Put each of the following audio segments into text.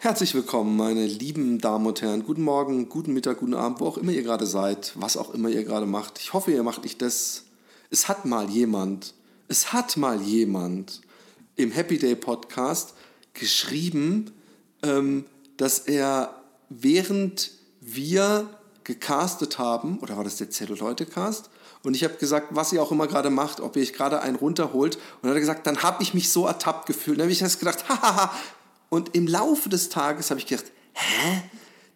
Herzlich willkommen, meine lieben Damen und Herren. Guten Morgen, guten Mittag, guten Abend, wo auch immer ihr gerade seid, was auch immer ihr gerade macht. Ich hoffe, ihr macht nicht das. Es hat mal jemand, es hat mal jemand im Happy Day Podcast geschrieben, ähm, dass er während wir gecastet haben, oder war das der Zelluleute-Cast? Und ich habe gesagt, was ihr auch immer gerade macht, ob ihr euch gerade einen runterholt. Und dann hat er gesagt, dann habe ich mich so ertappt gefühlt. Dann habe ich das gedacht, hahaha. Und im Laufe des Tages habe ich gedacht, hä?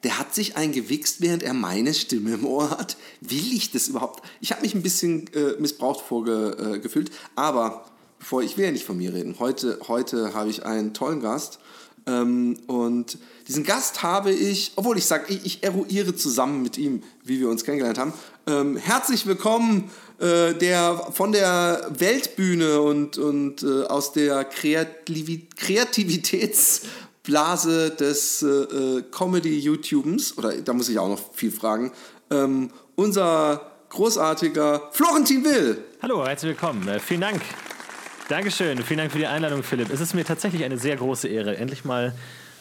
Der hat sich eingewichst, während er meine Stimme im Ohr hat. Will ich das überhaupt? Ich habe mich ein bisschen äh, missbraucht vorgefühlt. Äh, aber bevor ich will ja nicht von mir reden. Heute, heute habe ich einen tollen Gast. Ähm, und diesen Gast habe ich, obwohl ich sage, ich, ich, eruiere zusammen mit ihm, wie wir uns kennengelernt haben. Ähm, herzlich willkommen, äh, der von der Weltbühne und, und äh, aus der Kreativ Kreativitätsblase des äh, äh, Comedy-YouTubens, oder da muss ich auch noch viel fragen, ähm, unser großartiger Florentin Will. Hallo, herzlich willkommen. Äh, vielen Dank. Dankeschön. Vielen Dank für die Einladung, Philipp. Es ist mir tatsächlich eine sehr große Ehre, endlich mal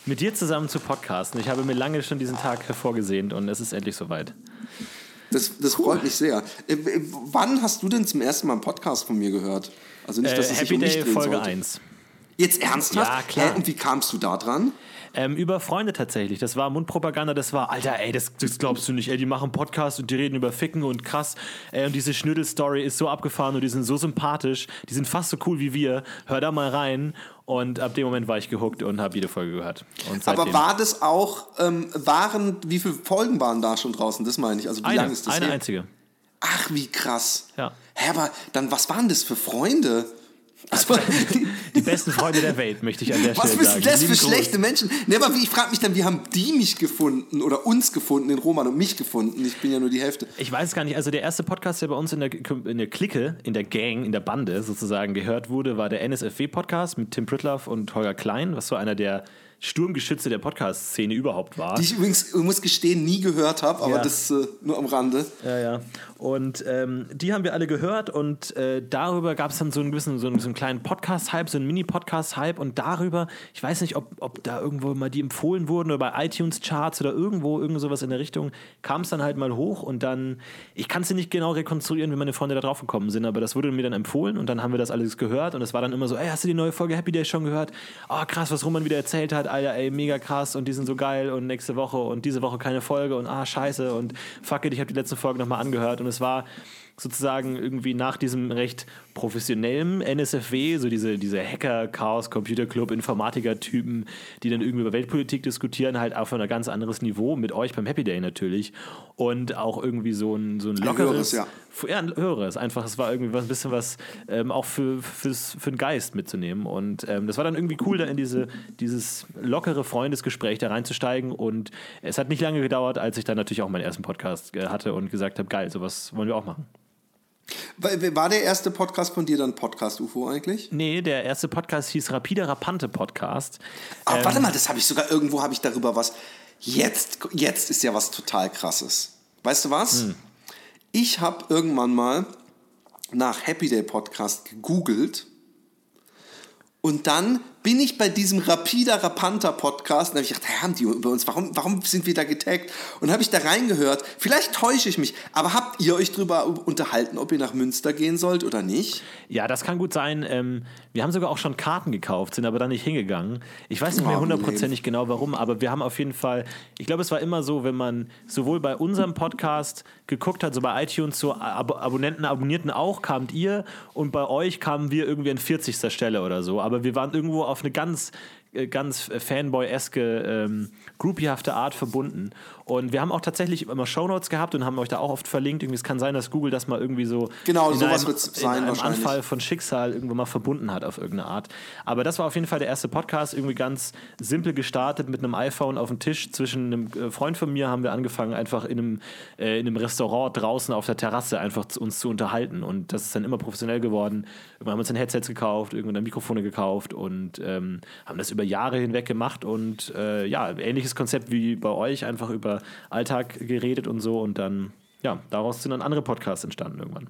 mit dir zusammen zu podcasten. Ich habe mir lange schon diesen Tag hervorgesehnt und es ist endlich soweit. Das, das freut mich sehr. Äh, wann hast du denn zum ersten Mal einen Podcast von mir gehört? Also nicht, dass äh, es Happy sich um mich Day Folge sollte. 1. Jetzt ernsthaft? Ja, klar. Hä? Und wie kamst du da dran? Ähm, über Freunde tatsächlich. Das war Mundpropaganda, das war, Alter, ey, das, das glaubst du nicht, ey, die machen Podcast und die reden über Ficken und krass. Ey, und diese Schnüdel-Story ist so abgefahren und die sind so sympathisch, die sind fast so cool wie wir. Hör da mal rein. Und ab dem Moment war ich gehuckt und habe jede Folge gehört. Aber war das auch, ähm, waren, wie viele Folgen waren da schon draußen? Das meine ich. Also wie lange ist das? Eine her? einzige. Ach, wie krass. Ja. Hä, aber dann, was waren das für Freunde? Also, die, die, besten Freunde der Welt, möchte ich an der Was Stelle sagen. Was sind das für schlechte Menschen? Nee, aber ich frage mich dann, wie haben die mich gefunden oder uns gefunden, den Roman und mich gefunden? Ich bin ja nur die Hälfte. Ich weiß gar nicht. Also der erste Podcast, der bei uns in der, in der Clique, in der Gang, in der Bande sozusagen gehört wurde, war der NSFW-Podcast mit Tim Pritloff und Holger Klein, was so einer der Sturmgeschütze der Podcast-Szene überhaupt war. Die ich übrigens, ich muss gestehen, nie gehört habe, aber ja. das äh, nur am Rande. Ja, ja. Und ähm, die haben wir alle gehört und äh, darüber gab es dann so einen gewissen, so einen, so einen kleinen Podcast-Hype, so einen Mini-Podcast-Hype und darüber, ich weiß nicht, ob, ob da irgendwo mal die empfohlen wurden oder bei iTunes-Charts oder irgendwo, irgend sowas in der Richtung, kam es dann halt mal hoch und dann, ich kann es dir nicht genau rekonstruieren, wie meine Freunde da drauf gekommen sind, aber das wurde mir dann empfohlen und dann haben wir das alles gehört und es war dann immer so, ey, hast du die neue Folge Happy Day schon gehört? Oh, krass, was Roman wieder erzählt hat, Alter, ey, mega krass und die sind so geil und nächste Woche und diese Woche keine Folge und ah, scheiße und fuck it, ich habe die letzte Folge nochmal angehört und es war sozusagen irgendwie nach diesem recht professionellen NSFW, so diese, diese Hacker, Chaos, Computer Club, Informatiker-Typen, die dann irgendwie über Weltpolitik diskutieren, halt auf ein ganz anderes Niveau, mit euch beim Happy Day natürlich. Und auch irgendwie so ein, so ein lockeres, ein höheres, ja. ja, ein höheres. Einfach, es war irgendwie was, ein bisschen was ähm, auch für, fürs, für den Geist mitzunehmen. Und ähm, das war dann irgendwie cool, da in diese, dieses lockere Freundesgespräch da reinzusteigen. Und es hat nicht lange gedauert, als ich dann natürlich auch meinen ersten Podcast äh, hatte und gesagt habe, geil, sowas wollen wir auch machen. War der erste Podcast von dir dann Podcast UFO eigentlich? Nee, der erste Podcast hieß Rapide Rapante Podcast. Ah, ähm, warte mal, das habe ich sogar irgendwo habe ich darüber was. Jetzt, jetzt ist ja was total krasses. Weißt du was? Hm. Ich habe irgendwann mal nach Happy Day Podcast gegoogelt und dann bin ich bei diesem Rapider Rapanta Podcast und habe ich gedacht, hey, haben die über uns, warum, warum sind wir da getaggt? Und habe ich da reingehört, vielleicht täusche ich mich, aber habt ihr euch darüber unterhalten, ob ihr nach Münster gehen sollt oder nicht? Ja, das kann gut sein. Ähm, wir haben sogar auch schon Karten gekauft, sind aber da nicht hingegangen. Ich weiß nicht mehr hundertprozentig genau warum, aber wir haben auf jeden Fall, ich glaube, es war immer so, wenn man sowohl bei unserem Podcast geguckt hat, so bei iTunes, so Ab Abonnenten, Abonnierten auch, kamt ihr und bei euch kamen wir irgendwie an 40. Stelle oder so. Aber wir waren irgendwo auf eine ganz äh, ganz Fanboy-eske, ähm, groupiehafte Art verbunden. Und wir haben auch tatsächlich immer Shownotes gehabt und haben euch da auch oft verlinkt. Irgendwie, es kann sein, dass Google das mal irgendwie so genau, in sowas wird sein, in einem Anfall von Schicksal irgendwo mal verbunden hat auf irgendeine Art. Aber das war auf jeden Fall der erste Podcast, irgendwie ganz simpel gestartet mit einem iPhone auf dem Tisch. Zwischen einem äh, Freund von mir haben wir angefangen, einfach in einem, äh, in einem Restaurant draußen auf der Terrasse einfach uns zu unterhalten. Und das ist dann immer professionell geworden. Irgendwann haben wir uns dann Headsets gekauft, irgendwann Mikrofone gekauft und ähm, haben das über über Jahre hinweg gemacht und äh, ja, ähnliches Konzept wie bei euch, einfach über Alltag geredet und so und dann, ja, daraus sind dann andere Podcasts entstanden irgendwann.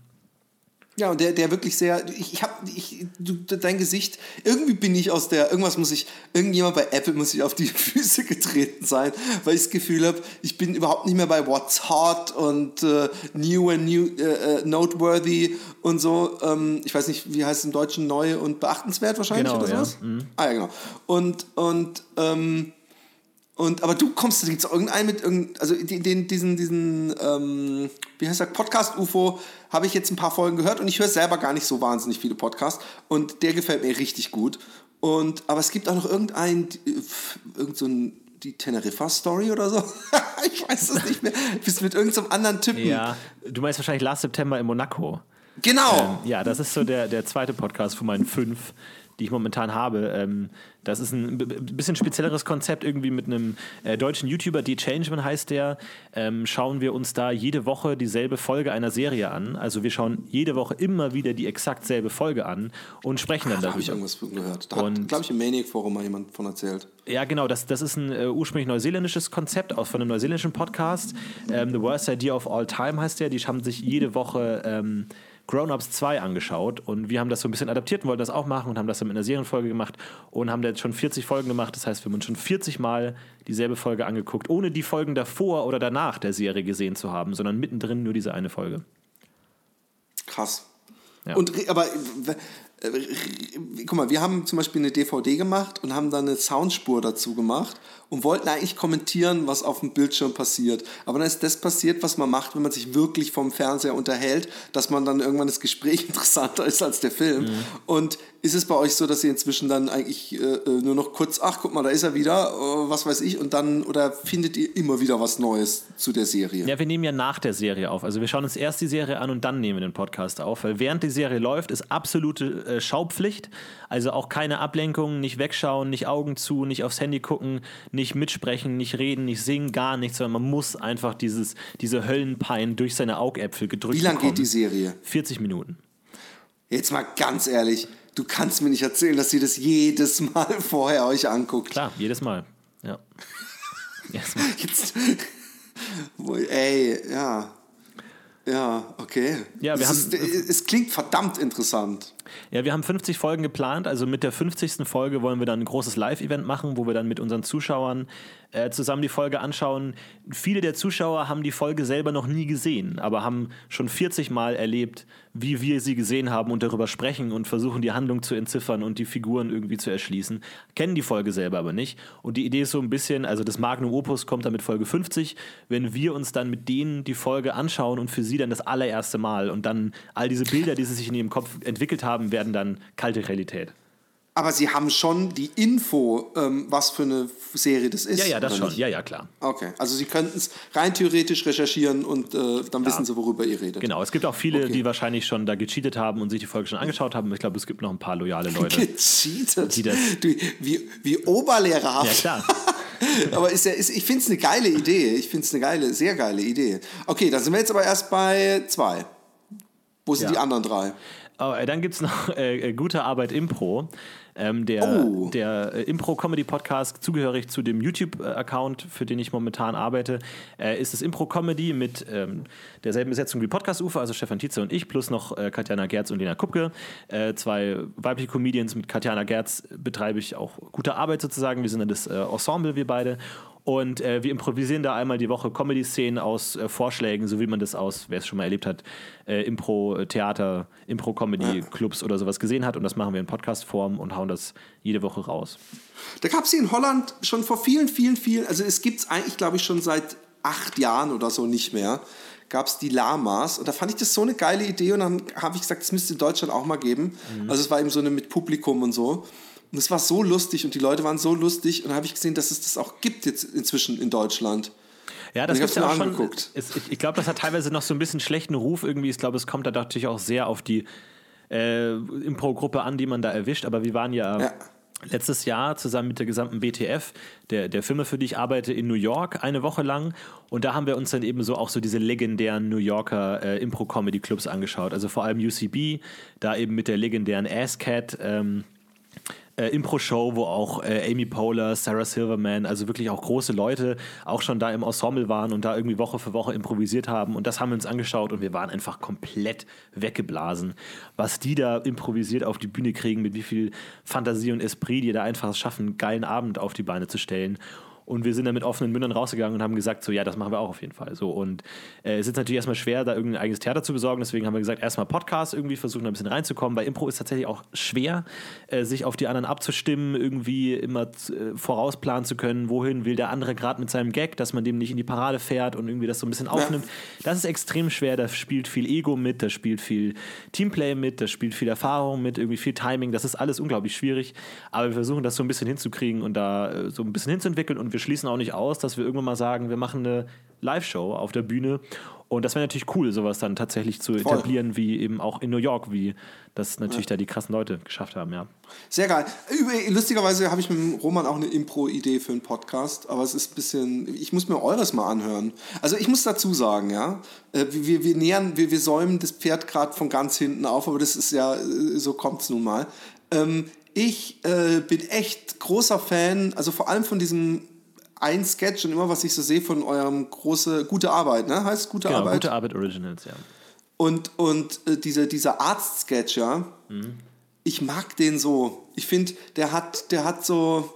Ja, und der, der wirklich sehr, ich, ich habe, ich, du, dein Gesicht, irgendwie bin ich aus der, irgendwas muss ich, irgendjemand bei Apple muss ich auf die Füße getreten sein, weil ich das Gefühl habe, ich bin überhaupt nicht mehr bei What's Hot und äh, New and New, äh, äh, Noteworthy und so. Ähm, ich weiß nicht, wie heißt es im Deutschen, neu und beachtenswert wahrscheinlich Genau, oder ja. sowas? Ah ja, genau. Und, und, ähm, und, aber du kommst, gibt es irgendeinen mit irgendein, also den, diesen, diesen, ähm, wie heißt der, Podcast-UFO, habe ich jetzt ein paar Folgen gehört und ich höre selber gar nicht so wahnsinnig viele Podcasts und der gefällt mir richtig gut. Und, aber es gibt auch noch irgendeinen, äh, irgend so die Teneriffa-Story oder so. ich weiß es nicht mehr. Du bist mit irgendeinem anderen Typen. Ja, du meinst wahrscheinlich Last September in Monaco. Genau. Ja, das ist so der, der zweite Podcast von meinen fünf, die ich momentan habe. Ähm, das ist ein bisschen spezielleres Konzept, irgendwie mit einem äh, deutschen YouTuber, D. Changeman heißt der. Ähm, schauen wir uns da jede Woche dieselbe Folge einer Serie an. Also wir schauen jede Woche immer wieder die exakt selbe Folge an und sprechen dann da habe ich darüber. irgendwas gehört. Da hat, Und- glaube ich, im Maniac-Forum mal jemand von erzählt. Ja, genau, das, das ist ein äh, ursprünglich neuseeländisches Konzept aus von einem neuseeländischen Podcast. Ähm, The Worst Idea of All Time heißt der. Die haben sich jede Woche ähm, Grown-Ups 2 angeschaut und wir haben das so ein bisschen adaptiert und wollten das auch machen und haben das dann mit einer Serienfolge gemacht und haben da jetzt schon 40 Folgen gemacht. Das heißt, wir haben uns schon 40 Mal dieselbe Folge angeguckt, ohne die Folgen davor oder danach der Serie gesehen zu haben, sondern mittendrin nur diese eine Folge. Krass. Ja. Und aber guck mal, wir haben zum Beispiel eine DVD gemacht und haben dann eine Soundspur dazu gemacht und wollten eigentlich kommentieren, was auf dem Bildschirm passiert. Aber dann ist das passiert, was man macht, wenn man sich wirklich vom Fernseher unterhält, dass man dann irgendwann das Gespräch interessanter ist als der Film. Und ist es bei euch so, dass ihr inzwischen dann eigentlich äh, äh, nur noch kurz, ach guck mal, da ist er wieder, äh, was weiß ich, und dann, oder findet ihr immer wieder was Neues zu der Serie? Ja, wir nehmen ja nach der Serie auf. Also wir schauen uns erst die Serie an und dann nehmen wir den Podcast auf, weil während die Serie läuft, ist absolute äh, Schaupflicht. Also auch keine Ablenkung, nicht wegschauen, nicht Augen zu, nicht aufs Handy gucken, nicht mitsprechen, nicht reden, nicht singen, gar nichts, sondern man muss einfach dieses, diese Höllenpein durch seine Augäpfel gedrückt Wie lang bekommen. geht die Serie? 40 Minuten. Jetzt mal ganz ehrlich, du kannst mir nicht erzählen, dass ihr das jedes Mal vorher euch anguckt. Klar, jedes Mal. Ja. Jedes Mal. Jetzt, ey, ja. Ja, okay. Ja, wir es, haben- ist, es klingt verdammt interessant. Ja, wir haben 50 Folgen geplant. Also mit der 50. Folge wollen wir dann ein großes Live-Event machen, wo wir dann mit unseren Zuschauern äh, zusammen die Folge anschauen. Viele der Zuschauer haben die Folge selber noch nie gesehen, aber haben schon 40 Mal erlebt, wie wir sie gesehen haben und darüber sprechen und versuchen, die Handlung zu entziffern und die Figuren irgendwie zu erschließen. Kennen die Folge selber aber nicht. Und die Idee ist so ein bisschen, also das Magnum Opus kommt dann mit Folge 50, wenn wir uns dann mit denen die Folge anschauen und für sie dann das allererste Mal und dann all diese Bilder, die sie sich in ihrem Kopf entwickelt haben, werden dann kalte Realität. Aber sie haben schon die Info, ähm, was für eine Serie das ist. Ja, ja, das schon. nicht? Ja, ja, klar. Okay, also sie könnten es rein theoretisch recherchieren und äh, dann wissen sie, worüber ihr redet. Genau, es gibt auch viele, Okay. die wahrscheinlich schon da gecheatet haben und sich die Folge schon angeschaut haben. Ich glaube, es gibt noch ein paar loyale Leute. Gecheatet. Die das- Du, wie, wie oberlehrerhaft. Ja, klar. aber ist ja, ist, ich finde es eine geile Idee. Ich finde es eine geile, sehr geile Idee. Okay, dann sind wir jetzt aber erst bei zwei. Wo sind Ja. die anderen drei? Oh, äh, dann gibt es noch äh, äh, Gute Arbeit Impro. Ähm, der Oh. der äh, Impro-Comedy-Podcast, zugehörig zu dem YouTube-Account, für den ich momentan arbeite, äh, ist es Impro-Comedy mit ähm, derselben Besetzung wie Podcast-Ufer, also Stefan Tietze und ich, plus noch Katjana Gerz und Lena Kupke. Zwei weibliche Comedians. Mit Katjana Gerz betreibe ich auch gute Arbeit sozusagen. Wir sind dann das Ensemble, wir beide. Und äh, wir improvisieren da einmal die Woche Comedy-Szenen aus äh, Vorschlägen, so wie man das aus, wer es schon mal erlebt hat, äh, Impro-Theater, Impro-Comedy-Clubs oder sowas gesehen hat. Und das machen wir in Podcast-Form und hauen das jede Woche raus. Da gab es hier in Holland schon vor vielen, vielen, vielen, also es gibt es eigentlich, glaube ich, schon seit acht Jahren oder so nicht mehr, gab es die Lamas. Und da fand ich das so eine geile Idee und dann habe ich gesagt, das müsste in Deutschland auch mal geben. Also es war eben so eine mit Publikum und so. Und es war so lustig und die Leute waren so lustig und dann habe ich gesehen, dass es das auch gibt jetzt inzwischen in Deutschland. Ja, das hab's ja auch schon. Es, ich ich glaube, das hat teilweise noch so ein bisschen schlechten Ruf irgendwie. Ich glaube, es kommt da natürlich auch sehr auf die äh, Impro-Gruppe an, die man da erwischt. Aber wir waren ja, Ja. letztes Jahr zusammen mit der gesamten BTF, der, der Firma, für die ich arbeite, in New York eine Woche lang. Und da haben wir uns dann eben so auch so diese legendären New Yorker äh, Impro-Comedy-Clubs angeschaut. Also vor allem UCB, da eben mit der legendären Asscat. Ähm, äh, Impro-Show, wo auch äh, Amy Poehler, Sarah Silverman, also wirklich auch große Leute auch schon da im Ensemble waren und da irgendwie Woche für Woche improvisiert haben. Und das haben wir uns angeschaut und wir waren einfach komplett weggeblasen, was die da improvisiert auf die Bühne kriegen, mit wie viel Fantasie und Esprit die da einfach schaffen, einen geilen Abend auf die Beine zu stellen. Und wir sind dann mit offenen Mündern rausgegangen und haben gesagt, so ja, das machen wir auch auf jeden Fall. So, und äh, es ist natürlich erstmal schwer, da irgendein eigenes Theater zu besorgen. Deswegen haben wir gesagt, erstmal Podcast irgendwie versuchen, ein bisschen reinzukommen. Bei Impro ist tatsächlich auch schwer, äh, sich auf die anderen abzustimmen, irgendwie immer äh, vorausplanen zu können, wohin will der andere gerade mit seinem Gag, dass man dem nicht in die Parade fährt und irgendwie das so ein bisschen aufnimmt. Das ist extrem schwer. Da spielt viel Ego mit, da spielt viel Teamplay mit, da spielt viel Erfahrung mit, irgendwie viel Timing. Das ist alles unglaublich schwierig. Aber wir versuchen das so ein bisschen hinzukriegen und da äh, so ein bisschen hinzuentwickeln und wir schließen auch nicht aus, dass wir irgendwann mal sagen, wir machen eine Live-Show auf der Bühne. Und das wäre natürlich cool, sowas dann tatsächlich zu Voll. etablieren, wie eben auch in New York, wie das natürlich ja. da die krassen Leute geschafft haben, ja. Sehr geil. Lustigerweise habe ich mit Roman auch eine Impro-Idee für einen Podcast, aber es ist ein bisschen, ich muss mir eures mal anhören. Also ich muss dazu sagen, ja, äh, wir, wir nähern, wir, wir säumen das Pferd gerade von ganz hinten auf, aber das ist ja, äh, so kommt es nun mal. Ähm, ich äh, bin echt großer Fan, also vor allem von diesem ein Sketch und immer, was ich so sehe von eurem große, gute Arbeit, ne? Heißt gute genau, Arbeit? Gute Arbeit Originals, ja. Und, und äh, diese, dieser Arzt-Sketch, ja, mhm. ich mag den so. Ich finde, der hat, der hat so,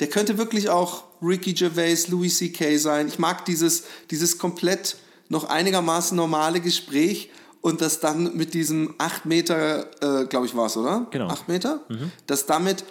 der könnte wirklich auch Ricky Gervais, Louis C.K. sein. Ich mag dieses, dieses komplett noch einigermaßen normale Gespräch und das dann mit diesem 8 Meter, äh, glaube ich, war es, oder? Genau. 8 Meter? Mhm. Das damit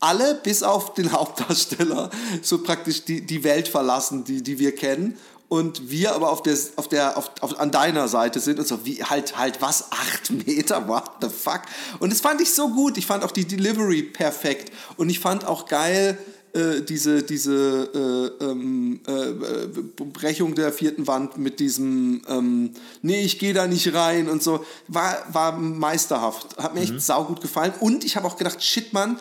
alle, bis auf den Hauptdarsteller, so praktisch die, die Welt verlassen, die, die wir kennen. Und wir aber auf der, auf der, auf, auf, an deiner Seite sind und so, wie, halt, halt, was? Acht Meter? What the fuck? Und das fand ich so gut. Ich fand auch die Delivery perfekt. Und ich fand auch geil, äh, diese, diese äh, ähm, äh, Brechung der vierten Wand mit diesem, ähm, nee, ich gehe da nicht rein und so, war, war meisterhaft. Hat mir mhm. echt saugut gefallen. Und ich habe auch gedacht, shit, Mann,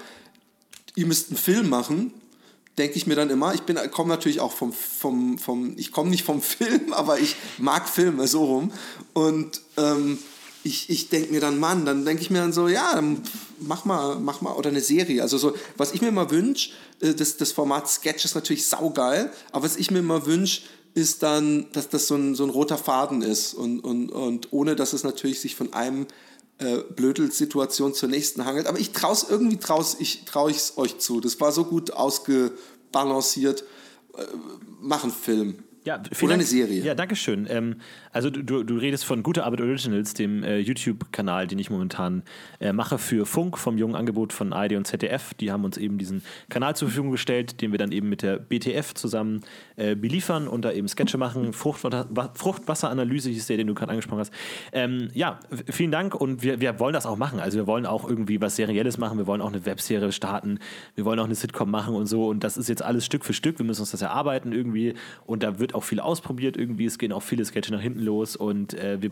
ihr müsst einen Film machen, denke ich mir dann immer. Ich komme natürlich auch vom, vom, vom ich komme nicht vom Film, aber ich mag Filme so rum. Und ähm, ich, ich denke mir dann, Mann, dann denke ich mir dann so, ja, dann mach mal, mach mal, oder eine Serie. Also so, was ich mir immer wünsche, äh, das, das Format Sketch ist natürlich saugeil, aber was ich mir immer wünsche, ist dann, dass das so ein, so ein roter Faden ist und, und, und ohne, dass es natürlich sich von einem äh, Blödelsituation zur nächsten hangelt. Aber ich traue es irgendwie traus, ich traue es euch zu. Das war so gut ausgebalanciert. Äh, machen Film. Ja, Oder eine Serie. Ja, danke schön. Ähm, also du, du redest von Gute Arbeit Originals, dem äh, YouTube-Kanal, den ich momentan äh, mache für Funk vom jungen Angebot von ARD und ZDF. Die haben uns eben diesen Kanal zur Verfügung gestellt, den wir dann eben mit der BTF zusammen äh, beliefern und da eben Sketche machen. Fruchtwasser, Fruchtwasseranalyse hieß der, den du gerade angesprochen hast. Ähm, ja, vielen Dank und wir, wir wollen das auch machen. Also wir wollen auch irgendwie was Serielles machen. Wir wollen auch eine Webserie starten. Wir wollen auch eine Sitcom machen und so. Und das ist jetzt alles Stück für Stück. Wir müssen uns das erarbeiten irgendwie. Und da wird auch viel ausprobiert irgendwie. Es gehen auch viele Sketche nach hinten hinten los und äh, wir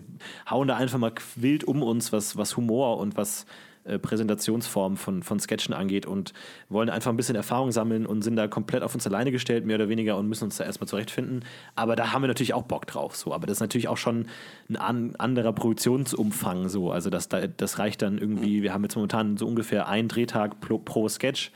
hauen da einfach mal wild um uns, was, was Humor und was äh, Präsentationsform von, von Sketchen angeht und wollen einfach ein bisschen Erfahrung sammeln und sind da komplett auf uns alleine gestellt, mehr oder weniger, und müssen uns da erstmal zurechtfinden. Aber da haben wir natürlich auch Bock drauf. So. Aber das ist natürlich auch schon ein an, anderer Produktionsumfang. So. Also das, das reicht dann irgendwie, wir haben jetzt momentan so ungefähr einen Drehtag pro, pro Sketch.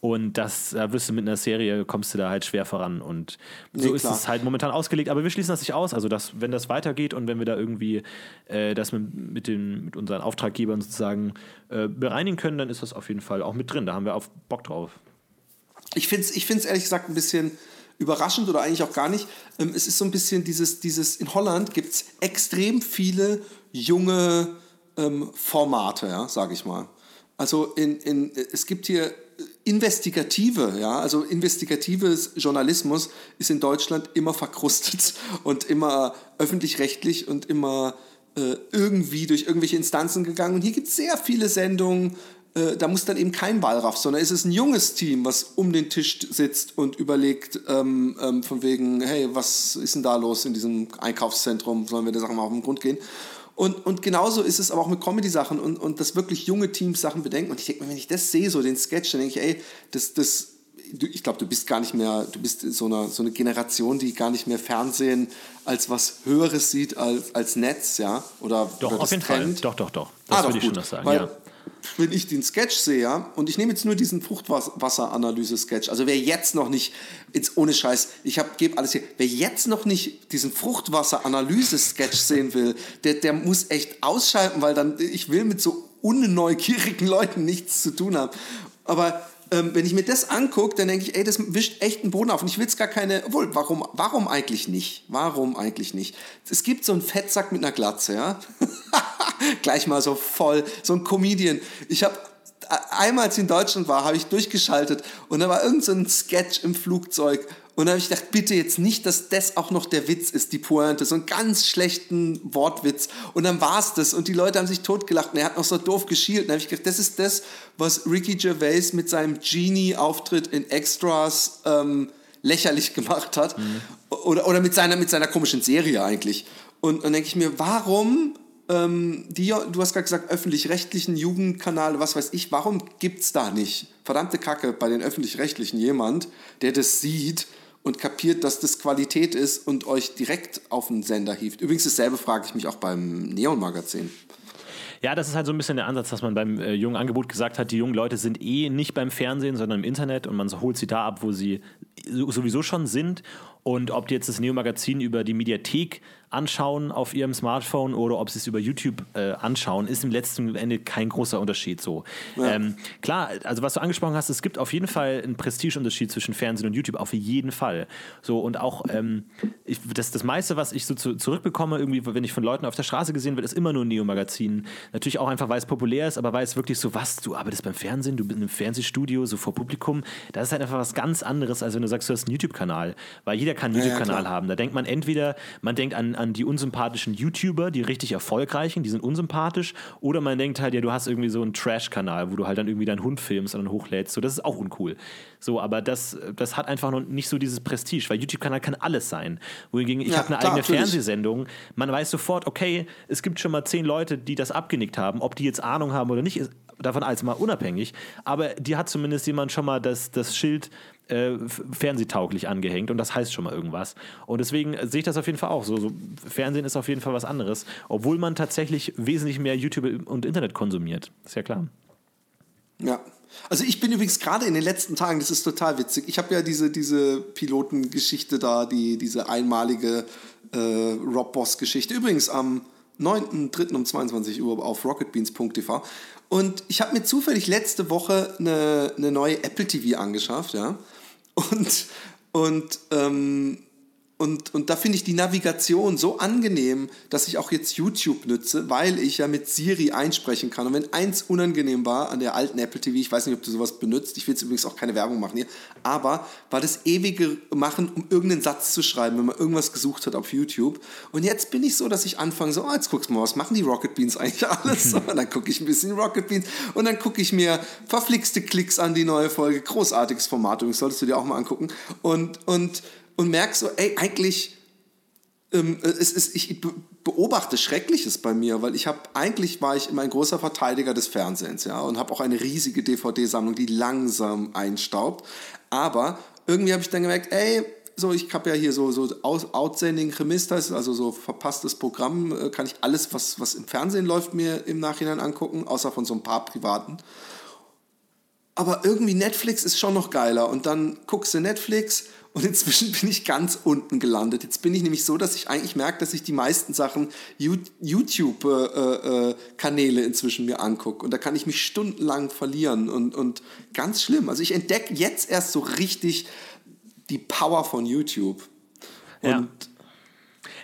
Und das, da wirst du mit einer Serie, kommst du da halt schwer voran. Und so nee, ist es halt momentan ausgelegt. Aber wir schließen das nicht aus. Also, dass, wenn das weitergeht und wenn wir da irgendwie äh, das mit, mit, den, mit unseren Auftraggebern sozusagen äh, bereinigen können, dann ist das auf jeden Fall auch mit drin. Da haben wir auch Bock drauf. Ich finde es ich find's ehrlich gesagt ein bisschen überraschend oder eigentlich auch gar nicht. Ähm, es ist so ein bisschen dieses, dieses in Holland gibt es extrem viele junge ähm, Formate, ja, sage ich mal. Also in, in, es gibt hier investigative, ja, also investigatives Journalismus ist in Deutschland immer verkrustet und immer öffentlich-rechtlich und immer äh, irgendwie durch irgendwelche Instanzen gegangen. Und hier gibt es sehr viele Sendungen, äh, da muss dann eben kein Wallraff, sondern es ist ein junges Team, was um den Tisch sitzt und überlegt, ähm, ähm, von wegen, hey, was ist denn da los in diesem Einkaufszentrum, sollen wir der Sache mal auf den Grund gehen? Und, und genauso ist es aber auch mit Comedy-Sachen und, und das wirklich junge Teams Sachen bedenken. Und ich denke mir, wenn ich das sehe, so den Sketch, dann denke ich, ey, das, das, ich glaube, du bist gar nicht mehr, du bist so eine, so eine Generation, die gar nicht mehr Fernsehen als was Höheres sieht als, als Netz, ja? Oder, doch, oder auf jeden Fall. Doch, doch, doch. Das ah, würde ich gut. schon noch sagen, Weil, ja. Wenn ich den Sketch sehe, ja, und ich nehme jetzt nur diesen Fruchtwasseranalyse-Sketch, also wer jetzt noch nicht, jetzt ohne Scheiß, ich gebe alles hier, wer jetzt noch nicht diesen Fruchtwasseranalyse-Sketch sehen will, der, der muss echt ausschalten, weil dann, ich will mit so unneugierigen Leuten nichts zu tun haben. Aber ähm, wenn ich mir das angucke, dann denke ich, ey, das wischt echt einen Boden auf. Und ich will es gar keine, obwohl, warum, warum eigentlich nicht? Warum eigentlich nicht? Es gibt so einen Fettsack mit einer Glatze, ja. Gleich mal so voll, so ein Comedian. Ich habe einmal, als ich in Deutschland war, habe ich durchgeschaltet und da war irgend so Sketch im Flugzeug und da habe ich gedacht, bitte jetzt nicht, dass das auch noch der Witz ist, die Pointe, so einen ganz schlechten Wortwitz. Und dann war es das und die Leute haben sich totgelacht und er hat noch so doof geschielt. Und dann habe ich gedacht, das ist das, was Ricky Gervais mit seinem Genie-Auftritt in Extras ähm, lächerlich gemacht hat. Mhm. Oder, oder mit, seiner, mit seiner komischen Serie eigentlich. Und dann denke ich mir, warum ähm, die, du hast gerade gesagt, öffentlich-rechtlichen Jugendkanal, was weiß ich, warum gibt es da nicht, verdammte Kacke, bei den öffentlich-rechtlichen jemand, der das sieht und kapiert, dass das Qualität ist und euch direkt auf den Sender hieft? Übrigens dasselbe frage ich mich auch beim Neon-Magazin. Ja, das ist halt so ein bisschen der Ansatz, dass man beim äh, jungen Angebot gesagt hat, die jungen Leute sind eh nicht beim Fernsehen, sondern im Internet und man holt sie da ab, wo sie sowieso schon sind. Und ob die jetzt das Neo-Magazin über die Mediathek anschauen auf ihrem Smartphone oder ob sie es über YouTube äh, anschauen, ist im letzten Ende kein großer Unterschied so. Ja. Ähm, klar, also was du angesprochen hast, es gibt auf jeden Fall einen Prestigeunterschied zwischen Fernsehen und YouTube, auf jeden Fall. So und auch ähm, ich, das, das meiste, was ich so zu, zurückbekomme, irgendwie, wenn ich von Leuten auf der Straße gesehen werde, ist immer nur ein Neo-Magazin. Natürlich auch einfach, weil es populär ist, aber weil es wirklich so, was, du arbeitest beim Fernsehen, du bist in einem Fernsehstudio, so vor Publikum, das ist halt einfach was ganz anderes, als wenn du sagst, du hast einen YouTube-Kanal. Weil jeder kann einen YouTube-Kanal ja, haben. Da denkt man entweder, man denkt an an die unsympathischen YouTuber, die richtig erfolgreichen, die sind unsympathisch, oder man denkt halt, ja, du hast irgendwie so einen Trash-Kanal, wo du halt dann irgendwie deinen Hund filmst und dann hochlädst. So, das ist auch uncool. So, aber das, das hat einfach noch nicht so dieses Prestige, weil YouTube-Kanal kann alles sein. Wohingegen ich ja, habe eine klar, eigene natürlich. Fernsehsendung, man weiß sofort, okay, es gibt schon mal zehn Leute, die das abgenickt haben, ob die jetzt Ahnung haben oder nicht, ist davon als mal unabhängig, aber die hat zumindest jemand schon mal das, das Schild äh, fernsehtauglich angehängt und das heißt schon mal irgendwas. Und deswegen sehe ich das auf jeden Fall auch so, so. Fernsehen ist auf jeden Fall was anderes, obwohl man tatsächlich wesentlich mehr YouTube und Internet konsumiert. Ist ja klar. Ja. Also ich bin übrigens gerade in den letzten Tagen, das ist total witzig, ich habe ja diese, diese Pilotengeschichte da, die, diese einmalige äh, Rob Boss-Geschichte. Übrigens am 9.3. um 22 Uhr auf rocketbeans.tv. Und ich habe mir zufällig letzte Woche eine, eine neue Apple TV angeschafft, ja. Und, und ähm, und, und da finde ich die Navigation so angenehm, dass ich auch jetzt YouTube nütze, weil ich ja mit Siri einsprechen kann. Und wenn eins unangenehm war an der alten Apple TV, ich weiß nicht, ob du sowas benutzt, ich will jetzt übrigens auch keine Werbung machen hier, aber war das ewige Machen, um irgendeinen Satz zu schreiben, wenn man irgendwas gesucht hat auf YouTube. Und jetzt bin ich so, dass ich anfange, so, oh, jetzt guckst du mal, was machen die Rocket Beans eigentlich alles? und dann gucke ich ein bisschen Rocket Beans und dann gucke ich mir verflixte Klicks an die neue Folge. Großartiges Format, übrigens solltest du dir auch mal angucken. Und, und und merke so, ey, eigentlich, ähm, es ist, ich beobachte Schreckliches bei mir, weil ich habe, eigentlich war ich immer ein großer Verteidiger des Fernsehens, ja, und habe auch eine riesige DVD-Sammlung, die langsam einstaubt. Aber irgendwie habe ich dann gemerkt, ey, so, ich habe ja hier so, so Outsending Chemistas, also so verpasstes Programm, äh, kann ich alles, was, was im Fernsehen läuft, mir im Nachhinein angucken, außer von so ein paar privaten. Aber irgendwie Netflix ist schon noch geiler. Und dann guckst du Netflix und inzwischen bin ich ganz unten gelandet. Jetzt bin ich nämlich so, dass ich eigentlich merke, dass ich die meisten Sachen YouTube-Kanäle äh, äh, inzwischen mir angucke. Und da kann ich mich stundenlang verlieren. Und, und ganz schlimm. Also ich entdecke jetzt erst so richtig die Power von YouTube. Und ja.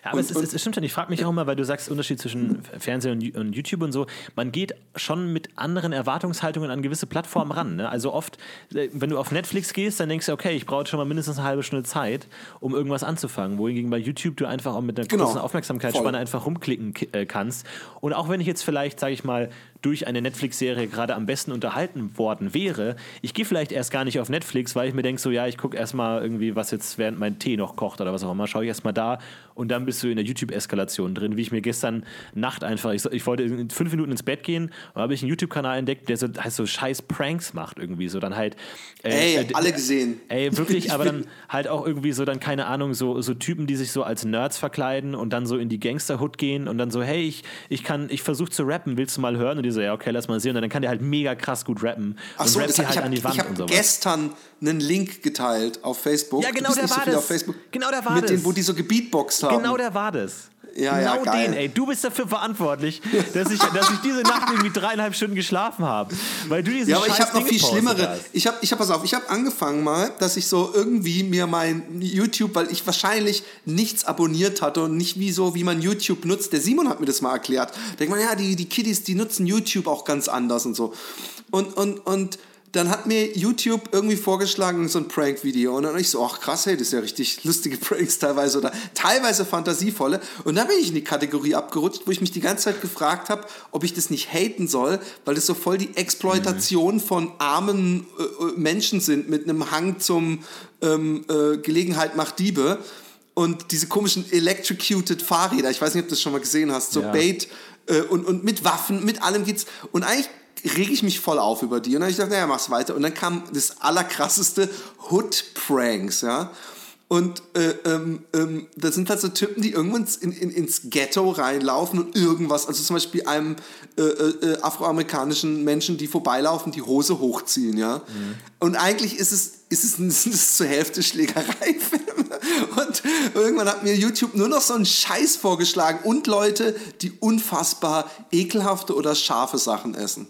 Ja, aber und, es, ist, es stimmt schon. Ich frage mich auch immer, weil du sagst, Unterschied zwischen Fernsehen und, und, YouTube und so. Man geht schon mit anderen Erwartungshaltungen an gewisse Plattformen ran. Ne? Also oft, äh, wenn du auf Netflix gehst, dann denkst du, okay, ich brauche schon mal mindestens eine halbe Stunde Zeit, um irgendwas anzufangen. Wohingegen bei YouTube du einfach auch mit einer genau. großen Aufmerksamkeitsspanne einfach rumklicken äh, kannst. Und auch wenn ich jetzt vielleicht, sage ich mal, durch eine Netflix-Serie gerade am besten unterhalten worden wäre, ich gehe vielleicht erst gar nicht auf Netflix, weil ich mir denke, so ja, ich gucke erstmal irgendwie, was jetzt während mein Tee noch kocht oder was auch immer, schaue ich erstmal da und dann bist du in der YouTube-Eskalation drin, wie ich mir gestern Nacht einfach, ich, ich wollte in fünf Minuten ins Bett gehen und habe ich einen YouTube-Kanal entdeckt, der so, heißt so scheiß Pranks macht irgendwie, so dann halt. Äh, ey, äh, alle gesehen. Ey, wirklich, aber dann halt auch irgendwie so dann, keine Ahnung, so, so Typen, die sich so als Nerds verkleiden und dann so in die Gangsterhood gehen und dann so, hey, ich, ich kann, ich versuche zu rappen, willst du mal hören? Und die so, ja, okay, lass mal sehen. Und dann kann der halt mega krass gut rappen. Ach und so, rappt ich halt habe an die Wand und hab sowas. gestern einen Link geteilt auf Facebook. Ja, genau der war das. auf Facebook. Genau der war Mit das. denen, wo die so gebeatboxt haben. Genau der war das. Ja, ja, genau geil. den, ey. Du bist dafür verantwortlich, dass ich, dass ich diese Nacht irgendwie dreieinhalb Stunden geschlafen habe. Weil du diese Ja, aber ich habe noch viel schlimmere. hast. Ich habe, ich hab, pass auf, ich habe angefangen mal, dass ich so irgendwie mir mein YouTube, weil ich wahrscheinlich nichts abonniert hatte und nicht wie so, wie man YouTube nutzt. Der Simon hat mir das mal erklärt. Denkt man, ja, die, die Kiddies, die nutzen YouTube auch ganz anders und so. Und, und, und dann hat mir YouTube irgendwie vorgeschlagen, so ein Prank-Video. Und dann ich so, ach krass, hey, das ist ja richtig lustige Pranks teilweise oder teilweise fantasievolle. Und dann bin ich in die Kategorie abgerutscht, wo ich mich die ganze Zeit gefragt habe, ob ich das nicht haten soll, weil das so voll die Exploitation von armen äh, äh, Menschen sind mit einem Hang zum ähm, äh, Gelegenheit macht Diebe. Und diese komischen electrocuted Fahrräder, ich weiß nicht, ob du das schon mal gesehen hast, so Ja. Bait äh, und, und mit Waffen, mit allem geht's. Und eigentlich rege ich mich voll auf über die. Und dann habe ich gedacht, naja, mach's weiter. Und dann kam das allerkrasseste Hood-Pranks, ja. Und äh, ähm, ähm, das sind halt so Typen, die irgendwann in, in, ins Ghetto reinlaufen und irgendwas, also zum Beispiel einem äh, äh, afroamerikanischen Menschen, die vorbeilaufen, die Hose hochziehen, ja. Und eigentlich ist es, ist es, sind es zur Hälfte Schlägereifilme. Und irgendwann hat mir YouTube nur noch so einen Scheiß vorgeschlagen und Leute, die unfassbar ekelhafte oder scharfe Sachen essen.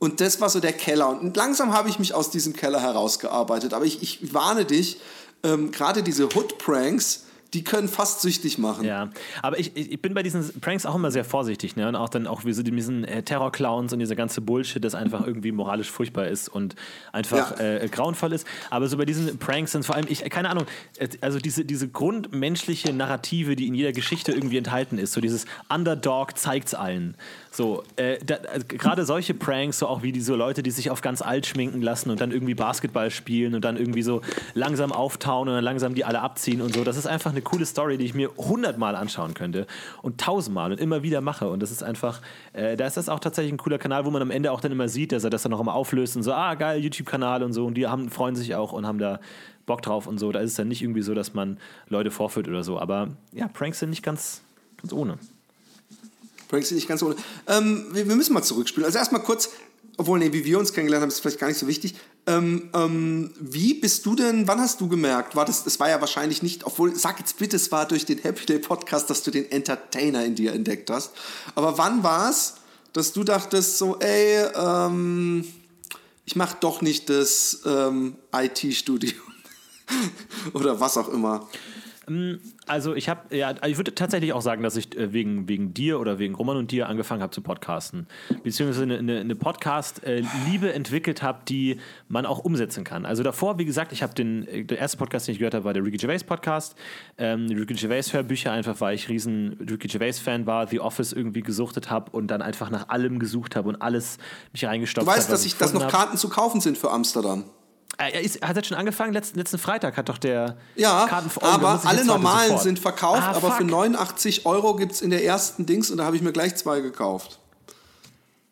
Und das war so der Keller. Und langsam habe ich mich aus diesem Keller herausgearbeitet. Aber ich, ich warne dich, ähm, gerade diese Hood-Pranks, die können fast süchtig machen. Ja, aber ich, ich bin bei diesen Pranks auch immer sehr vorsichtig, ne? Und auch dann auch wie so diesen äh, Terror-Clowns und dieser ganze Bullshit, das einfach irgendwie moralisch furchtbar ist und einfach Ja. äh, grauenvoll ist. Aber so bei diesen Pranks sind vor allem, ich, keine Ahnung, äh, also diese, diese grundmenschliche Narrative, die in jeder Geschichte irgendwie enthalten ist, so dieses Underdog zeigt's allen. So, äh, äh, gerade solche Pranks, so auch wie diese Leute, die sich auf ganz alt schminken lassen und dann irgendwie Basketball spielen und dann irgendwie so langsam auftauen und dann langsam die alle abziehen und so. Das ist einfach eine coole Story, die ich mir hundertmal anschauen könnte und tausendmal und immer wieder mache. Und das ist einfach, äh, da ist das auch tatsächlich ein cooler Kanal, wo man am Ende auch dann immer sieht, dass er das dann noch immer auflöst und so, ah, geil, YouTube-Kanal und so. Und die haben, freuen sich auch und haben da Bock drauf und so. Da ist es dann nicht irgendwie so, dass man Leute vorführt oder so. Aber ja, Pranks sind nicht ganz, ganz ohne. Sind nicht ganz ohne. Ähm, wir, wir müssen mal zurückspielen. Also erstmal kurz, obwohl, nee, wie wir uns kennengelernt haben, ist vielleicht gar nicht so wichtig. Ähm, ähm, wie bist du denn, wann hast du gemerkt, war das, das war ja wahrscheinlich nicht, obwohl, sag jetzt bitte, es war durch den Happy Day Podcast, dass du den Entertainer in dir entdeckt hast. Aber wann war es, dass du dachtest, so, ey, ähm, ich mach doch nicht das ähm, IT-Studium oder was auch immer. Also ich habe, ja, ich würde tatsächlich auch sagen, dass ich äh, wegen, wegen dir oder wegen Roman und dir angefangen habe zu podcasten. Beziehungsweise eine, eine, eine Podcast-Liebe entwickelt habe, die man auch umsetzen kann. Also davor, wie gesagt, ich habe den, äh, der erste Podcast, den ich gehört habe, war der Ricky Gervais Podcast. Ähm, Ricky Gervais Hörbücher, einfach weil ich riesen Ricky Gervais Fan war, The Office irgendwie gesuchtet habe und dann einfach nach allem gesucht habe und alles mich reingestopft Du habe. weißt, dass, ich, dass noch gefunden hab. Karten zu kaufen sind für Amsterdam. Äh, Er ist, hat jetzt schon angefangen, letzten, letzten Freitag hat doch der Ja, Karten aber alle normalen sofort. sind verkauft, Ah, aber für fuck. 89 Euro gibt es in der ersten Dings und da habe ich mir gleich zwei gekauft.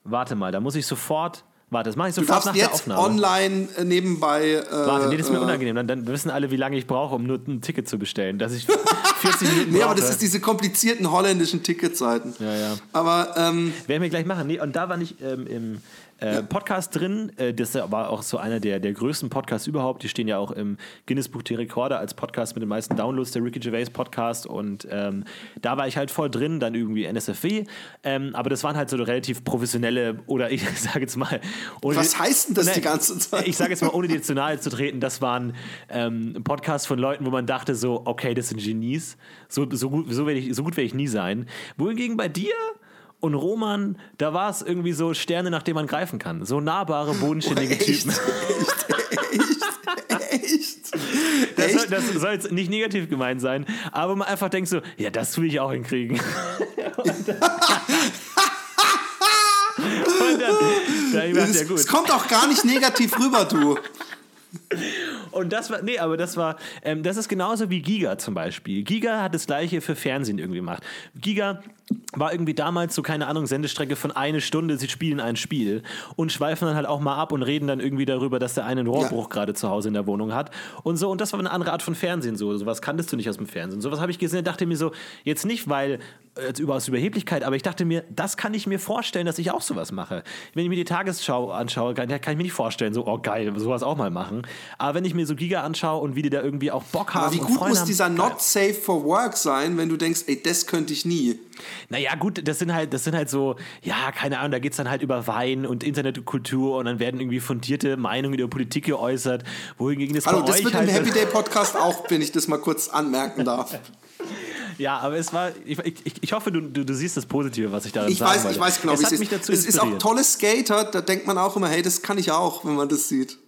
Warte mal, da muss ich sofort. Warte, das mache ich Du sofort darfst nach der jetzt Aufnahme. online äh, nebenbei. Äh, Warte, nee, das ist mir äh, unangenehm. Dann, dann wissen alle, wie lange ich brauche, um nur ein Ticket zu bestellen. Dass ich 40 Minuten Nee, aber das ist diese komplizierten holländischen Ticketseiten. Ja, ja. Aber ähm, Werden wir gleich machen. Nee, und da war ich ähm, im äh, Podcast drin. Äh, das war auch so einer der, der größten Podcasts überhaupt. Die stehen ja auch im Guinness Buch der Rekorde als Podcast mit den meisten Downloads, der Ricky Gervais Podcast. Und ähm, da war ich halt voll drin, dann irgendwie NSFW. Ähm, aber das waren halt so relativ professionelle, oder ich sage jetzt mal. Was heißt denn das die ganze Zeit? Ich sage jetzt mal, ohne dir zu nahe zu treten, das waren ähm, Podcasts von Leuten, wo man dachte so, okay, das sind Genies. So, so, gut, so, werde ich, so gut werde ich nie sein. Wohingegen bei dir und Roman, da war es irgendwie so Sterne, nach denen man greifen kann. So nahbare, bodenständige echt, Typen. echt. Das soll, echt? das soll jetzt nicht negativ gemeint sein, aber man einfach denkt so, ja, das will ich auch hinkriegen. und dann, und dann, da hab ich gedacht, Es, ja gut. es kommt auch gar nicht negativ rüber, du. Und das war, nee, aber das war, ähm, das ist genauso wie Giga zum Beispiel. Giga hat das gleiche für Fernsehen irgendwie gemacht. Giga war irgendwie damals so, keine Ahnung, Sendestrecke von eine Stunde, sie spielen ein Spiel und schweifen dann halt auch mal ab und reden dann irgendwie darüber, dass der eine einen Rohrbruch Ja. gerade zu Hause in der Wohnung hat und so. Und das war eine andere Art von Fernsehen so. Sowas kanntest du nicht aus dem Fernsehen. Sowas habe ich gesehen dachte mir so, jetzt nicht, weil als über, aus Überheblichkeit, aber ich dachte mir, das kann ich mir vorstellen, dass ich auch sowas mache. Wenn ich mir die Tagesschau anschaue, kann, kann ich mir nicht vorstellen, so, oh geil, sowas auch mal machen. Aber wenn ich mir so Giga anschaue und wie die da irgendwie auch Bock haben. Aber wie gut muss dieser haben, Not Safe for Work sein, wenn du denkst, ey, das könnte ich nie. Naja, gut, das sind halt, das sind halt so, ja, keine Ahnung, da geht es dann halt über Wein und Internetkultur und dann werden irgendwie fundierte Meinungen über Politik geäußert, wohingegen das Hallo, das wird halt im Happy Day Podcast auch, wenn ich das mal kurz anmerken darf. Ja, aber es war, ich, ich, ich hoffe, du, du, du, siehst das Positive, was ich da ich weiß, wollte. Ich weiß genau, es wie es ist. es ist auch tolle Skater, da denkt man auch immer, hey, das kann ich auch, wenn man das sieht.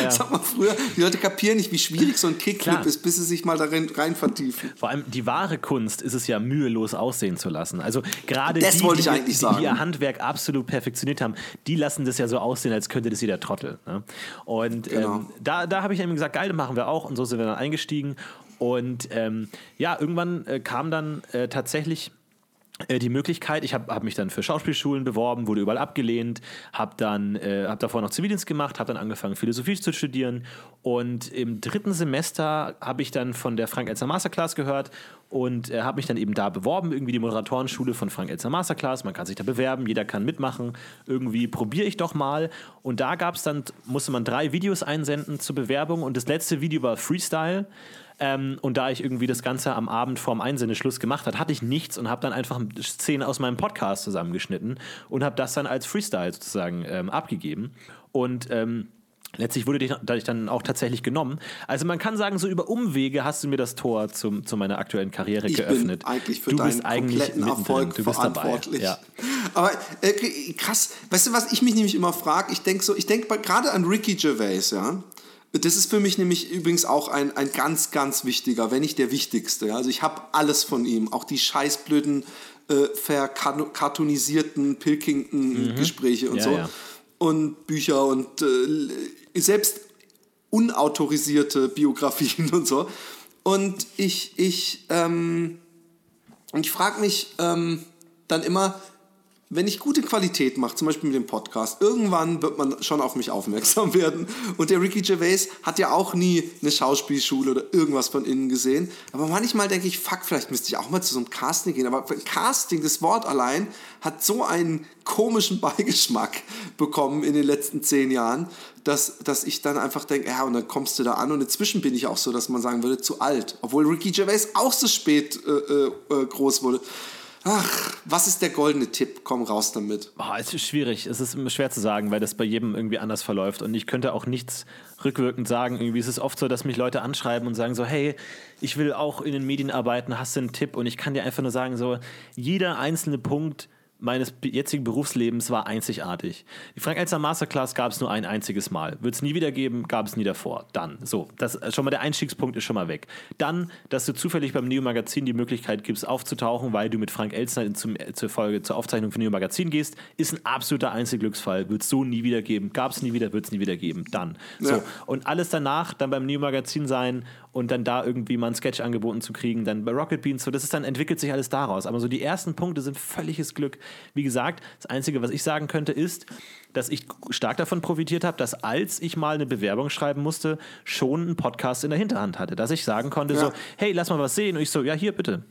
Naja. Sag mal früher, die Leute kapieren nicht, wie schwierig so ein Kickflip ist, bis sie sich mal darin rein vertiefen. Vor allem die wahre Kunst ist es ja mühelos aussehen zu lassen. Also gerade die, die, die, die, ihr Handwerk absolut perfektioniert haben, die lassen das ja so aussehen, als könnte das jeder Trottel. Ne? Und genau. ähm, da, da habe ich eben gesagt, geil, das machen wir auch. Und so sind wir dann eingestiegen. Und ähm, ja, irgendwann äh, kam dann äh, tatsächlich die Möglichkeit, ich habe hab mich dann für Schauspielschulen beworben, wurde überall abgelehnt, habe dann äh, hab davor noch Zivildienst gemacht, habe dann angefangen Philosophie zu studieren. Und im dritten Semester habe ich dann von der Frank Elzer Masterclass gehört und äh, habe mich dann eben da beworben, irgendwie die Moderatorenschule von Frank Elzer Masterclass, man kann sich da bewerben, jeder kann mitmachen, irgendwie probiere ich doch mal. Und da gab es dann, musste man drei Videos einsenden zur Bewerbung und das letzte Video war Freestyle ähm, und da ich irgendwie das Ganze am Abend vorm Einsendeschluss gemacht hat, hatte ich nichts und habe dann einfach Szenen aus meinem Podcast zusammengeschnitten und habe das dann als Freestyle sozusagen ähm, abgegeben. Und ähm, Letztlich wurde ich dann auch tatsächlich genommen. Also man kann sagen, so über Umwege hast du mir das Tor zum, zu meiner aktuellen Karriere ich geöffnet. Bin eigentlich für du bist eigentlich Erfolg du bist verantwortlich. Ja. Aber äh, krass, weißt du, was ich mich nämlich immer frage? Ich denke so, ich denke gerade an Ricky Gervais, ja. Das ist für mich nämlich übrigens auch ein, ein ganz, ganz wichtiger, wenn nicht der wichtigste. Also ich habe alles von ihm, auch die scheißblöden, äh, verkartonisierten Pilkington-Gespräche mhm. und ja, so. Ja. Und Bücher und äh, selbst unautorisierte Biografien und so. Und ich, ich, ähm, ich frage mich ähm, dann immer, wenn ich gute Qualität mache, zum Beispiel mit dem Podcast, irgendwann wird man schon auf mich aufmerksam werden. Und der Ricky Gervais hat ja auch nie eine Schauspielschule oder irgendwas von innen gesehen. Aber manchmal denke ich, fuck, vielleicht müsste ich auch mal zu so einem Casting gehen. Aber Casting, das Wort allein, hat so einen komischen Beigeschmack bekommen in den letzten zehn Jahren, dass, dass ich dann einfach denke, ja, und dann kommst du da an. Und inzwischen bin ich auch so, dass man sagen würde, zu alt. Obwohl Ricky Gervais auch so spät äh, äh, äh groß wurde. Ach, was ist der goldene Tipp? Komm raus damit. Oh, es ist schwierig. Es ist schwer zu sagen, weil das bei jedem irgendwie anders verläuft. Und ich könnte auch nichts rückwirkend sagen. Irgendwie ist es oft so, dass mich Leute anschreiben und sagen so, hey, ich will auch in den Medien arbeiten, hast du einen Tipp? Und ich kann dir einfach nur sagen, so, jeder einzelne Punkt meines jetzigen Berufslebens war einzigartig. Die Frank Elster Masterclass gab es nur ein einziges Mal. Wird es nie wieder geben, gab es nie davor. Dann, so, das schon mal der Einstiegspunkt ist schon mal weg. Dann, dass du zufällig beim Neo Magazin die Möglichkeit gibst, aufzutauchen, weil du mit Frank Elstner zum, zur Folge zur Aufzeichnung von Neo Magazin gehst, ist ein absoluter Einzelglücksfall. Wird es so nie wieder geben, gab es nie wieder, wird es nie wieder geben. Dann. So. Ja. Und alles danach dann beim Neo Magazin sein und dann da irgendwie mal ein Sketch angeboten zu kriegen, dann bei Rocket Beans, so, das ist dann entwickelt sich alles daraus. Aber so die ersten Punkte sind völliges Glück. Wie gesagt, das Einzige, was ich sagen könnte, ist, dass ich stark davon profitiert habe, dass als ich mal eine Bewerbung schreiben musste, schon einen Podcast in der Hinterhand hatte. Dass ich sagen konnte, ja. so, hey, lass mal was sehen. Und ich so, ja, hier bitte.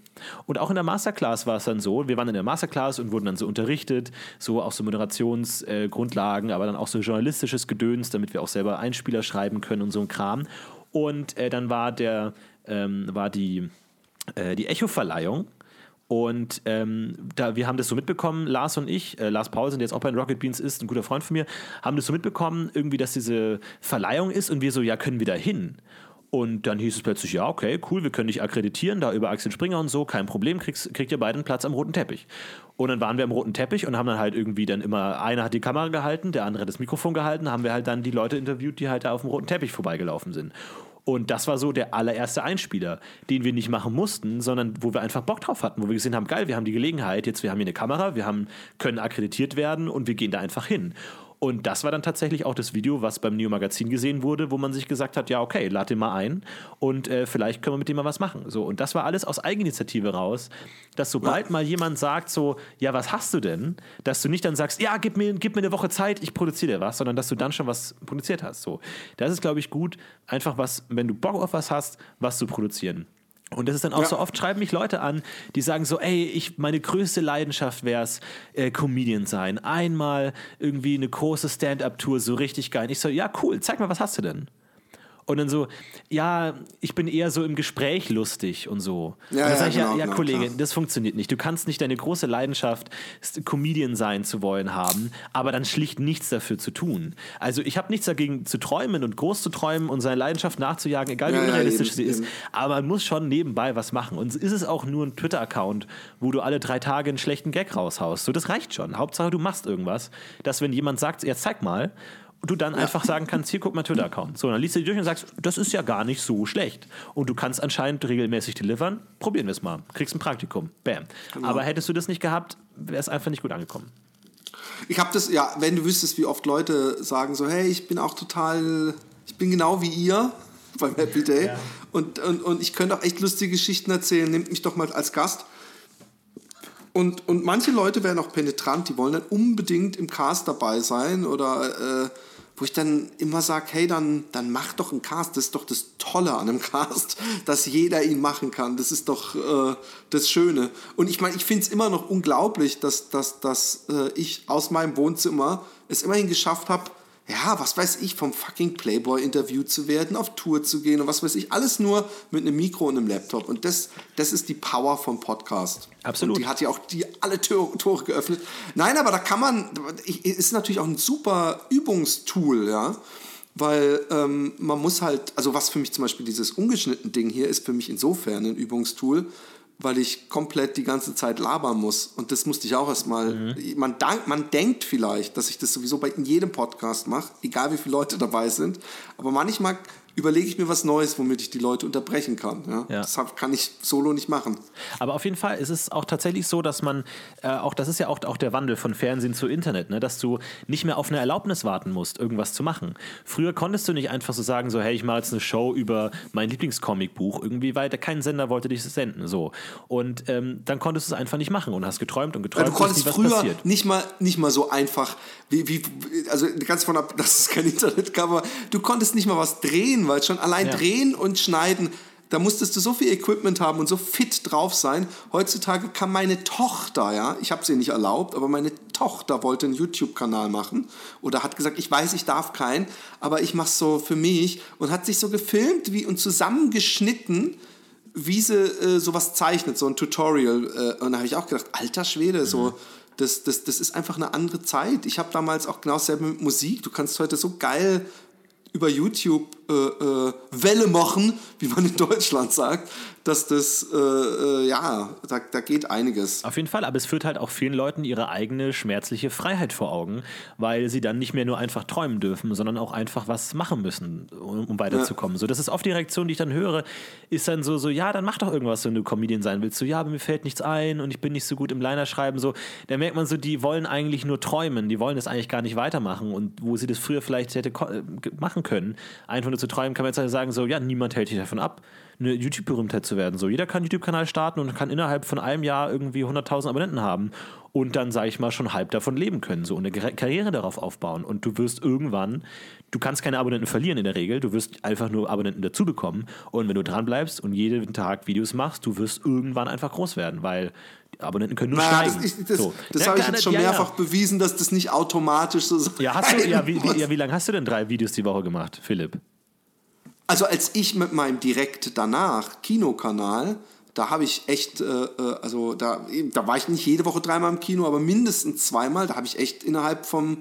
Und auch in der Masterclass war es dann so, wir waren in der Masterclass und wurden dann so unterrichtet, so auch so Moderationsgrundlagen, äh, aber dann auch so journalistisches Gedöns, damit wir auch selber Einspieler schreiben können und so ein Kram. Und äh, dann war der, ähm, war die, äh, die Echo-Verleihung und ähm, da, wir haben das so mitbekommen, Lars und ich, äh, Lars Paulsen, der jetzt auch bei den Rocket Beans ist, ein guter Freund von mir, haben das so mitbekommen, irgendwie, dass diese Verleihung ist und wir so, ja, können wir da hin? Und dann hieß es plötzlich, ja, okay, cool, wir können dich akkreditieren, da über Axel Springer und so, kein Problem, kriegst, kriegt ihr beide einen Platz am roten Teppich. Und dann waren wir am roten Teppich und haben dann halt irgendwie dann immer, einer hat die Kamera gehalten, der andere hat das Mikrofon gehalten, haben wir halt dann die Leute interviewt, die halt da auf dem roten Teppich vorbeigelaufen sind. Und das war so der allererste Einspieler, den wir nicht machen mussten, sondern wo wir einfach Bock drauf hatten, wo wir gesehen haben, geil, wir haben die Gelegenheit, jetzt wir haben hier eine Kamera, wir haben, können akkreditiert werden und wir gehen da einfach hin. Und das war dann tatsächlich auch das Video, was beim Neo Magazin gesehen wurde, wo man sich gesagt hat, ja, okay, lad den mal ein und äh, vielleicht können wir mit dem mal was machen. So, und das war alles aus Eigeninitiative raus, dass sobald ja. mal jemand sagt so, ja, was hast du denn, dass du nicht dann sagst, ja, gib mir, gib mir eine Woche Zeit, ich produziere dir was, sondern dass du dann schon was produziert hast. So, das ist, glaube ich, gut, einfach was, wenn du Bock auf was hast, was zu produzieren. Und das ist dann auch ja. so oft, schreiben mich Leute an, die sagen so, ey, ich, meine größte Leidenschaft wäre es, äh, Comedian sein. Einmal irgendwie eine große Stand-up-Tour, so richtig geil. Ich so, ja, cool, zeig mal, was hast du denn? Und dann so, ja, ich bin eher so im Gespräch lustig und so. Ja, und dann sage ich, genau, ja, ja genau, Kollege, klar. das funktioniert nicht. Du kannst nicht deine große Leidenschaft, Comedian sein zu wollen haben, aber dann schlicht nichts dafür zu tun. Also ich habe nichts dagegen zu träumen und groß zu träumen und seine Leidenschaft nachzujagen, egal wie ja, unrealistisch ja, sie ist. Aber man muss schon nebenbei was machen. Und ist es auch nur ein Twitter-Account, wo du alle drei Tage einen schlechten Gag raushaust. So, das reicht schon. Hauptsache, du machst irgendwas, dass wenn jemand sagt, ja, zeig mal, du dann ja. einfach sagen kannst, hier guck mal Twitter-Account. So, dann liest du die durch und sagst, das ist ja gar nicht so schlecht. Und du kannst anscheinend regelmäßig delivern. Probieren wir es mal. Kriegst ein Praktikum. Bam. Genau. Aber hättest du das nicht gehabt, wäre es einfach nicht gut angekommen. Ich habe das, ja, wenn du wüsstest, wie oft Leute sagen so, hey, ich bin auch total, ich bin genau wie ihr beim Happy Day. Ja. Und, und, und ich könnte auch echt lustige Geschichten erzählen. Nehmt mich doch mal als Gast. Und, und manche Leute werden auch penetrant, die wollen dann unbedingt im Cast dabei sein oder äh, wo ich dann immer sage, hey, dann, dann mach doch einen Cast. Das ist doch das Tolle an einem Cast, dass jeder ihn machen kann. Das ist doch äh, das Schöne. Und ich meine, ich finde es immer noch unglaublich, dass, dass, dass äh, ich aus meinem Wohnzimmer es immerhin geschafft habe, ja, was weiß ich, vom fucking Playboy interviewt zu werden, auf Tour zu gehen und was weiß ich, alles nur mit einem Mikro und einem Laptop. Und das, das ist die Power vom Podcast. Absolut. Und die hat ja auch die alle Tore, Tore geöffnet. Nein, aber da kann man, ist natürlich auch ein super Übungstool, ja. Weil ähm, man muss halt, also was für mich zum Beispiel dieses ungeschnitten Ding hier ist für mich insofern ein Übungstool, weil ich komplett die ganze Zeit labern muss. Und das musste ich auch erstmal. Mhm. Man, man denkt vielleicht, dass ich das sowieso bei jedem Podcast mache, egal wie viele Leute dabei sind. Aber manchmal überlege ich mir was Neues, womit ich die Leute unterbrechen kann. Ja? ja. Das kann ich solo nicht machen. Aber auf jeden Fall ist es auch tatsächlich so, dass man, äh, auch das ist ja auch, auch der Wandel von Fernsehen zu Internet, ne? dass du nicht mehr auf eine Erlaubnis warten musst, irgendwas zu machen. Früher konntest du nicht einfach so sagen, so hey, ich mache jetzt eine Show über mein Lieblingscomicbuch irgendwie, weil kein Sender wollte dich senden. So. Und ähm, dann konntest du es einfach nicht machen und hast geträumt und geträumt. Ja, du konntest nie, früher passiert. nicht mal, nicht mal so einfach, wie, wie, also ganz von ab, dass es kein Internet gab, aber du konntest nicht mal was drehen, weil schon allein ja. drehen und schneiden, da musstest du so viel Equipment haben und so fit drauf sein. Heutzutage kann meine Tochter, ja, ich habe sie nicht erlaubt, aber meine Tochter wollte einen YouTube-Kanal machen oder hat gesagt, ich weiß, ich darf keinen, aber ich mache so für mich und hat sich so gefilmt wie und zusammengeschnitten, wie sie äh, sowas zeichnet, so ein Tutorial. Äh, und da habe ich auch gedacht, alter Schwede, mhm. so das, das, das ist einfach eine andere Zeit. Ich habe damals auch genau dasselbe mit Musik. Du kannst heute so geil über YouTube äh, äh, Welle machen, wie man in Deutschland sagt, dass das, äh, äh, ja, da, da geht einiges. Auf jeden Fall, aber es führt halt auch vielen Leuten ihre eigene schmerzliche Freiheit vor Augen, weil sie dann nicht mehr nur einfach träumen dürfen, sondern auch einfach was machen müssen, um, um weiterzukommen. Ja. So, das ist oft die Reaktion, die ich dann höre, ist dann so, so, ja, dann mach doch irgendwas, wenn du Comedian sein willst. So, ja, aber mir fällt nichts ein und ich bin nicht so gut im Liner schreiben. So, da merkt man so, die wollen eigentlich nur träumen, die wollen das eigentlich gar nicht weitermachen und wo sie das früher vielleicht hätte äh, machen können, einfach nur zu träumen, kann man jetzt sagen, so, ja, niemand hält dich davon ab eine YouTube-Berühmtheit zu werden. So, jeder kann einen YouTube-Kanal starten und kann innerhalb von einem Jahr irgendwie 100.000 Abonnenten haben und dann, sage ich mal, schon halb davon leben können so und eine Karriere darauf aufbauen. Und du wirst irgendwann, du kannst keine Abonnenten verlieren in der Regel, du wirst einfach nur Abonnenten dazu bekommen. Und wenn du dran bleibst und jeden Tag Videos machst, du wirst irgendwann einfach groß werden, weil Abonnenten können nur naja, steigen. Das, das, so. das habe ich jetzt schon ja, mehrfach ja. bewiesen, dass das nicht automatisch so ist. Ja, hast du, ja, wie, wie, ja, wie lange hast du denn drei Videos die Woche gemacht, Philipp? Also als ich mit meinem direkt danach Kinokanal, da habe ich echt, äh, äh, also da, da war ich nicht jede Woche dreimal im Kino, aber mindestens zweimal, da habe ich echt innerhalb vom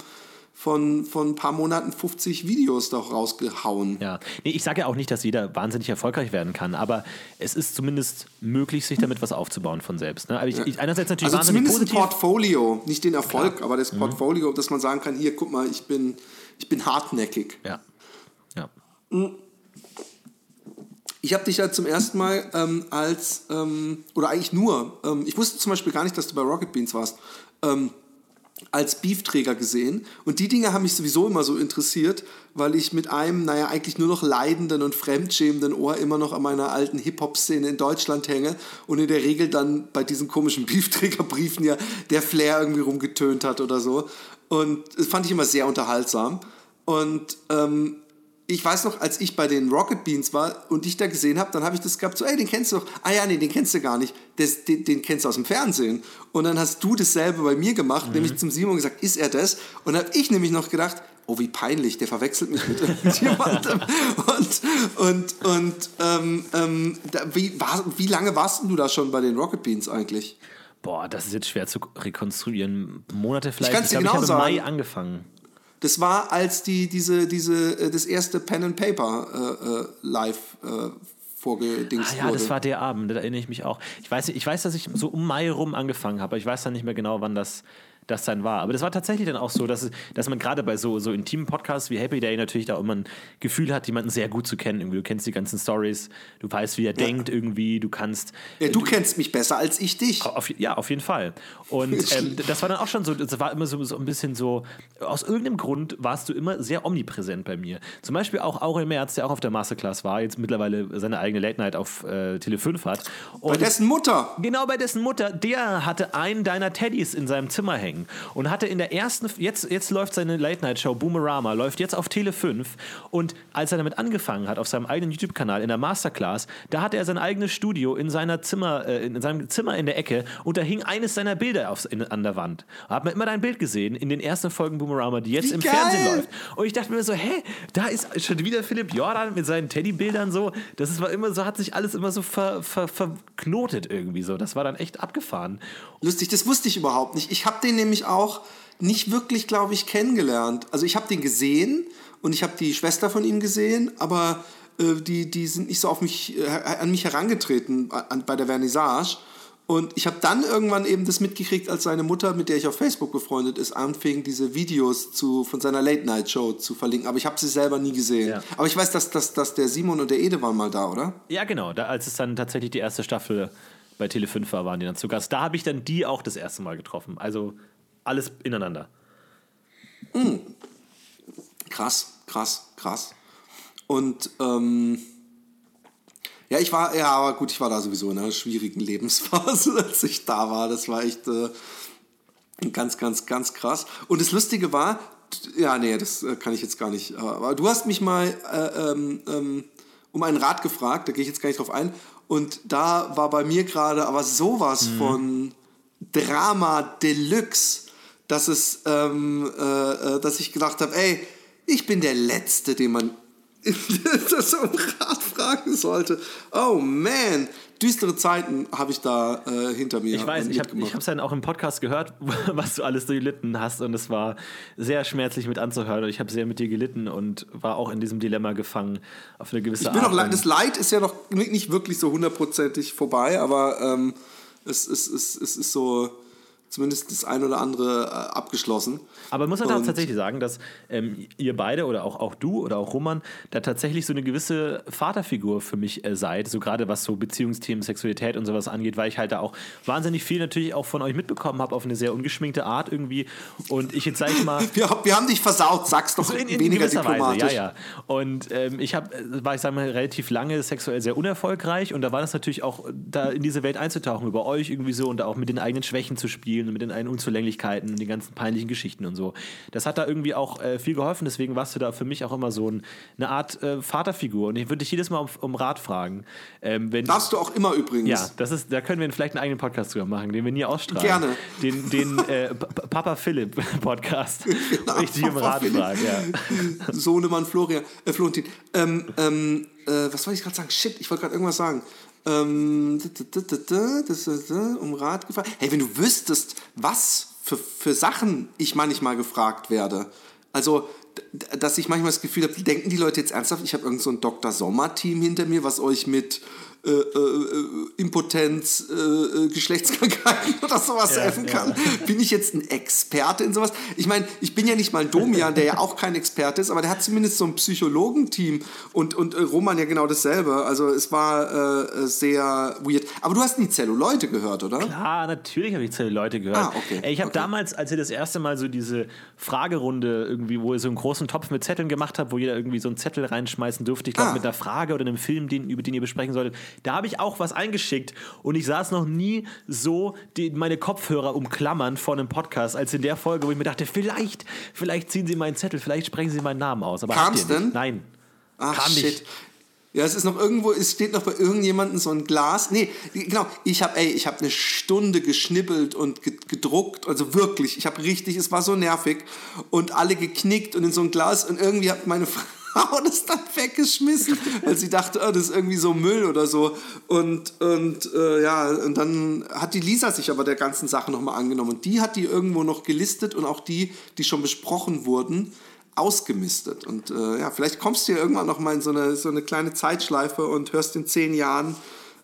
von, von ein paar Monaten 50 Videos doch rausgehauen. Ja, nee, ich sage ja auch nicht, dass jeder wahnsinnig erfolgreich werden kann, aber es ist zumindest möglich, sich damit was aufzubauen von selbst. Ne? Aber ich, ich, einerseits natürlich also zumindest positiv. ein Portfolio, nicht den Erfolg, Klar. aber das mhm. Portfolio, mhm. dass man sagen kann, hier, guck mal, ich bin, ich bin hartnäckig. Ja, ja. Mhm. Ich habe dich ja zum ersten Mal ähm, als, ähm, oder eigentlich nur, ähm, ich wusste zum Beispiel gar nicht, dass du bei Rocket Beans warst, ähm, als Beefträger gesehen. Und die Dinge haben mich sowieso immer so interessiert, weil ich mit einem, naja, eigentlich nur noch leidenden und fremdschämenden Ohr immer noch an meiner alten Hip-Hop-Szene in Deutschland hänge und in der Regel dann bei diesen komischen Beefträger-Briefen ja der Flair irgendwie rumgetönt hat oder so. Und das fand ich immer sehr unterhaltsam. Und ähm, ich weiß noch, als ich bei den Rocket Beans war und dich da gesehen habe, dann habe ich das gehabt, so, ey, den kennst du doch. Ah ja, nee, den kennst du gar nicht. Das, den, den kennst du aus dem Fernsehen. Und dann hast du dasselbe bei mir gemacht, mhm. nämlich zum Simon gesagt, ist er das? Und dann habe ich nämlich noch gedacht, oh, wie peinlich, der verwechselt mich mit irgendjemandem. und und, und ähm, ähm, da, wie, war, wie lange warst du da schon bei den Rocket Beans eigentlich? Boah, das ist jetzt schwer zu rekonstruieren. Monate vielleicht. Ich kann es dir genau ich habe im Mai angefangen. Das war, als die, diese, diese, äh, das erste Pen and Paper äh, äh, live äh, vorgedingst ah, ja, wurde. das war der Abend, da erinnere ich mich auch. Ich weiß, ich weiß, dass ich so um Mai rum angefangen habe, aber ich weiß dann nicht mehr genau, wann das, das dann war. Aber das war tatsächlich dann auch so, dass, dass man gerade bei so, so intimen Podcasts wie Happy Day natürlich da immer ein Gefühl hat, jemanden sehr gut zu kennen. Irgendwie. Du kennst die ganzen Stories, du weißt, wie er ja. denkt irgendwie, du kannst. Ja, du, du, kennst mich besser als ich dich. Auf, ja, auf jeden Fall. Und ähm, das war dann auch schon so, das war immer so, so ein bisschen so, aus irgendeinem Grund warst du immer sehr omnipräsent bei mir. Zum Beispiel auch Aurel Merz, der auch auf der Masterclass war, jetzt mittlerweile seine eigene Late Night auf äh, Tele 5 hat. Und bei dessen Mutter. Genau, bei dessen Mutter. Der hatte einen deiner Teddys in seinem Zimmer hängen hängen und hatte in der ersten, jetzt, jetzt läuft seine Late-Night-Show Boomerama, läuft jetzt auf Tele 5 und als er damit angefangen hat, auf seinem eigenen YouTube-Kanal in der Masterclass, da hatte er sein eigenes Studio in, seiner Zimmer, äh, in seinem Zimmer in der Ecke und da hing eines seiner Bilder aufs, in, an der Wand. Da hat man immer dein Bild gesehen in den ersten Folgen Boomerama, die jetzt Wie im geil. Fernsehen läuft. Und ich dachte mir so, hä, da ist schon wieder Philipp Jordan mit seinen Teddybildern so. Das ist, war immer so, hat sich alles immer so ver, ver, verknotet irgendwie so. Das war dann echt abgefahren. Lustig, das wusste ich überhaupt nicht. Ich habe den nämlich auch nicht wirklich, glaube ich, kennengelernt. Also ich habe den gesehen und ich habe die Schwester von ihm gesehen, aber äh, die, die sind nicht so auf mich, äh, an mich herangetreten an, bei der Vernissage. Und ich habe dann irgendwann eben das mitgekriegt, als seine Mutter, mit der ich auf Facebook befreundet ist, anfing, diese Videos zu, von seiner Late-Night-Show zu verlinken. Aber ich habe sie selber nie gesehen. Ja. Aber ich weiß, dass, dass, dass der Simon und der Ede waren mal da, oder? Ja, genau. Da, als es dann tatsächlich die erste Staffel bei Tele5 war, waren die dann zu Gast. Da habe ich dann die auch das erste Mal getroffen. Also alles ineinander. Mhm. Krass, krass, krass. Und ähm, ja, ich war, ja, aber gut, ich war da sowieso in einer schwierigen Lebensphase, als ich da war. Das war echt äh, ganz, ganz, ganz krass. Und das Lustige war, ja, nee, das äh, kann ich jetzt gar nicht. Aber du hast mich mal äh, ähm, ähm, um einen Rat gefragt, da gehe ich jetzt gar nicht drauf ein. Und da war bei mir gerade aber sowas mhm. von Drama Deluxe, dass es, ähm, äh, äh dass ich gedacht habe, ey, ich bin der Letzte, den man das um Rat fragen sollte. Oh man, düstere Zeiten habe ich da äh, hinter mir. Ich weiß, ich habe es dann auch im Podcast gehört, was du alles gelitten hast und es war sehr schmerzlich mit anzuhören und ich habe sehr mit dir gelitten und war auch in diesem Dilemma gefangen auf eine gewisse ich bin Art. Noch, das Leid ist ja noch nicht wirklich so hundertprozentig vorbei, aber ähm, es, es, es, es ist so zumindest das ein oder andere äh, abgeschlossen. Aber muss man tatsächlich sagen, dass ähm, ihr beide oder auch, auch du oder auch Roman da tatsächlich so eine gewisse Vaterfigur für mich äh, seid, so gerade was so Beziehungsthemen, Sexualität und sowas angeht, weil ich halt da auch wahnsinnig viel natürlich auch von euch mitbekommen habe auf eine sehr ungeschminkte Art irgendwie und ich jetzt sag ich mal... wir, wir haben dich versaut, sag's doch so in, in weniger diplomatisch. Weise, ja, ja. Und ähm, ich hab, war, ich sag mal, relativ lange sexuell sehr unerfolgreich und da war das natürlich auch, da in diese Welt einzutauchen, über euch irgendwie so und da auch mit den eigenen Schwächen zu spielen und mit den einen Unzulänglichkeiten und den ganzen peinlichen Geschichten und so. Das hat da irgendwie auch äh, viel geholfen, deswegen warst du da für mich auch immer so ein, eine Art äh, Vaterfigur. Und ich würde dich jedes Mal um, um Rat fragen. Ähm, wenn, Darfst du auch immer übrigens. Ja, das ist, da können wir vielleicht einen eigenen Podcast drüber machen, den wir nie ausstrahlen. Gerne. Den, den äh, Papa Philipp Podcast. Genau, ich dich um Rat frage, ja. Sohnemann Florian, äh, Florentin. Ähm, ähm, äh, was wollte ich gerade sagen? Shit, ich wollte gerade irgendwas sagen. Ähm, um Rat gefragt. Hey, wenn du wüsstest, was für, für Sachen ich manchmal gefragt werde. Also, dass ich manchmal das Gefühl habe, denken die Leute jetzt ernsthaft, ich habe irgend so ein Dr. Sommer-Team hinter mir, was euch mit äh, äh, Impotenz, äh, äh, Geschlechtskrankheiten oder sowas ja, helfen kann. Ja. Bin ich jetzt ein Experte in sowas? Ich meine, ich bin ja nicht mal Domian, der ja auch kein Experte ist, aber der hat zumindest so ein Psychologenteam und, und äh, Roman ja genau dasselbe. Also es war äh, sehr weird. Aber du hast nie Zelluleute gehört, oder? Klar, natürlich habe ich Zelluleute gehört. Ah, okay. Ich habe okay. damals, als ihr das erste Mal so diese Fragerunde irgendwie, wo ihr so einen großen Topf mit Zetteln gemacht habt, wo jeder irgendwie so einen Zettel reinschmeißen durfte, ich glaube ah. mit einer Frage oder einem Film, den, über den ihr besprechen solltet, da habe ich auch was eingeschickt und ich saß noch nie so die, meine Kopfhörer umklammern vor einem Podcast als in der Folge, wo ich mir dachte, vielleicht, vielleicht ziehen Sie meinen Zettel, vielleicht sprechen Sie meinen Namen aus. Aber Kam's denn? Nein. Ach, Kam shit. nicht. Ja, es ist noch irgendwo, es steht noch bei irgendjemandem so ein Glas. Nee, genau, ich habe, ey, ich habe eine Stunde geschnippelt und ge- gedruckt, also wirklich, ich habe richtig, es war so nervig und alle geknickt und in so ein Glas und irgendwie hat meine Frau das dann weggeschmissen, weil sie dachte, oh, das ist irgendwie so Müll oder so. Und, und äh, ja, und dann hat die Lisa sich aber der ganzen Sache nochmal angenommen und die hat die irgendwo noch gelistet und auch die, die schon besprochen wurden, ausgemistet. Und äh, ja, vielleicht kommst du ja irgendwann noch mal in so eine, so eine kleine Zeitschleife und hörst in zehn Jahren,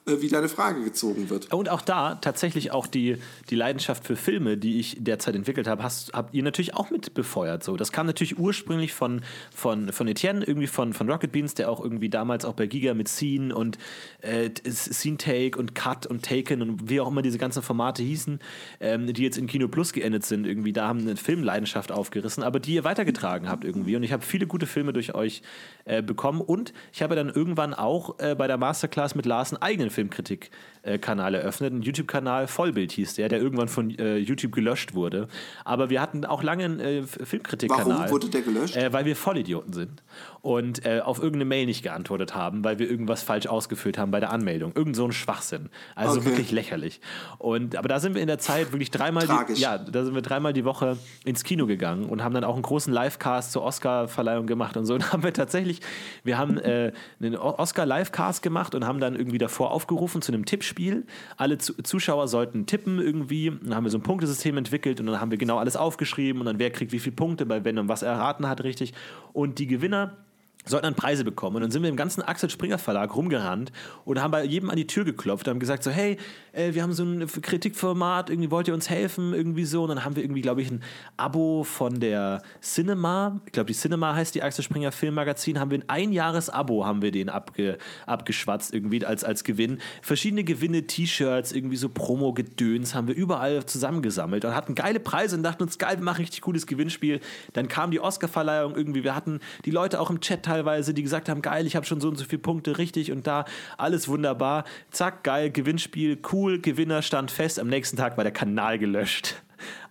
wie deine Frage gezogen wird. Und auch da tatsächlich auch die, die Leidenschaft für Filme, die ich derzeit entwickelt habe, hast, habt ihr natürlich auch mit befeuert. So. Das kam natürlich ursprünglich von, von, von Etienne, irgendwie von, von Rocket Beans, der auch irgendwie damals auch bei Giga mit Scene und äh, Scene Take und Cut und Taken und wie auch immer diese ganzen Formate hießen, ähm, die jetzt in Kino Plus geendet sind, irgendwie da haben eine Filmleidenschaft aufgerissen, aber die ihr weitergetragen habt irgendwie. Und ich habe viele gute Filme durch euch äh, bekommen und ich habe dann irgendwann auch äh, bei der Masterclass mit Lars einen eigenen Filmkritik-Kanal eröffnet. Ein YouTube-Kanal, Vollbild hieß der, der irgendwann von äh, YouTube gelöscht wurde. Aber wir hatten auch lange einen äh, Filmkritik-Kanal. Warum wurde der gelöscht? Äh, weil wir Vollidioten sind und äh, auf irgendeine Mail nicht geantwortet haben, weil wir irgendwas falsch ausgefüllt haben bei der Anmeldung. Irgend so ein Schwachsinn. Also Okay. wirklich lächerlich. Und, aber da sind wir in der Zeit wirklich dreimal Tragisch. die, ja, da sind wir dreimal die Woche ins Kino gegangen und haben dann auch einen großen Livecast zur Oscar-Verleihung gemacht und so. Und haben wir tatsächlich, wir haben äh, einen Oscar-Livecast gemacht und haben dann irgendwie davor aufgerufen zu einem Tippspiel. Alle Zu Zuschauer sollten tippen irgendwie. Dann haben wir so ein Punktesystem entwickelt und dann haben wir genau alles aufgeschrieben und dann wer kriegt wie viele Punkte, bei wenn und was er erraten hat, richtig. Und die Gewinner sollten dann Preise bekommen. Und dann sind wir im ganzen Axel Springer Verlag rumgerannt und haben bei jedem an die Tür geklopft und haben gesagt so, hey, äh, wir haben so ein Kritikformat, irgendwie wollt ihr uns helfen, irgendwie so. Und dann haben wir irgendwie, glaube ich, ein Abo von der Cinema, ich glaube, die Cinema heißt die Axel Springer Filmmagazin, haben wir ein Einjahres-Abo, haben wir den abge, abgeschwatzt irgendwie als, als Gewinn. Verschiedene Gewinne, T-Shirts, irgendwie so Promo-Gedöns haben wir überall zusammengesammelt und hatten geile Preise und dachten uns, geil, wir machen richtig cooles Gewinnspiel. Dann kam die Oscar-Verleihung irgendwie, wir hatten die Leute auch im Chat teilweise, die gesagt haben, geil, ich habe schon so und so viele Punkte richtig und da, alles wunderbar. Zack, geil, Gewinnspiel, cool, Gewinner stand fest. Am nächsten Tag war der Kanal gelöscht.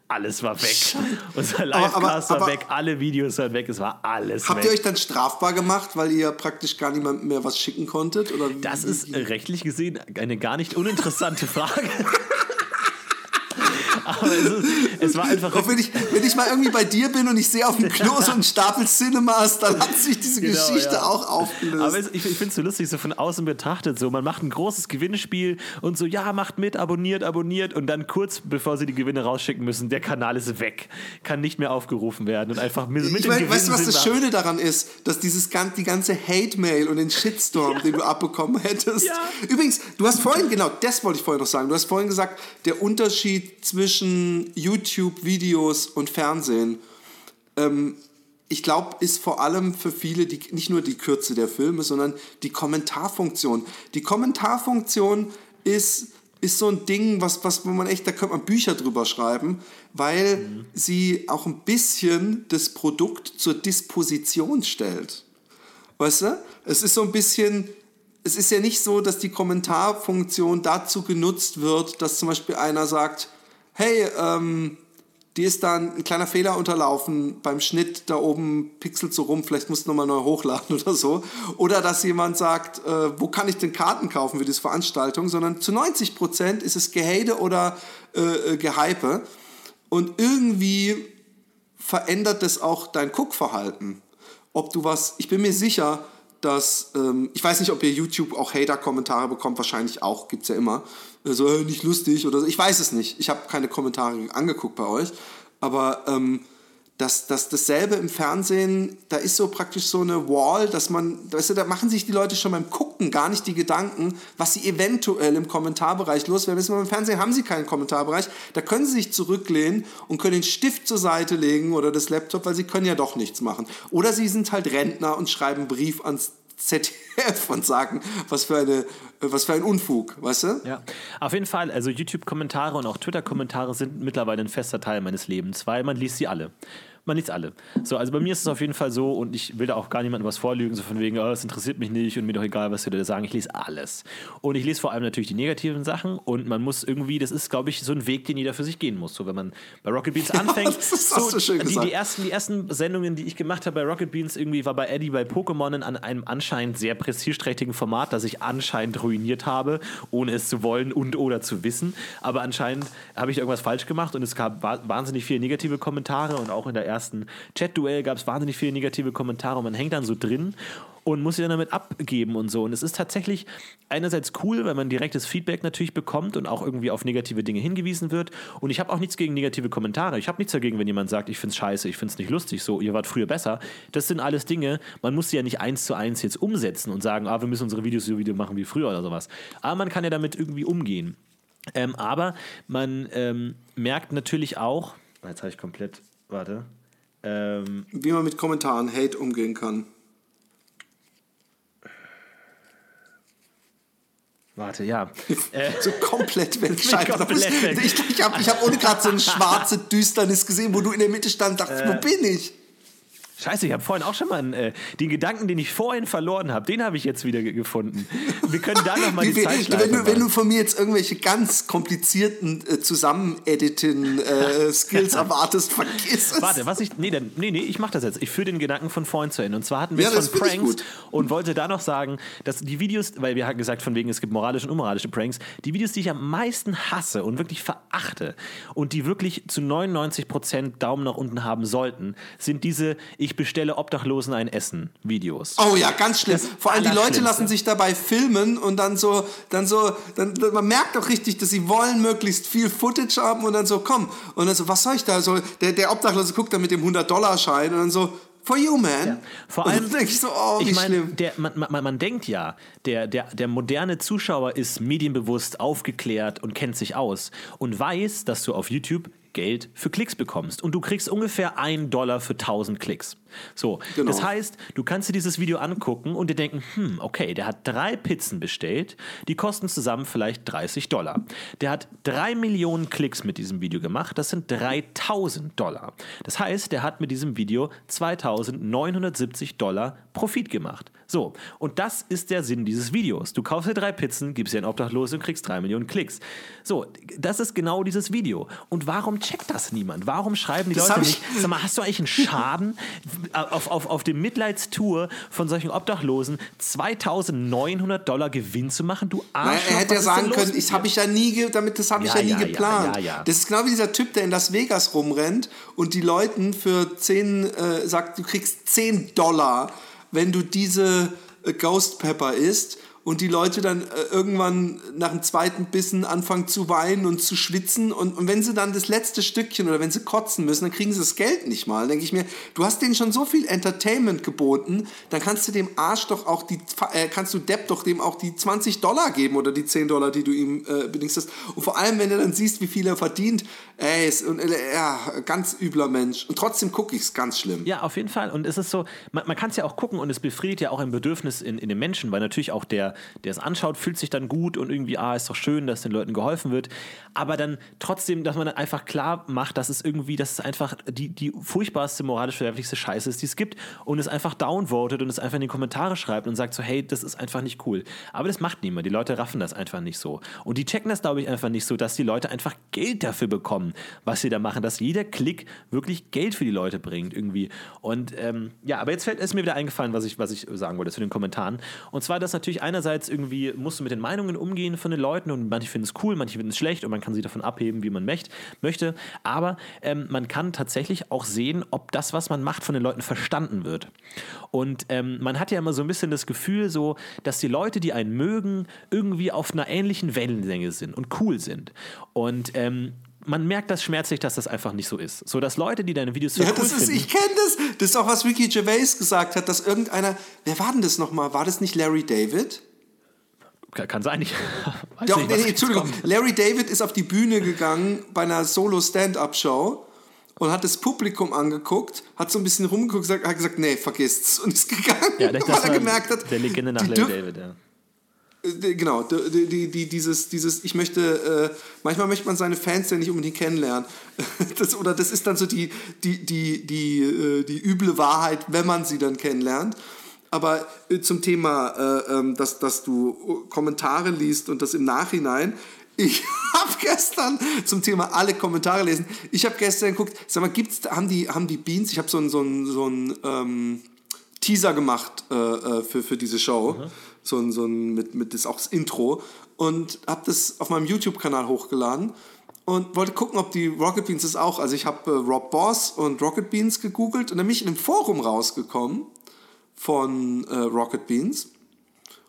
Alles war weg. Unser Livecast war weg, alle Videos waren weg, es war alles Habt weg. ihr euch dann strafbar gemacht, weil ihr praktisch gar niemandem mehr was schicken konntet? Oder Das ist rechtlich gesehen eine gar nicht uninteressante Frage. Aber es, ist, es war einfach. Auch wenn ich, wenn ich mal irgendwie bei dir bin und ich sehe auf dem Klo so einen Stapel Cinemas, dann hat sich diese Genau, Geschichte ja. auch aufgelöst. Aber es, ich, ich finde es so lustig, so von außen betrachtet. So, man macht ein großes Gewinnspiel und so, ja, macht mit, abonniert, abonniert. Und dann kurz bevor sie die Gewinne rausschicken müssen, der Kanal ist weg. Kann nicht mehr aufgerufen werden. Und einfach mit, mit ich mein, weißt du, was das Schöne daran ist? Dass dieses die ganze Hate-Mail und den Shitstorm, den du abbekommen hättest. Ja. Übrigens, du hast vorhin, genau, das wollte ich vorhin noch sagen. Du hast vorhin gesagt, der Unterschied zwischen YouTube-Videos und Fernsehen, ähm, ich glaube, ist vor allem für viele die, nicht nur die Kürze der Filme, sondern die Kommentarfunktion. Die Kommentarfunktion ist, ist so ein Ding, was, was, wo man echt, da könnte man Bücher drüber schreiben, weil sie auch ein bisschen das Produkt zur Disposition stellt. Weißt du? Es ist so ein bisschen, es ist ja nicht so, dass die Kommentarfunktion dazu genutzt wird, dass zum Beispiel einer sagt, hey, ähm, dir ist da ein kleiner Fehler unterlaufen beim Schnitt, da oben pixelt so rum, vielleicht musst du nochmal neu hochladen oder so. Oder dass jemand sagt, äh, wo kann ich denn Karten kaufen für diese Veranstaltung, sondern zu 90 Prozent ist es Gehate oder äh, äh, Gehype. Und irgendwie verändert das auch dein Guckverhalten. Ob du was, ich bin mir sicher, dass, ähm, ich weiß nicht, ob ihr YouTube auch Hater-Kommentare bekommt, wahrscheinlich auch, gibt's ja immer. So, äh, nicht lustig oder so. Ich weiß es nicht. Ich habe keine Kommentare angeguckt bei euch. Aber ähm, das, das, dasselbe im Fernsehen, da ist so praktisch so eine Wall, dass man, weißt du, da machen sich die Leute schon beim Gucken gar nicht die Gedanken, was sie eventuell im Kommentarbereich loswerden. Wir, Im Fernsehen haben sie keinen Kommentarbereich, da können sie sich zurücklehnen und können den Stift zur Seite legen oder das Laptop, weil sie können ja doch nichts machen. Oder sie sind halt Rentner und schreiben Brief ans ZDF und sagen, was für, eine, was für ein Unfug, weißt du? Ja, auf jeden Fall. Also YouTube-Kommentare und auch Twitter-Kommentare sind mittlerweile ein fester Teil meines Lebens, weil man liest sie alle. Man liest alle. So, also bei mir ist es auf jeden Fall so und ich will da auch gar niemandem was vorlügen, so von wegen, oh, es interessiert mich nicht und mir doch egal, was wir da sagen. Ich lese alles. Und ich lese vor allem natürlich die negativen Sachen und man muss irgendwie, das ist, glaube ich, so ein Weg, den jeder für sich gehen muss. So, wenn man bei Rocket Beans anfängt, das so, du schön die, die, ersten, die ersten Sendungen, die ich gemacht habe bei Rocket Beans, irgendwie war bei Eddie bei Pokémon an einem anscheinend sehr prestigeträchtigen Format, das ich anscheinend ruiniert habe, ohne es zu wollen und oder zu wissen. Aber anscheinend habe ich irgendwas falsch gemacht und es gab wa- wahnsinnig viele negative Kommentare und auch in der ersten Chat-Duell gab es wahnsinnig viele negative Kommentare und man hängt dann so drin und muss sich dann damit abgeben und so. Und es ist tatsächlich einerseits cool, weil man direktes Feedback natürlich bekommt und auch irgendwie auf negative Dinge hingewiesen wird. Und ich habe auch nichts gegen negative Kommentare. Ich habe nichts dagegen, wenn jemand sagt, ich finde es scheiße, ich finde es nicht lustig, so, ihr wart früher besser. Das sind alles Dinge, man muss sie ja nicht eins zu eins jetzt umsetzen und sagen, ah, wir müssen unsere Videos so Video machen wie früher oder sowas. Aber man kann ja damit irgendwie umgehen. Ähm, aber man ähm, merkt natürlich auch, jetzt habe ich komplett, warte, ähm, Wie man mit Kommentaren, Hate umgehen kann. warte, ja. Äh, So komplett weg. Ich, ich habe ich hab ohne gerade so eine schwarze Düsternis gesehen, wo du in der Mitte stand und dachtest, Äh. wo bin ich? Scheiße, ich habe vorhin auch schon mal einen, äh, den Gedanken, den ich vorhin verloren habe, den habe ich jetzt wieder ge gefunden. Wir können da nochmal die wie- Zeitschleife wenn, du, wenn du von mir jetzt irgendwelche ganz komplizierten äh, Zusammen-Editen-Skills erwartest, vergiss es. Warte, was ich. Nee, dann, nee, nee, ich mach das jetzt. Ich führe den Gedanken von vorhin zu Ende. Und zwar hatten wir Ja, von Pranks und wollte da noch sagen, dass die Videos, weil wir hatten gesagt, von wegen, es gibt moralische und unmoralische Pranks, die Videos, die ich am meisten hasse und wirklich verachte und die wirklich zu 99% Daumen nach unten haben sollten, sind diese Ich bestelle Obdachlosen ein Essen Videos. Oh ja, ganz schlimm. Das Vor allem die Leute lassen sich dabei filmen und dann so, dann so, dann, man merkt doch richtig, dass sie wollen möglichst viel Footage haben und dann so, komm. Und dann so, was soll ich da? So, der, der Obdachlose guckt dann mit dem 100-Dollar-Schein und dann so, for you, man. Vor und allem, denke ich so, oh, wie ich meine, schlimm. der, man, man, man denkt ja, der, der, der moderne Zuschauer ist medienbewusst, aufgeklärt und kennt sich aus und weiß, dass du auf YouTube Geld für Klicks bekommst. Und du kriegst ungefähr einen Dollar für 1000 Klicks. So, Genau. das heißt, du kannst dir dieses Video angucken und dir denken, hm, okay, der hat drei Pizzen bestellt, die kosten zusammen vielleicht 30 Dollar. Der hat drei Millionen Klicks mit diesem Video gemacht, das sind 3000 Dollar. Das heißt, der hat mit diesem Video 2970 Dollar Profit gemacht. So, und das ist der Sinn dieses Videos. Du kaufst dir drei Pizzen, gibst dir einen Obdachlosen und kriegst drei Millionen Klicks. So, das ist genau dieses Video. Und warum checkt das niemand? Warum schreiben die Das Leute nicht, sag mal, hast du eigentlich einen Schaden auf, auf, auf dem Mitleidstour von solchen Obdachlosen 2900 Dollar Gewinn zu machen? Du Naja, Arschloch, er hätte ja sagen können, ich habe ich ja nie, damit das habe ich Ja, ja nie ja, ja, geplant. ja, ja. Das ist genau wie dieser Typ, der in Las Vegas rumrennt und die Leuten für 10 äh, sagt, du kriegst 10 Dollar, wenn du diese äh, Ghost Pepper isst. Und die Leute dann äh, irgendwann nach dem zweiten Bissen anfangen zu weinen und zu schwitzen. Und, und wenn sie dann das letzte Stückchen oder wenn sie kotzen müssen, dann kriegen sie das Geld nicht mal. Denke ich mir, du hast denen schon so viel Entertainment geboten, dann kannst du dem Arsch doch auch die, äh, kannst du Depp doch dem auch die 20 Dollar geben oder die 10 Dollar, die du ihm äh, bedingst hast. Und vor allem, wenn du dann siehst, wie viel er verdient, ey, ist, und, äh, ja, ganz übler Mensch. Und trotzdem gucke ich es ganz schlimm. Ja, auf jeden Fall. Und es ist so, man, man kann es ja auch gucken und es befriedigt ja auch ein Bedürfnis in, in den Menschen, weil natürlich auch der, der es anschaut, fühlt sich dann gut und irgendwie, ah, ist doch schön, dass den Leuten geholfen wird. Aber dann trotzdem, dass man dann einfach klar macht, dass es irgendwie, dass es einfach die, die furchtbarste, moralisch verwerflichste Scheiße ist, die es gibt und es einfach downvotet und es einfach in die Kommentare schreibt und sagt so, hey, das ist einfach nicht cool. Aber das macht niemand. Die Leute raffen das einfach nicht so. Und die checken das, glaube ich, einfach nicht so, dass die Leute einfach Geld dafür bekommen, was sie da machen, dass jeder Klick wirklich Geld für die Leute bringt irgendwie. Und ähm, ja, aber jetzt fällt es mir wieder eingefallen, was ich, was ich sagen wollte zu den Kommentaren. Und zwar, dass natürlich einerseits irgendwie musst du mit den Meinungen umgehen von den Leuten und manche finden es cool, manche finden es schlecht und man kann sie davon abheben, wie man möcht, möchte. Aber ähm, man kann tatsächlich auch sehen, ob das, was man macht, von den Leuten verstanden wird. Und ähm, man hat ja immer so ein bisschen das Gefühl, so, dass die Leute, die einen mögen, irgendwie auf einer ähnlichen Wellenlänge sind und cool sind. Und ähm, man merkt das schmerzlich, dass das einfach nicht so ist. So dass Leute, die deine Videos so Ja, cool das ist, finden, ich kenne das. Das ist auch, was Ricky Gervais gesagt hat, dass irgendeiner, wer war denn das nochmal? War das nicht Larry David? Kann, sein, ich weiß Doch, nicht, nee, nee, Entschuldigung. kommt. Larry David ist auf die Bühne gegangen bei einer Solo-Stand-Up-Show und hat das Publikum angeguckt, hat so ein bisschen rumgeguckt, hat gesagt, nee, vergisst's und ist gegangen, Ja, das, weil das er war gemerkt hat, der Legende nach Larry David, ja. Äh, genau, die, die, die, dieses, dieses, ich möchte, äh, manchmal möchte man seine Fans ja nicht unbedingt kennenlernen. Das, oder das ist dann so die, die, die, die, äh, die üble Wahrheit, wenn man sie dann kennenlernt. Aber äh, zum Thema, äh, ähm, dass, dass du Kommentare liest und das im Nachhinein, ich habe gestern zum Thema alle Kommentare lesen. Ich habe gestern geguckt, sag mal, gibt's, haben, die, haben die Beans, ich habe so einen so so ein, ähm, Teaser gemacht äh, äh, für, für diese Show. Mhm. So ein, so ein, mit, mit das auch das Intro. Und habe das auf meinem YouTube-Kanal hochgeladen und wollte gucken, ob die Rocket Beans das auch. Also ich habe äh, Rob Boss und Rocket Beans gegoogelt und dann bin ich in einem Forum rausgekommen von äh, Rocket Beans.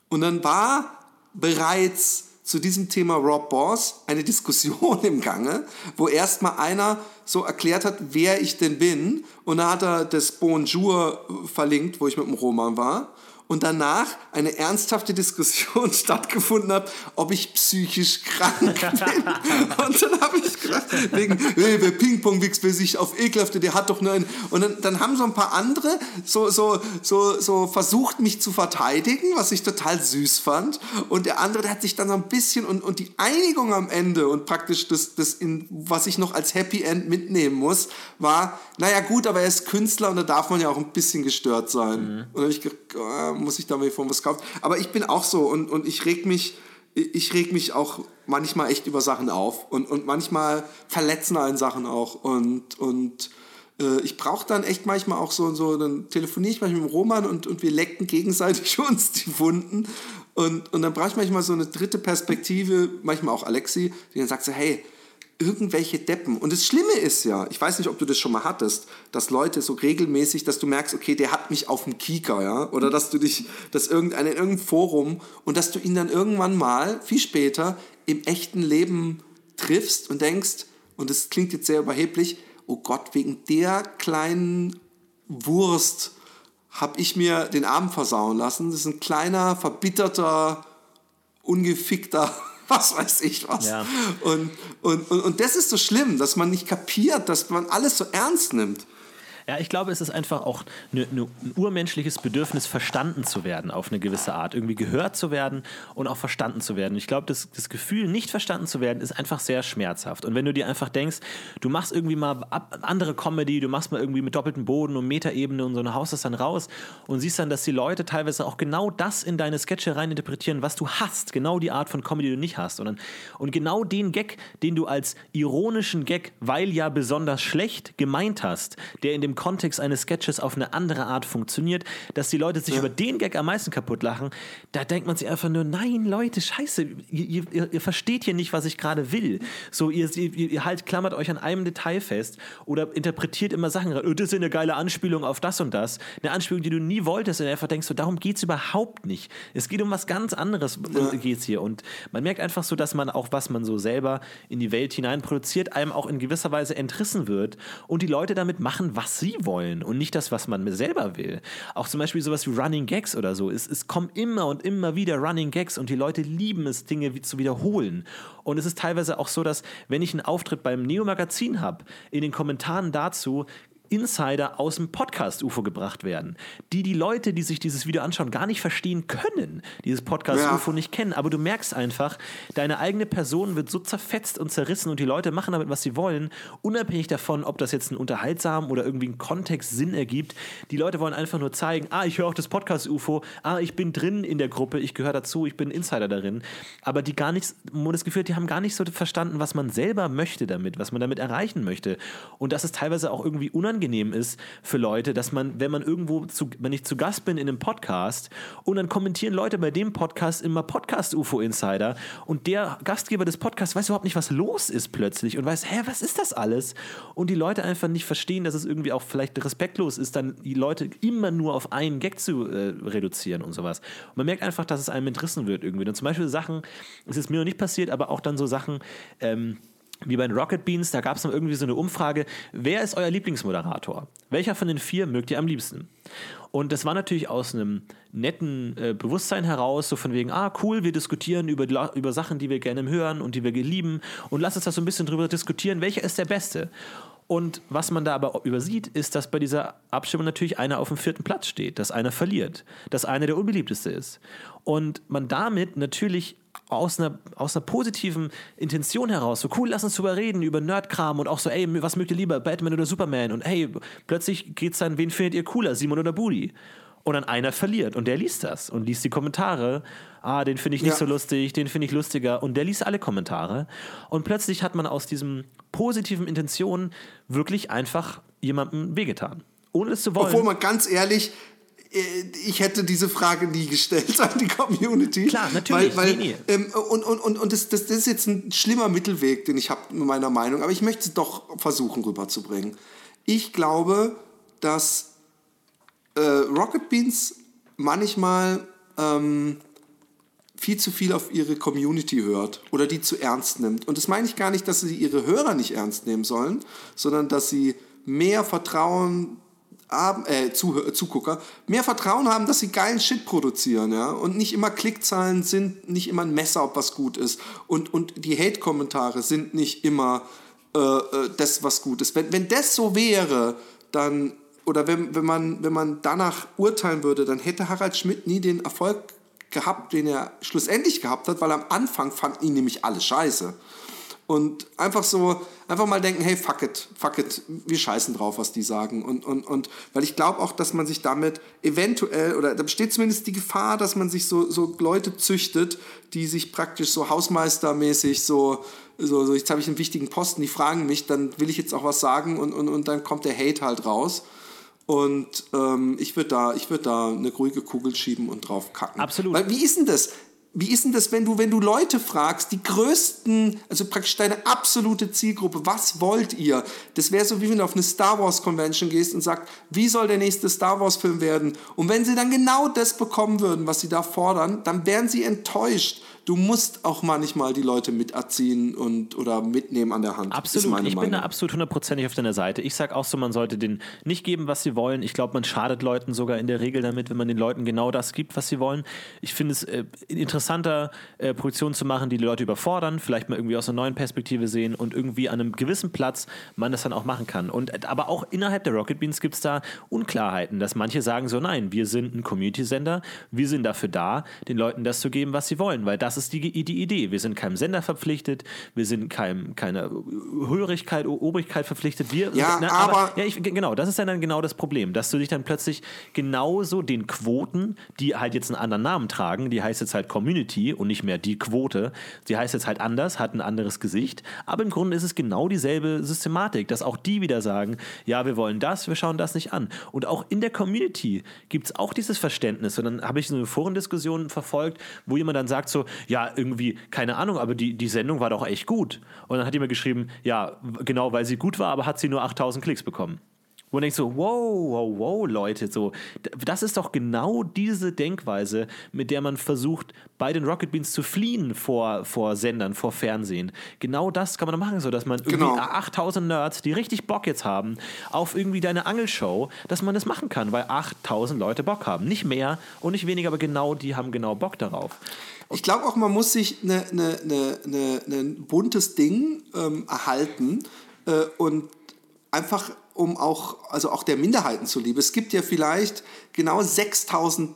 Und dann war bereits zu diesem Thema Rob Boss eine Diskussion im Gange, wo erstmal einer so erklärt hat, wer ich denn bin. Und da hat er das Bonjour verlinkt, wo ich mit dem Roman war und danach eine ernsthafte Diskussion stattgefunden hat, ob ich psychisch krank bin. und dann habe ich gedacht, wegen, hey, wer Ping-Pong wächst, wer sich auf ekelhafte, der hat doch nur einen. Und dann, dann haben so ein paar andere so, so, so, so versucht, mich zu verteidigen, was ich total süß fand. Und der andere, der hat sich dann so ein bisschen und, und die Einigung am Ende und praktisch das, das in, was ich noch als Happy End mitnehmen muss, war, naja gut, aber er ist Künstler und da darf man ja auch ein bisschen gestört sein. Mhm. Und dann habe ich gedacht, muss ich da mir von was kaufen. Aber ich bin auch so und, und ich reg mich, ich reg mich auch manchmal echt über Sachen auf und, und manchmal verletzen einen Sachen auch und, und äh, ich brauche dann echt manchmal auch so, so dann telefoniere ich manchmal mit Roman und, und wir lecken gegenseitig uns die Wunden und, und dann brauche ich manchmal so eine dritte Perspektive, manchmal auch Alexi, die dann sagt so, hey, irgendwelche Deppen. Und das Schlimme ist ja, ich weiß nicht, ob du das schon mal hattest, dass Leute so regelmäßig, dass du merkst, okay, der hat mich auf dem Kieker, ja, oder dass du dich, dass irgendein, in irgendeinem Forum und dass du ihn dann irgendwann mal, viel später, im echten Leben triffst und denkst, und das klingt jetzt sehr überheblich, oh Gott, wegen der kleinen Wurst habe ich mir den Abend versauen lassen. Das ist ein kleiner, verbitterter, ungefickter was weiß ich was. Ja. Und, und, und, und das ist so schlimm, dass man nicht kapiert, dass man alles so ernst nimmt. Ja, ich glaube, es ist einfach auch ne, ne, ein urmenschliches Bedürfnis, verstanden zu werden auf eine gewisse Art. Irgendwie gehört zu werden und auch verstanden zu werden. Ich glaube, das, das Gefühl, nicht verstanden zu werden, ist einfach sehr schmerzhaft. Und wenn du dir einfach denkst, du machst irgendwie mal andere Comedy, du machst mal irgendwie mit doppeltem Boden und Metaebene und so, und haust das dann raus und siehst dann, dass die Leute teilweise auch genau das in deine Sketche reininterpretieren, was du hast. Genau die Art von Comedy, die du nicht hast. Und, dann, und genau den Gag, den du als ironischen Gag, weil ja besonders schlecht gemeint hast, der in dem Kontext eines Sketches auf eine andere Art funktioniert, dass die Leute sich ja. über den Gag am meisten kaputt lachen, da denkt man sich einfach nur, nein, Leute, scheiße, ihr, ihr, ihr versteht hier nicht, was ich gerade will. So, ihr, ihr, ihr, halt klammert euch an einem Detail fest oder interpretiert immer Sachen, oh, das ist eine geile Anspielung auf das und das. Eine Anspielung, die du nie wolltest und einfach denkst, so, darum geht es überhaupt nicht. Es geht um was ganz anderes, ja. geht's hier. Und man merkt einfach so, dass man auch, was man so selber in die Welt hinein produziert, einem auch in gewisser Weise entrissen wird und die Leute damit machen, was sie wollen und nicht das, was man selber will. Auch zum Beispiel sowas wie Running Gags oder so. Es, es kommen immer und immer wieder Running Gags und die Leute lieben es, Dinge zu wiederholen. Und es ist teilweise auch so, dass wenn ich einen Auftritt beim Neo-Magazin habe, in den Kommentaren dazu Insider aus dem Podcast-UFO gebracht werden, die die Leute, die sich dieses Video anschauen, gar nicht verstehen können, dieses Podcast-UFO ja. nicht kennen. Aber du merkst einfach, deine eigene Person wird so zerfetzt und zerrissen und die Leute machen damit, was sie wollen, unabhängig davon, ob das jetzt einen unterhaltsamen oder irgendwie einen Kontext Sinn ergibt. Die Leute wollen einfach nur zeigen, ah, ich höre auch das Podcast-UFO, ah, ich bin drin in der Gruppe, ich gehöre dazu, ich bin Insider darin. Aber die gar nicht, das Gefühl, die haben gar nicht so verstanden, was man selber möchte damit, was man damit erreichen möchte. Und das ist teilweise auch irgendwie unangenehm unangenehm ist für Leute, dass man, wenn man irgendwo, zu, wenn ich zu Gast bin in einem Podcast und dann kommentieren Leute bei dem Podcast immer Podcast UFO Insider und der Gastgeber des Podcasts weiß überhaupt nicht, was los ist plötzlich und weiß, hä, was ist das alles? Und die Leute einfach nicht verstehen, dass es irgendwie auch vielleicht respektlos ist, dann die Leute immer nur auf einen Gag zu äh, reduzieren und sowas. Und man merkt einfach, dass es einem entrissen wird irgendwie. Und zum Beispiel Sachen, es ist mir noch nicht passiert, aber auch dann so Sachen, ähm, wie bei den Rocket Beans, da gab es noch irgendwie so eine Umfrage, wer ist euer Lieblingsmoderator? Welcher von den vier mögt ihr am liebsten? Und das war natürlich aus einem netten äh, Bewusstsein heraus, so von wegen, ah, cool, wir diskutieren über, über Sachen, die wir gerne hören und die wir lieben und lass uns da so ein bisschen drüber diskutieren, welcher ist der Beste? Und was man da aber übersieht, ist, dass bei dieser Abstimmung natürlich einer auf dem vierten Platz steht, dass einer verliert, dass einer der unbeliebteste ist. Und man damit natürlich aus einer, aus einer positiven Intention heraus, so cool, lass uns drüber reden, über Nerdkram und auch so, ey, was mögt ihr lieber, Batman oder Superman? Und hey, plötzlich geht's dann, wen findet ihr cooler, Simon oder Budi? Und dann einer verliert und der liest das und liest die Kommentare. Ah, den finde ich nicht ja. so lustig, den finde ich lustiger. Und der liest alle Kommentare. Und plötzlich hat man aus diesem positiven Intention wirklich einfach jemandem wehgetan. Ohne es zu wollen. Obwohl man ganz ehrlich, äh, ich hätte diese Frage nie gestellt an die Community. Klar, natürlich. Weil, weil, nee, nee. Ähm, und und, und, und das, das, das ist jetzt ein schlimmer Mittelweg, den ich habe mit meiner Meinung. Aber ich möchte es doch versuchen rüberzubringen. Ich glaube, dass äh, Rocket Beans manchmal ähm, viel zu viel auf ihre Community hört oder die zu ernst nimmt. Und das meine ich gar nicht, dass sie ihre Hörer nicht ernst nehmen sollen, sondern dass sie mehr Vertrauen haben, äh, Zugucker, mehr Vertrauen haben, dass sie geilen Shit produzieren, ja, und nicht immer Klickzahlen sind nicht immer ein Messer, ob was gut ist und, und die Hate-Kommentare sind nicht immer äh, äh das, was gut ist. Wenn, wenn das so wäre, dann oder wenn, wenn, man, wenn man danach urteilen würde, dann hätte Harald Schmidt nie den Erfolg gehabt, den er schlussendlich gehabt hat, weil am Anfang fanden ihn nämlich alle scheiße. Und einfach so, einfach mal denken, hey, fuck it, fuck it, wir scheißen drauf, was die sagen. Und, und, und weil ich glaube auch, dass man sich damit eventuell, oder da besteht zumindest die Gefahr, dass man sich so, so Leute züchtet, die sich praktisch so hausmeistermäßig so, so, so jetzt habe ich einen wichtigen Posten, die fragen mich, dann will ich jetzt auch was sagen und, und, und dann kommt der Hate halt raus. Und ähm, ich würde da, würd da eine ruhige Kugel schieben und drauf kacken. Absolut. Weil, wie ist denn das? Wie ist denn das, wenn du, wenn du Leute fragst, die größten, also praktisch deine absolute Zielgruppe, was wollt ihr? Das wäre so, wie wenn du auf eine Star Wars Convention gehst und sagst, wie soll der nächste Star Wars Film werden? Und wenn sie dann genau das bekommen würden, was sie da fordern, dann wären sie enttäuscht du musst auch manchmal die Leute miterziehen und oder mitnehmen an der Hand. Absolut, ich Meinung. bin da absolut hundertprozentig auf deiner Seite. Ich sage auch so, man sollte denen nicht geben, was sie wollen. Ich glaube, man schadet Leuten sogar in der Regel damit, wenn man den Leuten genau das gibt, was sie wollen. Ich finde es äh, interessanter, äh, Produktionen zu machen, die die Leute überfordern, vielleicht mal irgendwie aus einer neuen Perspektive sehen und irgendwie an einem gewissen Platz man das dann auch machen kann. Und, aber auch innerhalb der Rocket Beans gibt es da Unklarheiten, dass manche sagen so, nein, wir sind ein Community-Sender, wir sind dafür da, den Leuten das zu geben, was sie wollen, weil das das ist die, die Idee. Wir sind keinem Sender verpflichtet, wir sind keinem, keiner Hörigkeit, Obrigkeit verpflichtet. Wir, ja, na, aber, aber ja, ich, genau, das ist dann genau das Problem, dass du dich dann plötzlich genauso den Quoten, die halt jetzt einen anderen Namen tragen, die heißt jetzt halt Community und nicht mehr die Quote, die heißt jetzt halt anders, hat ein anderes Gesicht, aber im Grunde ist es genau dieselbe Systematik, dass auch die wieder sagen, ja, wir wollen das, wir schauen das nicht an. Und auch in der Community gibt es auch dieses Verständnis. Und dann habe ich so eine Forendiskussion verfolgt, wo jemand dann sagt so, ja, irgendwie, keine Ahnung, aber die, die Sendung war doch echt gut. Und dann hat jemand geschrieben, ja, genau, weil sie gut war, aber hat sie nur 8000 Klicks bekommen. Wo man denkt so, wow, wow, wow, Leute, so, das ist doch genau diese Denkweise, mit der man versucht, bei den Rocket Beans zu fliehen vor, vor Sendern, vor Fernsehen. Genau das kann man machen, so dass man irgendwie genau. 8000 Nerds, die richtig Bock jetzt haben, auf irgendwie deine Angelshow, dass man das machen kann, weil 8000 Leute Bock haben. Nicht mehr und nicht weniger, aber genau die haben genau Bock darauf. Ich glaube auch, man muss sich ein ne, ne, ne, ne, buntes Ding ähm, erhalten äh, und einfach um auch, also auch der Minderheiten zuliebe. Es gibt ja vielleicht genau 6000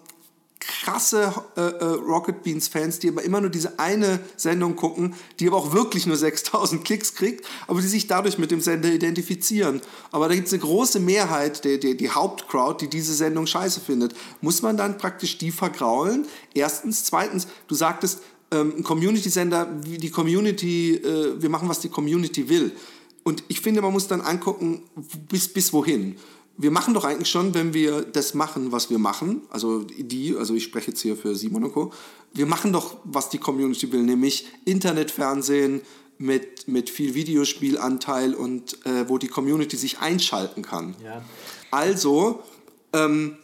krasse äh, äh, Rocket Beans Fans, die aber immer nur diese eine Sendung gucken, die aber auch wirklich nur 6000 Klicks kriegt, aber die sich dadurch mit dem Sender identifizieren. Aber da gibt es eine große Mehrheit, die, die, die Hauptcrowd, die diese Sendung scheiße findet. Muss man dann praktisch die vergraulen? Erstens. Zweitens, du sagtest, ähm, ein Community-Sender, die Community, äh, wir machen, was die Community will. Und ich finde, man muss dann angucken, bis, bis wohin wir machen doch eigentlich schon, wenn wir das machen, was wir machen, also die, also ich spreche jetzt hier für Simon und Co., wir machen doch, was die Community will, nämlich Internetfernsehen mit, mit viel Videospielanteil und äh, wo die Community sich einschalten kann. Ja. Also, ähm,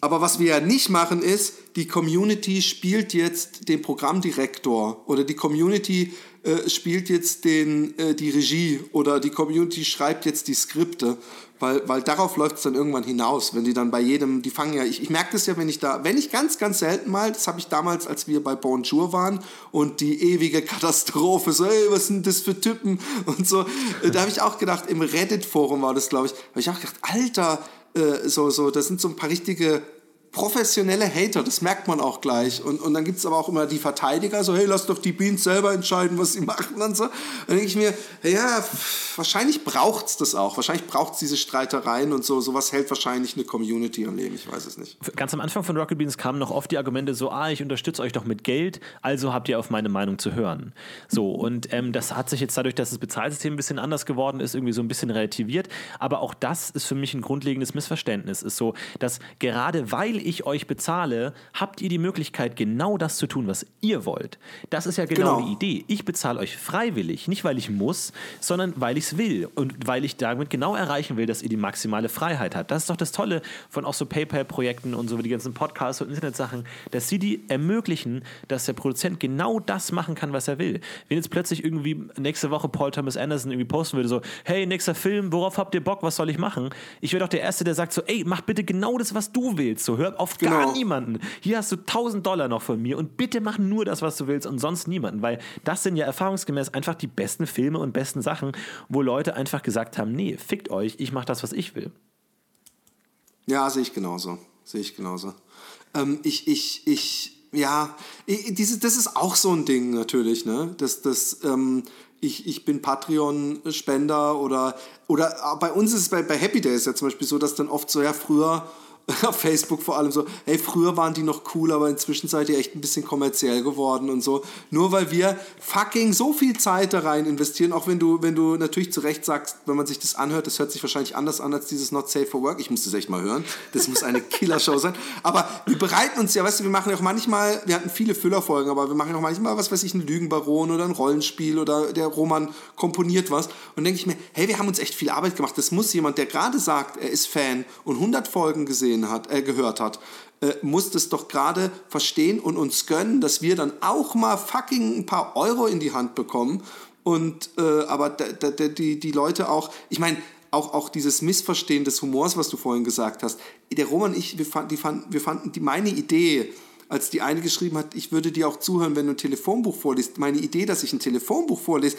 aber was wir ja nicht machen ist, die Community spielt jetzt den Programmdirektor oder die Community äh, spielt jetzt den, äh, die Regie oder die Community schreibt jetzt die Skripte, weil, weil darauf läuft es dann irgendwann hinaus, wenn die dann bei jedem, die fangen ja, ich, ich merke das ja, wenn ich da, wenn ich ganz, ganz selten mal, das habe ich damals, als wir bei Bonjour waren und die ewige Katastrophe, so, ey, was sind das für Typen und so, äh, da habe ich auch gedacht, im Reddit-Forum war das, glaube ich, habe ich auch gedacht, Alter, äh, so, so, das sind so ein paar richtige professionelle Hater, das merkt man auch gleich. Und, und dann gibt es aber auch immer die Verteidiger, so, hey, lass doch die Beans selber entscheiden, was sie machen und so. Dann denke ich mir, ja, wahrscheinlich braucht es das auch. Wahrscheinlich braucht es diese Streitereien und so. Sowas hält wahrscheinlich eine Community am Leben, ich weiß es nicht. Ganz am Anfang von Rocket Beans kamen noch oft die Argumente so, ah, ich unterstütze euch doch mit Geld, also habt ihr auf meine Meinung zu hören. So, und ähm, das hat sich jetzt dadurch, dass das Bezahlsystem ein bisschen anders geworden ist, irgendwie so ein bisschen relativiert. Aber auch das ist für mich ein grundlegendes Missverständnis. Ist so, dass gerade weil ich euch bezahle, habt ihr die Möglichkeit, genau das zu tun, was ihr wollt. Das ist ja genau, genau. die Idee. Ich bezahle euch freiwillig, nicht weil ich muss, sondern weil ich es will und weil ich damit genau erreichen will, dass ihr die maximale Freiheit habt. Das ist doch das Tolle von auch so PayPal-Projekten und so wie die ganzen Podcasts und Internetsachen, dass sie die ermöglichen, dass der Produzent genau das machen kann, was er will. Wenn jetzt plötzlich irgendwie nächste Woche Paul Thomas Anderson irgendwie posten würde, so, hey, nächster Film, worauf habt ihr Bock, was soll ich machen? Ich wäre doch der Erste, der sagt so, ey, mach bitte genau das, was du willst. So, hör auf genau. gar niemanden. Hier hast du 1000 Dollar noch von mir und bitte mach nur das, was du willst und sonst niemanden, weil das sind ja erfahrungsgemäß einfach die besten Filme und besten Sachen, wo Leute einfach gesagt haben, nee, fickt euch, ich mach das, was ich will. Ja, sehe ich genauso. Sehe ich genauso. Ähm, ich, ich, ich, ja, ich, diese, das ist auch so ein Ding natürlich, ne? Das, das, ähm, ich, ich bin Patreon-Spender oder, oder bei uns ist es bei, bei Happy Days ja zum Beispiel so, dass dann oft so, ja, früher auf Facebook vor allem so, hey, früher waren die noch cool, aber inzwischen seid ihr echt ein bisschen kommerziell geworden und so. Nur weil wir fucking so viel Zeit da rein investieren, auch wenn du, wenn du natürlich zu Recht sagst, wenn man sich das anhört, das hört sich wahrscheinlich anders an als dieses Not Safe for Work. Ich muss das echt mal hören. Das muss eine Killershow sein. Aber wir bereiten uns ja, weißt du, wir machen ja auch manchmal, wir hatten viele Füllerfolgen, aber wir machen ja auch manchmal, was weiß ich, einen Lügenbaron oder ein Rollenspiel oder der Roman komponiert was. Und denke ich mir, hey, wir haben uns echt viel Arbeit gemacht. Das muss jemand, der gerade sagt, er ist Fan und 100 Folgen gesehen gesehen hat, äh, gehört hat, äh, muss das doch gerade verstehen und uns gönnen, dass wir dann auch mal fucking ein paar Euro in die Hand bekommen. Und äh, aber die, die Leute auch, ich meine, auch, auch dieses Missverstehen des Humors, was du vorhin gesagt hast. Der Roman und ich, wir, fand, die fand, wir fanden die, meine Idee, als die eine geschrieben hat, ich würde dir auch zuhören, wenn du ein Telefonbuch vorliest. Meine Idee, dass ich ein Telefonbuch vorlese.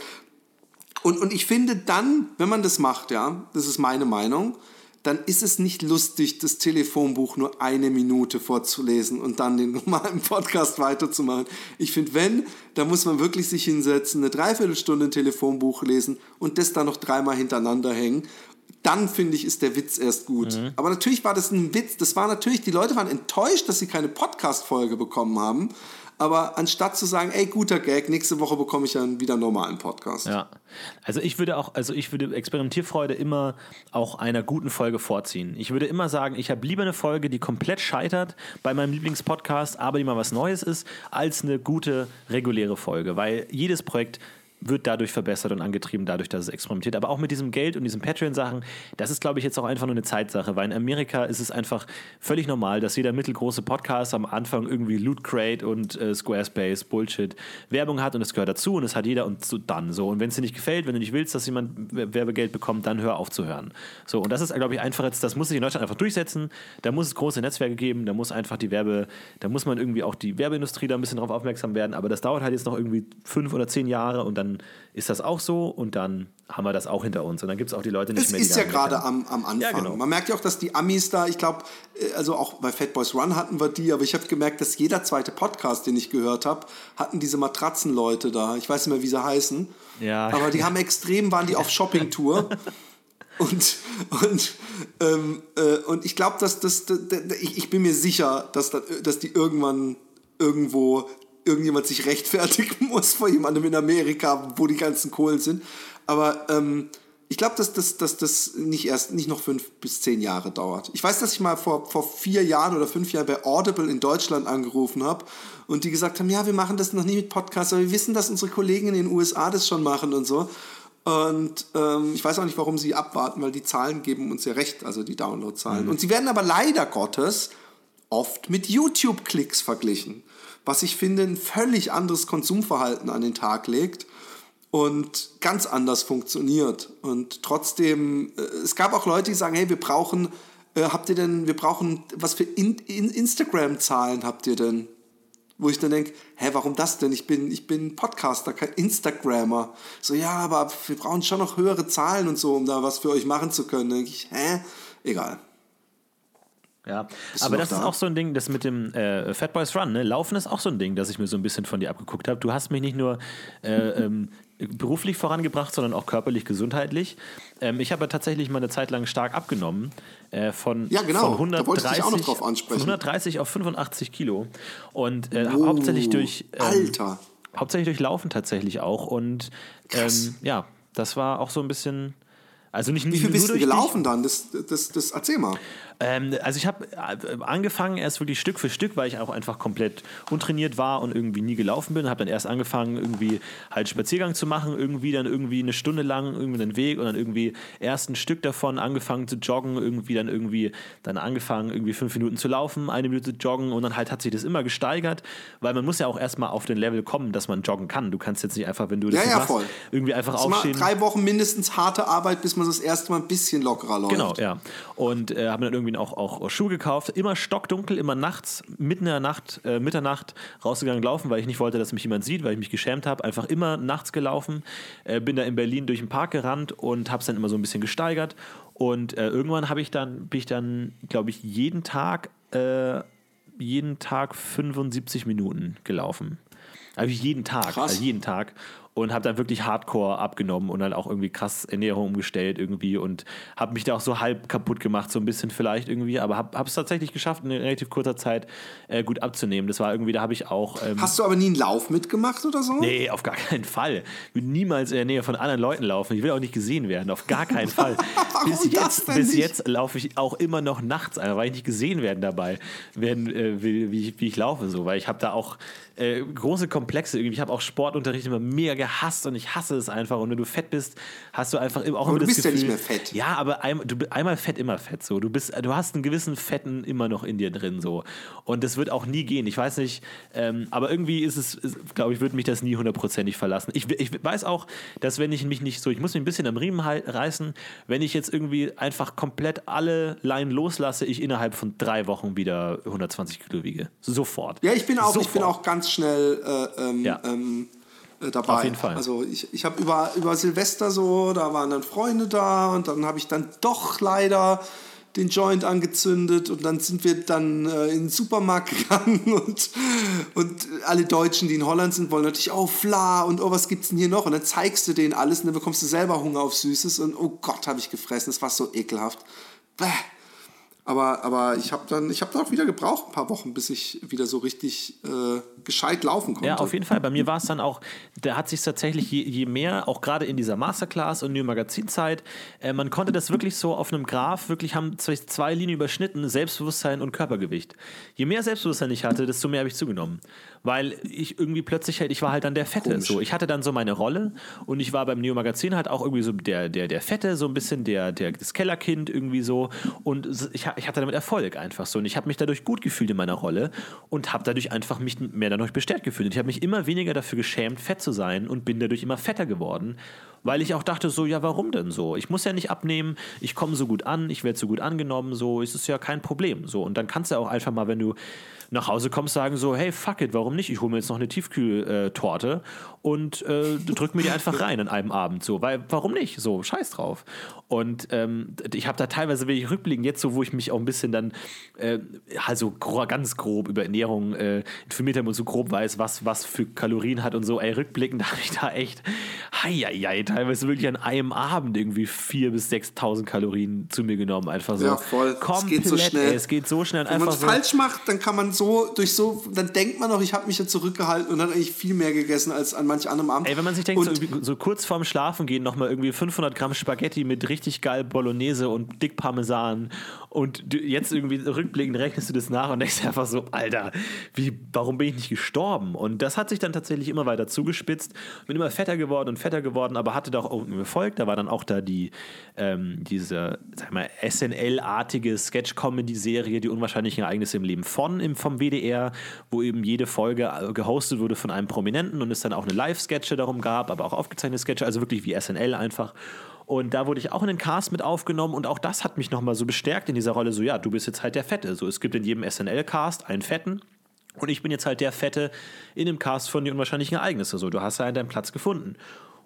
Und, und ich finde dann, wenn man das macht, ja, das ist meine Meinung, dann ist es nicht lustig, das Telefonbuch nur eine Minute vorzulesen und dann den normalen Podcast weiterzumachen. Ich finde, wenn, da muss man wirklich sich hinsetzen, eine Dreiviertelstunde ein Telefonbuch lesen und das dann noch dreimal hintereinander hängen. Dann finde ich, ist der Witz erst gut. Mhm. Aber natürlich war das ein Witz. Das war natürlich, die Leute waren enttäuscht, dass sie keine Podcast-Folge bekommen haben. Aber anstatt zu sagen, ey, guter Gag, nächste Woche bekomme ich dann wieder einen normalen Podcast. Ja. Also ich würde auch, also ich würde Experimentierfreude immer auch einer guten Folge vorziehen. Ich würde immer sagen, ich habe lieber eine Folge, die komplett scheitert bei meinem Lieblingspodcast, aber die mal was Neues ist, als eine gute reguläre Folge. Weil jedes Projekt wird dadurch verbessert und angetrieben, dadurch, dass es experimentiert. Aber auch mit diesem Geld und diesen Patreon-Sachen, das ist, glaube ich, jetzt auch einfach nur eine Zeitsache, weil in Amerika ist es einfach völlig normal, dass jeder mittelgroße Podcast am Anfang irgendwie Loot Crate und äh, Squarespace Bullshit Werbung hat und es gehört dazu und es hat jeder und so dann so. Und wenn es dir nicht gefällt, wenn du nicht willst, dass jemand Werbegeld bekommt, dann hör auf zu hören. So, und das ist, glaube ich, einfach jetzt, das muss sich in Deutschland einfach durchsetzen. Da muss es große Netzwerke geben, da muss einfach die Werbe, da muss man irgendwie auch die Werbeindustrie da ein bisschen drauf aufmerksam werden, aber das dauert halt jetzt noch irgendwie fünf oder zehn Jahre und dann ist das auch so und dann haben wir das auch hinter uns. Und dann gibt es auch die Leute nicht es mehr. Es ist ja gerade am, am Anfang. Ja, genau. Man merkt ja auch, dass die Amis da, ich glaube, äh, also auch bei Fat Boys Run hatten wir die, aber ich habe gemerkt, dass jeder zweite Podcast, den ich gehört habe, hatten diese Matratzenleute da. Ich weiß nicht mehr, wie sie heißen. Ja. Aber die haben extrem, waren die auf Shoppingtour. Und, und, ähm, äh, und ich glaube, dass das, ich, ich bin mir sicher, dass, dass die irgendwann irgendwo irgendjemand sich rechtfertigen muss vor jemandem in Amerika, wo die ganzen Kohlen sind. Aber ähm, ich glaube, dass das dass das nicht erst nicht noch fünf bis zehn Jahre dauert. Ich weiß, dass ich mal vor, vor vier Jahren oder fünf Jahren bei Audible in Deutschland angerufen habe und die gesagt haben, ja, wir machen das noch nie mit Podcasts, aber wir wissen, dass unsere Kollegen in den USA das schon machen und so. Und ähm, ich weiß auch nicht, warum sie abwarten, weil die Zahlen geben uns ja recht, also die Downloadzahlen. Mhm. Und sie werden aber leider Gottes oft mit YouTube-Klicks verglichen was ich finde ein völlig anderes Konsumverhalten an den Tag legt. und ganz anders funktioniert. Und trotzdem, äh, es gab auch Leute, die sagen, hey, wir brauchen, äh, habt ihr denn, wir brauchen, was für in, in Instagram-Zahlen habt ihr denn? Wo ich dann denke, hä, warum das denn? Ich bin, ich bin Podcaster, kein Instagrammer. So, ja, aber wir brauchen schon noch höhere Zahlen und so, um da was für euch machen zu können. Da denke ich, hä? Egal. Ja, aber das da? ist auch so ein Ding, das mit dem äh, Fat Boys Run, ne? Laufen ist auch so ein Ding, das ich mir so ein bisschen von dir abgeguckt habe. Du hast mich nicht nur äh, ähm, beruflich vorangebracht, sondern auch körperlich, gesundheitlich. Ähm, ich habe tatsächlich mal eine Zeit lang stark abgenommen. Äh, von, ja, genau. von 130, auch noch drauf ansprechen. Von 130 auf 85 Kilo. Und äh, oh, hauptsächlich durch. Ähm, Alter! Hauptsächlich durch Laufen tatsächlich auch. Und ähm, ja, das war auch so ein bisschen. Also nicht, Wie viel bist du gelaufen dann? Das, das, das erzähl mal. Ähm, also ich habe äh, angefangen erst wirklich Stück für Stück, weil ich auch einfach komplett untrainiert war und irgendwie nie gelaufen bin. Habe dann erst angefangen, irgendwie halt Spaziergang zu machen, irgendwie dann irgendwie eine Stunde lang irgendwie den Weg und dann irgendwie erst ein Stück davon angefangen zu joggen, irgendwie dann irgendwie dann angefangen, irgendwie fünf Minuten zu laufen, eine Minute zu joggen und dann halt hat sich das immer gesteigert, weil man muss ja auch erstmal auf den Level kommen, dass man joggen kann. Du kannst jetzt nicht einfach, wenn du das ja, ja, machst, voll. irgendwie einfach das aufstehen. Drei Wochen mindestens harte Arbeit, bis man das erste Mal ein bisschen lockerer läuft. Genau, ja. Und äh, habe dann irgendwie auch, auch Schuhe gekauft, immer stockdunkel, immer nachts, mitten in der Nacht, äh, Mitternacht rausgegangen laufen, weil ich nicht wollte, dass mich jemand sieht, weil ich mich geschämt habe. Einfach immer nachts gelaufen, äh, bin da in Berlin durch den Park gerannt und habe es dann immer so ein bisschen gesteigert. Und äh, irgendwann habe ich dann, bin ich dann, glaube ich, jeden Tag, äh, jeden Tag 75 Minuten gelaufen. Also jeden Tag, Krass. also jeden Tag und habe dann wirklich Hardcore abgenommen und dann auch irgendwie krass Ernährung umgestellt irgendwie und habe mich da auch so halb kaputt gemacht, so ein bisschen vielleicht irgendwie, aber habe es tatsächlich geschafft, in relativ kurzer Zeit äh, gut abzunehmen. Das war irgendwie, da habe ich auch. Ähm, Hast du aber nie einen Lauf mitgemacht oder so? Nee, auf gar keinen Fall. Ich will niemals in der Nähe von anderen Leuten laufen. Ich will auch nicht gesehen werden, auf gar keinen Fall. bis jetzt, bis jetzt laufe ich auch immer noch nachts, weil ich nicht gesehen werden dabei, werden, äh, wie, wie, ich, wie ich laufe, so, weil ich habe da auch äh, große Komplexe irgendwie. Ich habe auch Sportunterricht immer mega gehasst und ich hasse es einfach. Und wenn du fett bist, hast du einfach auch aber immer du das bist Gefühl, ja nicht mehr fett. Ja, aber ein, du, einmal fett, immer fett. So, du bist, du hast einen gewissen Fetten immer noch in dir drin so. Und das wird auch nie gehen. Ich weiß nicht, ähm, aber irgendwie ist es, glaube ich, würde mich das nie hundertprozentig verlassen. Ich, ich weiß auch, dass wenn ich mich nicht so, ich muss mich ein bisschen am Riemen reißen, wenn ich jetzt irgendwie einfach komplett alle Leinen loslasse, ich innerhalb von drei Wochen wieder 120 Kilo wiege. Sofort. Ja, ich bin auch, Sofort. ich bin auch ganz ganz schnell äh, ähm, ja. ähm, äh, dabei. Auf jeden Fall. Also ich, ich habe über, über Silvester so, da waren dann Freunde da und dann habe ich dann doch leider den Joint angezündet und dann sind wir dann äh, in den Supermarkt gegangen und, und alle Deutschen, die in Holland sind, wollen natürlich, oh, Fla und oh, was gibt's denn hier noch? Und dann zeigst du denen alles und dann bekommst du selber Hunger auf Süßes und oh Gott, habe ich gefressen, das war so ekelhaft. Bäh. Aber, aber ich habe dann, ich habe auch wieder gebraucht, ein paar Wochen, bis ich wieder so richtig äh, gescheit laufen konnte. Ja, auf jeden Fall. Bei mir war es dann auch, da hat sich tatsächlich je, je, mehr, auch gerade in dieser Masterclass und New Magazinzeit, äh, man konnte das wirklich so auf einem Graph, wirklich haben zwei, zwei Linien überschnitten, Selbstbewusstsein und Körpergewicht. Je mehr Selbstbewusstsein ich hatte, desto mehr habe ich zugenommen weil ich irgendwie plötzlich halt, ich war halt dann der Fette. So, ich hatte dann so meine Rolle und ich war beim Neo Magazin halt auch irgendwie so der, der, der Fette, so ein bisschen der, der, das Kellerkind irgendwie so. Und ich, ich hatte damit Erfolg einfach so. Und ich habe mich dadurch gut gefühlt in meiner Rolle und habe dadurch einfach mich mehr dadurch bestärkt gefühlt. Und ich habe mich immer weniger dafür geschämt, fett zu sein und bin dadurch immer fetter geworden weil ich auch dachte so, ja, warum denn so? Ich muss ja nicht abnehmen, ich komme so gut an, ich werde so gut angenommen, so ist es ja kein Problem. So und dann kannst du auch einfach mal, wenn du nach Hause kommst, sagen so, hey, fuck it, warum nicht? Ich hole mir jetzt noch eine Tiefkühltorte und äh, drück mir die einfach rein an einem Abend. So, weil, warum nicht? So, scheiß drauf. Und ähm, ich habe da teilweise wirklich rückblicken, jetzt so, wo ich mich auch ein bisschen dann äh, also gro ganz grob über Ernährung äh, informiert habe und so grob weiß, was, was für Kalorien hat und so, ey, rückblickend habe ich da echt, hei, hei, teilweise wirklich an einem Abend irgendwie 4.000 bis 6.000 Kalorien zu mir genommen. Einfach so. Ja, voll. Komplett, es geht so schnell. Ey, es geht so schnell. Wenn man es so falsch macht, dann kann man so, durch so, dann denkt man noch, ich habe mich ja zurückgehalten und hat eigentlich viel mehr gegessen als an manch anderem Abend. Ey, wenn man sich denkt, so, so, kurz vorm Schlafen gehen, nochmal irgendwie 500 Gramm Spaghetti mit richtig geil Bolognese und dick Parmesan und jetzt irgendwie rückblickend rechnest du das nach und denkst einfach so, Alter, wie, warum bin ich nicht gestorben? Und das hat sich dann tatsächlich immer weiter zugespitzt, bin immer fetter geworden und fetter geworden, aber hatte da auch irgendwie Erfolg. Da war dann auch da die, ähm, diese, sag mal, SNL-artige Sketch-Comedy-Serie, die unwahrscheinlichen Ereignisse im Leben von im, vom WDR, wo eben jede Folge äh, gehostet wurde von einem Prominenten und es dann auch eine Live-Sketche darum gab, aber auch aufgezeichnete Sketche, also wirklich wie SNL einfach. Und da wurde ich auch in den Cast mit aufgenommen und auch das hat mich nochmal so bestärkt in dieser Rolle, so ja, du bist jetzt halt der Fette. So, es gibt in jedem SNL-Cast einen Fetten und ich bin jetzt halt der Fette in dem Cast von die unwahrscheinlichen Ereignisse. So, du hast ja deinen Platz gefunden.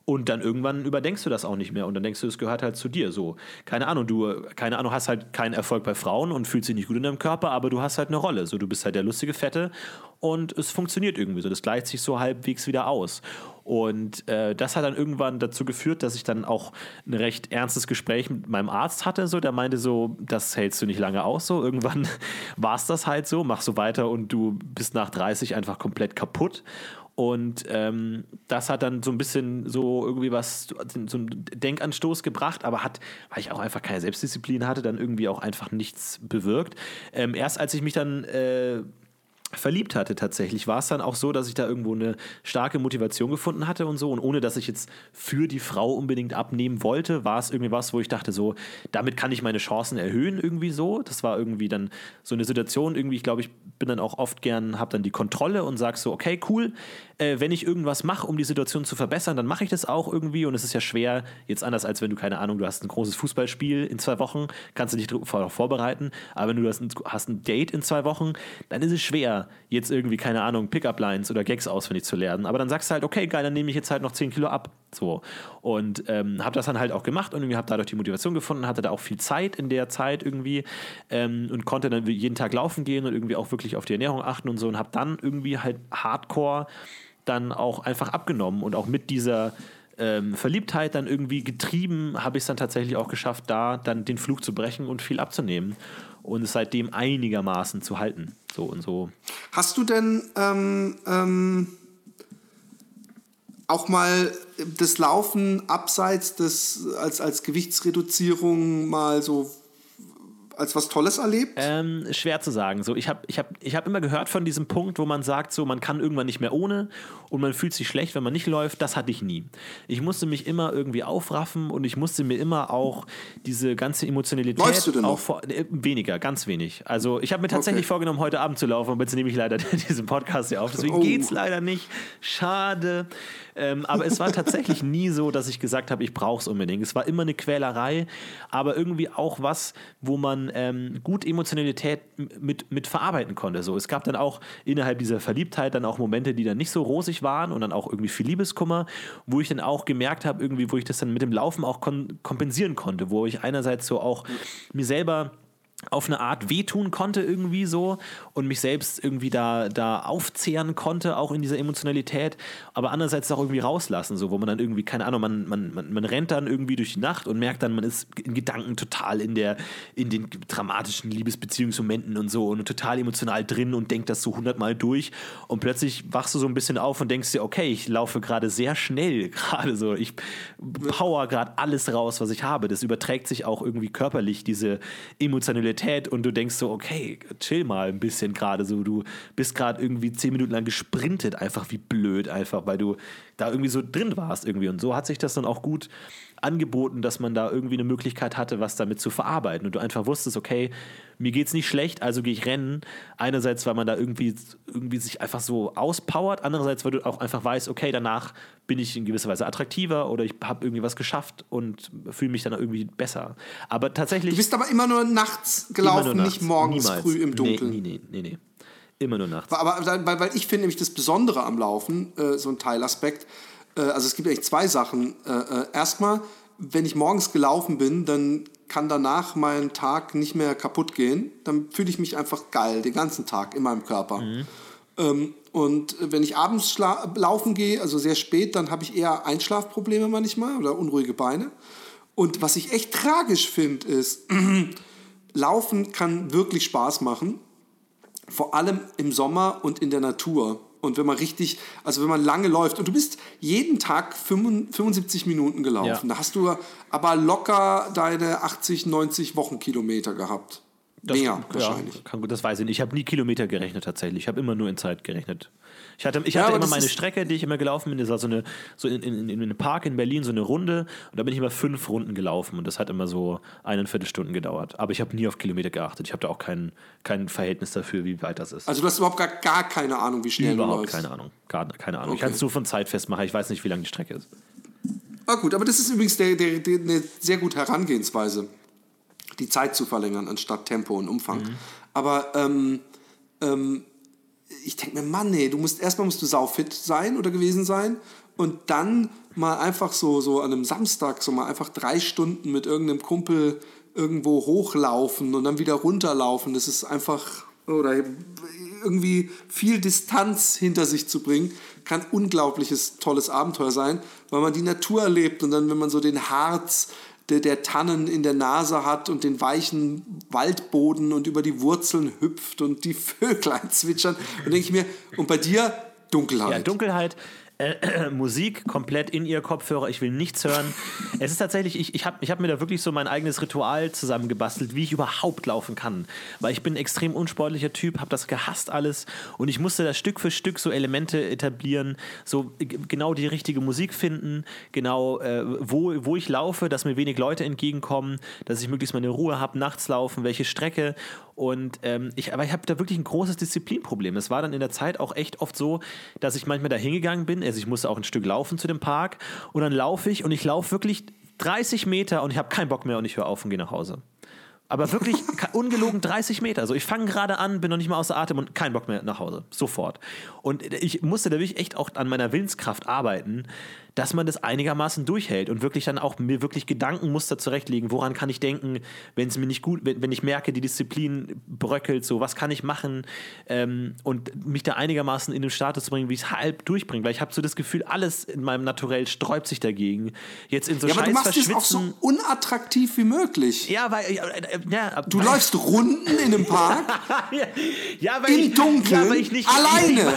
Und dann irgendwann überdenkst du das auch nicht mehr und dann denkst du, es gehört halt zu dir. So, keine Ahnung, du, keine Ahnung, hast halt keinen Erfolg bei Frauen und fühlst dich nicht gut in deinem Körper, aber du hast halt eine Rolle. So, du bist halt der lustige Fette und es funktioniert irgendwie so. Das gleicht sich so halbwegs wieder aus. Und äh, das hat dann irgendwann dazu geführt, dass ich dann auch ein recht ernstes Gespräch mit meinem Arzt hatte. So, der meinte so, das hältst du nicht lange aus. So, irgendwann war es das halt so, mach so weiter und du bist nach 30 einfach komplett kaputt. Und ähm, das hat dann so ein bisschen so irgendwie was, so einen Denkanstoß gebracht, aber hat, weil ich auch einfach keine Selbstdisziplin hatte, dann irgendwie auch einfach nichts bewirkt. Ähm, erst als ich mich dann äh, verliebt hatte tatsächlich, war es dann auch so, dass ich da irgendwo eine starke Motivation gefunden hatte und so. Und ohne dass ich jetzt für die Frau unbedingt abnehmen wollte, war es irgendwie was, wo ich dachte, so, damit kann ich meine Chancen erhöhen, irgendwie so. Das war irgendwie dann so eine Situation, irgendwie, ich glaube, ich bin dann auch oft gern, habe dann die Kontrolle und sage so, okay, cool, äh, wenn ich irgendwas mache, um die Situation zu verbessern, dann mache ich das auch irgendwie. Und es ist ja schwer, jetzt anders als wenn du, keine Ahnung, du hast ein großes Fußballspiel in zwei Wochen, kannst du dich darauf vorbereiten. Aber wenn du hast ein, hast ein Date in zwei Wochen, dann ist es schwer, jetzt irgendwie, keine Ahnung, Pickup-Lines oder Gags auswendig zu lernen. Aber dann sagst du halt, okay, geil, dann nehme ich jetzt halt noch 10 Kilo ab. So. Und ähm, habe das dann halt auch gemacht und irgendwie habe dadurch die Motivation gefunden, hatte da auch viel Zeit in der Zeit irgendwie ähm, und konnte dann jeden Tag laufen gehen und irgendwie auch wirklich auf die Ernährung achten und so und habe dann irgendwie halt hardcore dann auch einfach abgenommen und auch mit dieser ähm, Verliebtheit dann irgendwie getrieben, habe ich es dann tatsächlich auch geschafft, da dann den Flug zu brechen und viel abzunehmen und es seitdem einigermaßen zu halten. So und so. Hast du denn ähm, ähm, auch mal das Laufen abseits des als, als Gewichtsreduzierung mal so als was Tolles erlebt? Ähm, schwer zu sagen. So, ich habe ich hab, ich hab immer gehört von diesem Punkt, wo man sagt, so, man kann irgendwann nicht mehr ohne und man fühlt sich schlecht, wenn man nicht läuft. Das hatte ich nie. Ich musste mich immer irgendwie aufraffen und ich musste mir immer auch diese ganze Emotionalität Läufst du denn auch vor, äh, weniger, ganz wenig. Also ich habe mir tatsächlich okay. vorgenommen, heute Abend zu laufen, und jetzt nehme ich leider diesen Podcast hier auf. Deswegen oh. geht es leider nicht. Schade. Ähm, aber es war tatsächlich nie so, dass ich gesagt habe, ich brauche es unbedingt. Es war immer eine Quälerei, aber irgendwie auch was, wo man ähm, gut Emotionalität mit, mit verarbeiten konnte. So, es gab dann auch innerhalb dieser Verliebtheit dann auch Momente, die dann nicht so rosig waren und dann auch irgendwie viel Liebeskummer, wo ich dann auch gemerkt habe, irgendwie, wo ich das dann mit dem Laufen auch kompensieren konnte, wo ich einerseits so auch mir selber auf eine Art wehtun konnte irgendwie so und mich selbst irgendwie da, da aufzehren konnte, auch in dieser Emotionalität, aber andererseits auch irgendwie rauslassen, so wo man dann irgendwie, keine Ahnung, man, man, man, man rennt dann irgendwie durch die Nacht und merkt dann, man ist in Gedanken total in der, in den dramatischen Liebesbeziehungsmomenten und so und total emotional drin und denkt das so hundertmal durch und plötzlich wachst du so ein bisschen auf und denkst dir, okay, ich laufe gerade sehr schnell, gerade so, ich power gerade alles raus, was ich habe. Das überträgt sich auch irgendwie körperlich, diese Emotionalität Realität und du denkst so, okay, chill mal ein bisschen gerade so. Du bist gerade irgendwie zehn Minuten lang gesprintet, einfach wie blöd, einfach, weil du da irgendwie so drin warst irgendwie. Und so hat sich das dann auch gut angeboten, dass man da irgendwie eine Möglichkeit hatte, was damit zu verarbeiten. Und du einfach wusstest, okay, mir geht's nicht schlecht, also gehe ich rennen. Einerseits, weil man da irgendwie, irgendwie sich einfach so auspowert, andererseits, weil du auch einfach weißt, okay, danach bin ich in gewisser Weise attraktiver oder ich habe irgendwie was geschafft und fühle mich dann irgendwie besser. Aber tatsächlich. Du bist aber immer nur nachts gelaufen, nur nachts. nicht morgens Niemals. früh im Dunkeln. Nee, nee, nee, nee. Immer nur nachts. Aber, weil, weil ich finde nämlich das Besondere am Laufen, äh, so ein Teilaspekt, äh, also es gibt eigentlich zwei Sachen. Äh, äh, erstmal, wenn ich morgens gelaufen bin, dann kann danach mein Tag nicht mehr kaputt gehen. Dann fühle ich mich einfach geil, den ganzen Tag in meinem Körper. Mhm. Ähm, und wenn ich abends laufen gehe, also sehr spät, dann habe ich eher Einschlafprobleme manchmal oder unruhige Beine. Und was ich echt tragisch finde, ist, Laufen kann wirklich Spaß machen, vor allem im Sommer und in der Natur. Und wenn man richtig, also wenn man lange läuft und du bist jeden Tag 75 Minuten gelaufen, ja. da hast du aber locker deine 80, 90 Wochenkilometer gehabt. Das, Mehr wahrscheinlich. Ja, kann das weiß ich nicht. Ich habe nie Kilometer gerechnet tatsächlich. Ich habe immer nur in Zeit gerechnet. Ich hatte, ich Ja, hatte immer meine Strecke, die ich immer gelaufen bin. Das war so, eine, so in, in, in einem Park in Berlin, so eine Runde. Und da bin ich immer fünf Runden gelaufen. Und das hat immer so eineinviertel Stunden gedauert. Aber ich habe nie auf Kilometer geachtet. Ich habe da auch kein, kein Verhältnis dafür, wie weit das ist. Also du hast überhaupt gar, gar keine Ahnung, wie schnell du Überhaupt läufst. keine Ahnung. Gar, keine Ahnung. Ich Okay. kann es nur von Zeit festmachen. Ich weiß nicht, wie lang die Strecke ist. Ah, gut, aber das ist übrigens der, der, der, eine sehr gute Herangehensweise, die Zeit zu verlängern, anstatt Tempo und Umfang. Aber ähm, ähm, ich denke mir, Mann, nee, du musst erstmal musst du saufit sein oder gewesen sein und dann mal einfach so, so an einem Samstag so mal einfach drei Stunden mit irgendeinem Kumpel irgendwo hochlaufen und dann wieder runterlaufen. Das ist einfach, oder irgendwie viel Distanz hinter sich zu bringen, kann unglaubliches, tolles Abenteuer sein, weil man die Natur erlebt und dann, wenn man so den Harz der, der Tannen in der Nase hat und den weichen Waldboden und über die Wurzeln hüpft und die Vöglein zwitschern, dann denke ich mir, und bei dir Dunkelheit. Ja, Dunkelheit. Äh, Musik komplett in ihr Kopfhörer, ich will nichts hören. es ist tatsächlich, ich, ich habe ich hab mir da wirklich so mein eigenes Ritual zusammengebastelt, wie ich überhaupt laufen kann. Weil ich bin ein extrem unsportlicher Typ, habe das gehasst alles und ich musste da Stück für Stück so Elemente etablieren, so genau die richtige Musik finden, genau äh, wo, wo ich laufe, dass mir wenig Leute entgegenkommen, dass ich möglichst meine Ruhe habe, nachts laufen, welche Strecke und ähm, ich, aber ich habe da wirklich ein großes Disziplinproblem. Es war dann in der Zeit auch echt oft so, dass ich manchmal da hingegangen bin. Also ich musste auch ein Stück laufen zu dem Park und dann laufe ich und ich laufe wirklich 30 Meter und ich habe keinen Bock mehr und ich höre auf und gehe nach Hause. Aber wirklich ungelogen 30 Meter. Also ich fange gerade an, bin noch nicht mal außer Atem und keinen Bock mehr nach Hause. Sofort. Und ich musste da wirklich echt auch an meiner Willenskraft arbeiten, dass man das einigermaßen durchhält und wirklich dann auch mir wirklich Gedankenmuster zurechtlegen. Woran kann ich denken, wenn es mir nicht gut, wenn, wenn ich merke, die Disziplin bröckelt, so was kann ich machen ähm, und mich da einigermaßen in den Status zu bringen, wie ich es halb durchbringe. Weil ich habe so das Gefühl, alles in meinem Naturell sträubt sich dagegen. Jetzt in so ja, aber du scheiß machst es auch so unattraktiv wie möglich. ja, weil ja, äh, ja, Du weil- läufst Runden in einem Park ja, weil im ich, Dunkeln, ja, weil ich nicht alleine.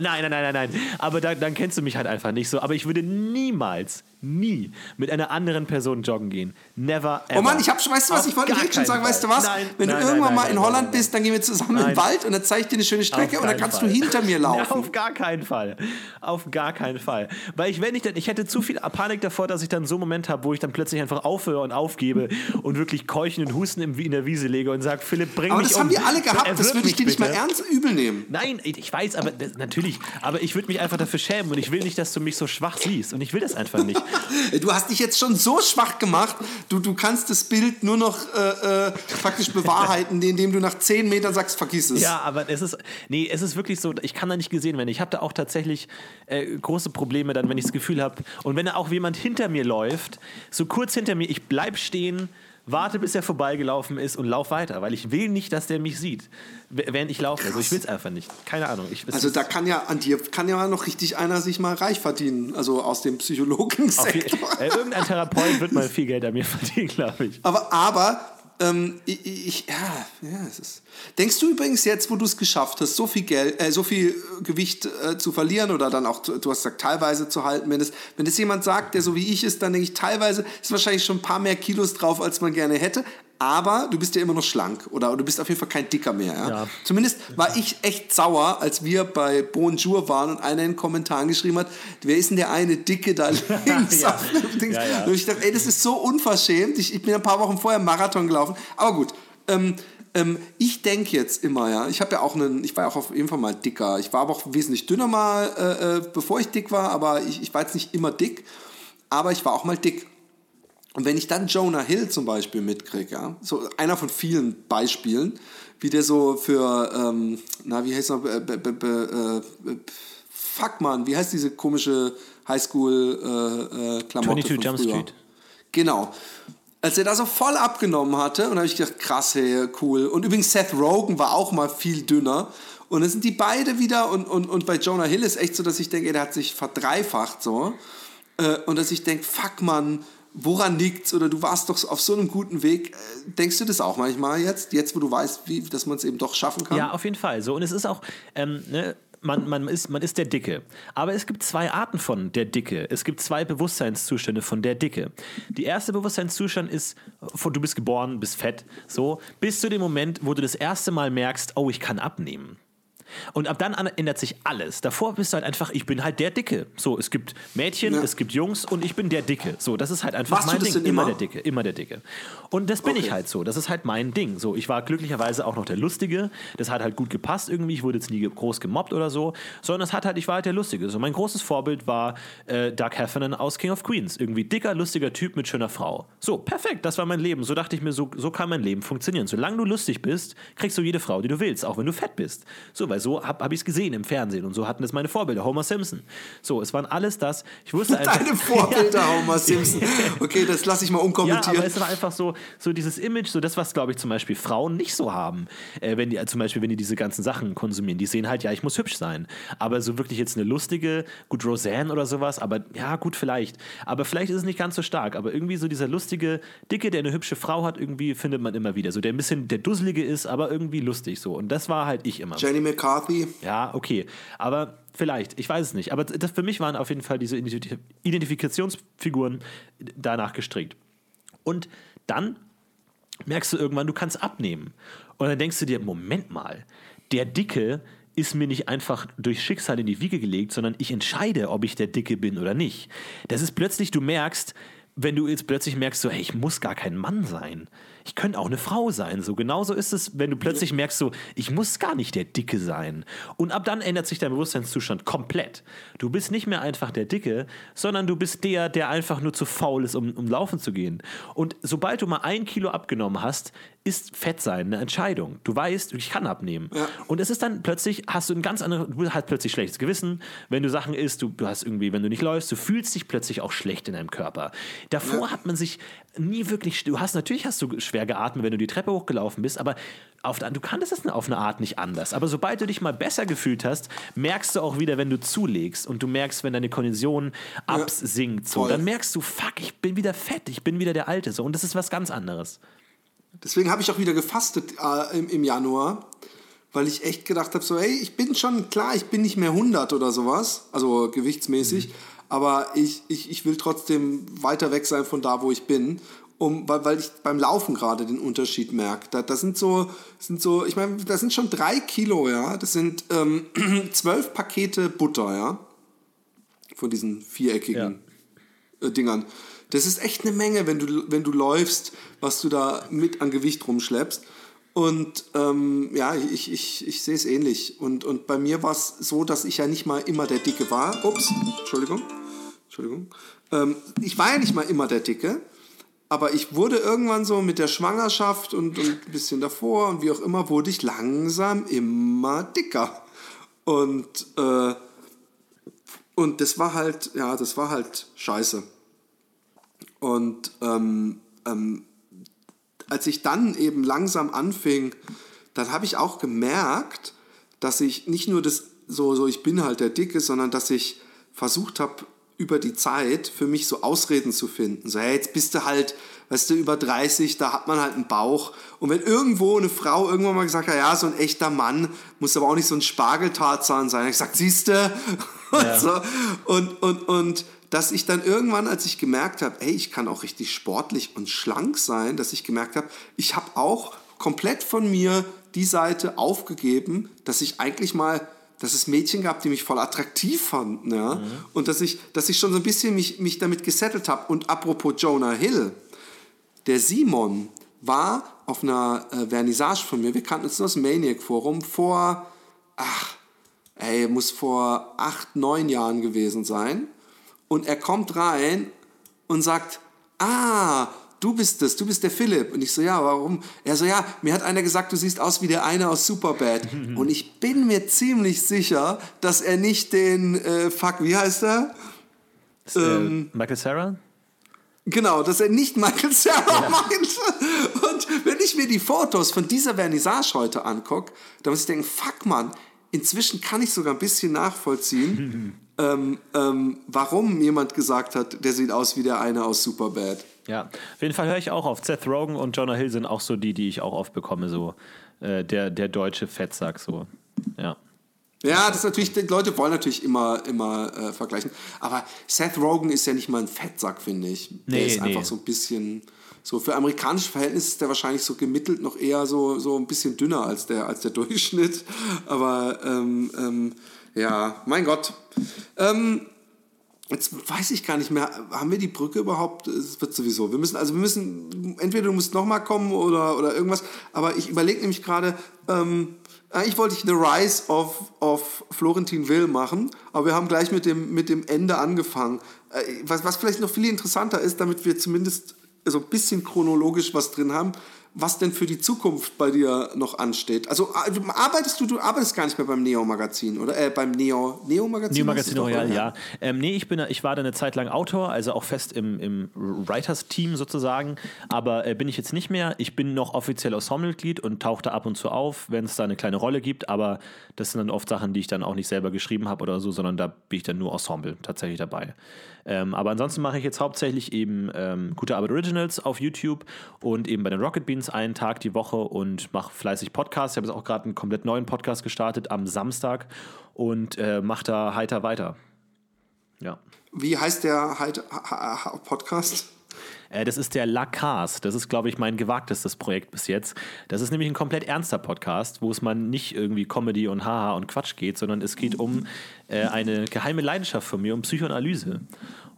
nein, nein, nein, nein, nein. Aber da, dann kennst du mich halt einfach nicht so. Aber ich würde niemals, nie mit einer anderen Person joggen gehen. Never ever. Oh Mann, ich hab schon, weißt du was, ich wollte jetzt schon sagen, weißt du Fall. was? Nein, Wenn nein, du irgendwann nein, mal in Holland bist, dann gehen wir zusammen im Wald und dann zeige ich dir eine schöne Strecke und dann kannst Fall. du hinter mir Ja, laufen. auf gar keinen Fall. Auf gar keinen Fall. Weil ich, wenn ich dann, ich hätte zu viel Panik davor, dass ich dann so einen Moment habe, wo ich dann plötzlich einfach aufhöre und aufgebe und wirklich keuchen und husten in der Wiese lege und sage, Philipp, bring Aber mich das um. haben wir alle gehabt, das würde ich dir nicht mal ernst übel nehmen. Nein, ich weiß, aber das, natürlich. Aber ich würde mich einfach dafür schämen und ich will nicht, dass du mich so schwach siehst. Und ich will das einfach nicht. Du hast dich jetzt schon so schwach gemacht, du, du kannst das Bild nur noch äh, äh, praktisch bewahrheiten, indem du nach 10 Metern sagst, vergiss es. Ja, aber es ist, nee, es ist wirklich so, ich kann da nicht gesehen werden. Ich habe da auch tatsächlich äh, große Probleme dann, wenn ich das Gefühl habe, und wenn da auch jemand hinter mir läuft, so kurz hinter mir, ich bleib stehen, warte, bis er vorbeigelaufen ist und lauf weiter, weil ich will nicht, dass der mich sieht, während ich laufe. Also ich will es einfach nicht. Keine Ahnung. Ich, Also da kann ja an dir kann ja noch richtig einer sich mal reich verdienen, also aus dem Psychologensektor. äh, irgendein Therapeut wird mal viel Geld an mir verdienen, glaube ich. Aber, aber ähm, ich, ich, ja, ja, es ist. Denkst du übrigens jetzt, wo du es geschafft hast, so viel Geld, äh, so viel äh, Gewicht äh, zu verlieren oder dann auch, du hast gesagt, teilweise zu halten, wenn es, wenn es jemand sagt, der so wie ich ist, dann denke ich, teilweise ist wahrscheinlich schon ein paar mehr Kilos drauf, als man gerne hätte. Aber du bist ja immer noch schlank oder du bist auf jeden Fall kein Dicker mehr. Ja? Ja. Zumindest war ich echt sauer, als wir bei Bonjour waren und einer in den Kommentaren geschrieben hat, wer ist denn der eine Dicke da links Ja. ja. Und ich dachte, ey, das ist so unverschämt. Ich, ich bin ein paar Wochen vorher Marathon gelaufen. Aber gut, ähm, ähm, ich denke jetzt immer, ja, ich habe ja auch einen, ich war ja auch auf jeden Fall mal dicker. Ich war aber auch wesentlich dünner mal, äh, äh, bevor ich dick war, aber ich, ich war jetzt nicht immer dick. Aber ich war auch mal dick. Und wenn ich dann Jonah Hill zum Beispiel mitkriege, ja, so einer von vielen Beispielen, wie der so für, ähm, na, wie heißt noch, äh, be, äh, fuck man, wie heißt diese komische Highschool-Klamotte 22 von Jump früher? Street. Genau. Als er da so voll abgenommen hatte, und da habe ich gedacht, krass, hey, cool. Und übrigens Seth Rogen war auch mal viel dünner. Und dann sind die beide wieder, und, und, und bei Jonah Hill ist echt so, dass ich denke, der hat sich verdreifacht so. Äh, und dass ich denke, fuck man, woran liegt's? Oder du warst doch auf so einem guten Weg. Äh, Denkst du das auch manchmal jetzt? Jetzt, wo du weißt, wie, dass man es eben doch schaffen kann? Ja, auf jeden Fall. So, und es ist auch, ähm, ne, man, man, ist, man ist der Dicke. Aber es gibt zwei Arten von der Dicke. Es gibt zwei Bewusstseinszustände von der Dicke. Die erste Bewusstseinszustand ist, du bist geboren, bist fett, so, bis zu dem Moment, wo du das erste Mal merkst, oh, ich kann abnehmen. Und ab dann ändert sich alles. Davor bist du halt einfach, ich bin halt der Dicke. So, es gibt Mädchen, ja. es gibt Jungs und ich bin der Dicke. So, das ist halt einfach Machst mein Ding. Immer? immer der Dicke, immer der Dicke. Und das bin okay. ich halt so. Das ist halt mein Ding. So, ich war glücklicherweise auch noch der Lustige. Das hat halt gut gepasst irgendwie. Ich wurde jetzt nie groß gemobbt oder so, sondern es hat halt, ich war halt der Lustige. So, mein großes Vorbild war äh, Doug Heffernan aus King of Queens. Irgendwie dicker, lustiger Typ mit schöner Frau. So, perfekt, das war mein Leben. So dachte ich mir, so, so kann mein Leben funktionieren. Solange du lustig bist, kriegst du jede Frau, die du willst, auch wenn du fett bist. So, weil so habe hab ich es gesehen im Fernsehen und so hatten es meine Vorbilder. Homer Simpson. So, es waren alles das. Ich wusste einfach. Deine Vorbilder, Homer Simpson. Okay, das lasse ich mal unkommentiert. Ja, aber es war einfach so, so dieses Image, so das, was, glaube ich, zum Beispiel Frauen nicht so haben. Äh, wenn die, äh, zum Beispiel, wenn die diese ganzen Sachen konsumieren. Die sehen halt, ja, ich muss hübsch sein. Aber so wirklich jetzt eine lustige, gut, Roseanne oder sowas, aber ja, gut, vielleicht. Aber vielleicht ist es nicht ganz so stark. Aber irgendwie so dieser lustige Dicke, der eine hübsche Frau hat, irgendwie findet man immer wieder. So der ein bisschen der Dusselige ist, aber irgendwie lustig so. Und das war halt ich immer. Jenny McCarthy. Ja, okay. Aber vielleicht, ich weiß es nicht. Aber das, für mich waren auf jeden Fall diese Identifikationsfiguren danach gestrickt. Und dann merkst du irgendwann, du kannst abnehmen. Und dann denkst du dir, Moment mal, der Dicke ist mir nicht einfach durch Schicksal in die Wiege gelegt, sondern ich entscheide, ob ich der Dicke bin oder nicht. Das ist plötzlich, du merkst, wenn du jetzt plötzlich merkst, so, hey, ich muss gar kein Mann sein ich könnte auch eine Frau sein. So genauso ist es, wenn du plötzlich merkst, so, ich muss gar nicht der Dicke sein. Und ab dann ändert sich dein Bewusstseinszustand komplett. Du bist nicht mehr einfach der Dicke, sondern du bist der, der einfach nur zu faul ist, um, um laufen zu gehen. Und sobald du mal ein Kilo abgenommen hast, ist Fett sein eine Entscheidung. Du weißt, ich kann abnehmen. Ja. Und es ist dann plötzlich, hast du ein ganz anderes, du hast plötzlich schlechtes Gewissen, wenn du Sachen isst, du, du hast irgendwie, wenn du nicht läufst, du fühlst dich plötzlich auch schlecht in deinem Körper. Davor ja. hat man sich nie wirklich, du hast, natürlich hast du schwer geatmet, wenn du die Treppe hochgelaufen bist, aber auf, du kannst es auf eine Art nicht anders. Aber sobald du dich mal besser gefühlt hast, merkst du auch wieder, wenn du zulegst und du merkst, wenn deine Kondition absinkt, so, dann merkst du, fuck, ich bin wieder fett, ich bin wieder der Alte, so, und das ist was ganz anderes. Deswegen habe ich auch wieder gefastet äh, im, im Januar, weil ich echt gedacht habe, so, hey, ich bin schon klar, ich bin nicht mehr 100 oder sowas, also gewichtsmäßig, mhm. aber ich, ich, ich will trotzdem weiter weg sein von da, wo ich bin. Um, weil, weil ich beim Laufen gerade den Unterschied merke. Da, das sind so, sind so, ich meine, das sind schon drei Kilo, ja. Das sind ähm, zwölf Pakete Butter, ja. Von diesen viereckigen ja. äh, Dingern. Das ist echt eine Menge, wenn du, wenn du läufst, was du da mit an Gewicht rumschleppst. Und ähm, ja, ich, ich, ich sehe es ähnlich. Und, und bei mir war es so, dass ich ja nicht mal immer der Dicke war. Ups, Entschuldigung. Entschuldigung. Ähm, ich war ja nicht mal immer der Dicke. Aber ich wurde irgendwann so mit der Schwangerschaft und, und ein bisschen davor und wie auch immer, wurde ich langsam immer dicker. Und, äh, und das war halt, ja, das war halt scheiße. Und ähm, ähm, als ich dann eben langsam anfing, dann habe ich auch gemerkt, dass ich nicht nur das so, so ich bin halt der Dicke, sondern dass ich versucht habe, über die Zeit für mich so Ausreden zu finden. So, hey, jetzt bist du halt, weißt du, über 30, da hat man halt einen Bauch. Und wenn irgendwo eine Frau irgendwann mal gesagt hat, ja, so ein echter Mann muss aber auch nicht so ein Spargeltarzahn sein. Ich gesagt, siehst du? Und, ja. so. und, und, und dass ich dann irgendwann, als ich gemerkt habe, ey, ich kann auch richtig sportlich und schlank sein, dass ich gemerkt habe, ich habe auch komplett von mir die Seite aufgegeben, dass ich eigentlich mal, dass es Mädchen gab, die mich voll attraktiv fanden, ja, mhm. und dass ich, dass ich schon so ein bisschen mich, mich damit gesettelt habe. Und apropos Jonah Hill, der Simon war auf einer äh, Vernissage von mir, wir kannten uns nur das Maniac Forum vor, ach, ey, muss vor acht, neun Jahren gewesen sein und er kommt rein und sagt, ah, du bist es, du bist der Philipp. Und ich so, ja, warum? Er so, ja, mir hat einer gesagt, du siehst aus wie der eine aus Superbad. und ich bin mir ziemlich sicher, dass er nicht den, äh, fuck, wie heißt er? Äh, ähm, Michael Sarah? Genau, dass er nicht Michael Sarah ja. meint. Und wenn ich mir die Fotos von dieser Vernissage heute angucke, dann muss ich denken, fuck man, inzwischen kann ich sogar ein bisschen nachvollziehen, ähm, ähm, warum jemand gesagt hat, der sieht aus wie der eine aus Superbad. Ja, auf jeden Fall höre ich auch auf. Seth Rogen und Jonah Hill sind auch so die, die ich auch oft bekomme, so äh, der, der deutsche Fettsack, so. Ja. Ja, das ist natürlich, die Leute wollen natürlich immer, immer äh, vergleichen. Aber Seth Rogen ist ja nicht mal ein Fettsack, finde ich. Der Nee, ist nee. einfach so ein bisschen, so für amerikanische Verhältnisse ist der wahrscheinlich so gemittelt noch eher so, so ein bisschen dünner als der, als der Durchschnitt. Aber ähm, ähm, ja, mein Gott. Ähm, Jetzt weiß ich gar nicht mehr, haben wir die Brücke überhaupt? Es wird sowieso. Wir müssen, also wir müssen, entweder du musst nochmal kommen oder, oder irgendwas, aber ich überlege nämlich gerade, ähm, eigentlich wollte ich The Rise of, of Florentin Will machen, aber wir haben gleich mit dem, mit dem Ende angefangen. Äh, was, was vielleicht noch viel interessanter ist, damit wir zumindest so ein bisschen chronologisch was drin haben, was denn für die Zukunft bei dir noch ansteht. Also äh, arbeitest du, du arbeitest gar nicht mehr beim Neo-Magazin, oder? Äh, beim Neo, Neo-Magazin? Neo heißt es Magazin doch, Royal, oder? ja. Ähm, nee, ich, bin, ich war da eine Zeit lang Autor, also auch fest im, im Writers-Team sozusagen. Aber äh, bin ich jetzt nicht mehr. Ich bin noch offiziell Ensemblemitglied und tauche da ab und zu auf, wenn es da eine kleine Rolle gibt. Aber das sind dann oft Sachen, die ich dann auch nicht selber geschrieben habe oder so, sondern da bin ich dann nur Ensemble tatsächlich dabei. Ähm, aber ansonsten mache ich jetzt hauptsächlich eben ähm, gute Arbeit Originals auf YouTube und eben bei den Rocket Beans einen Tag die Woche und mache fleißig Podcasts. Ich habe jetzt auch gerade einen komplett neuen Podcast gestartet am Samstag und äh, mache da heiter weiter. Ja. Wie heißt der ha, Podcast? Äh, das ist der La Cars. Das ist, glaube ich, mein gewagtestes Projekt bis jetzt. Das ist nämlich ein komplett ernster Podcast, wo es man nicht irgendwie Comedy und Haha und Quatsch geht, sondern es geht um äh, eine geheime Leidenschaft von mir, um Psychoanalyse.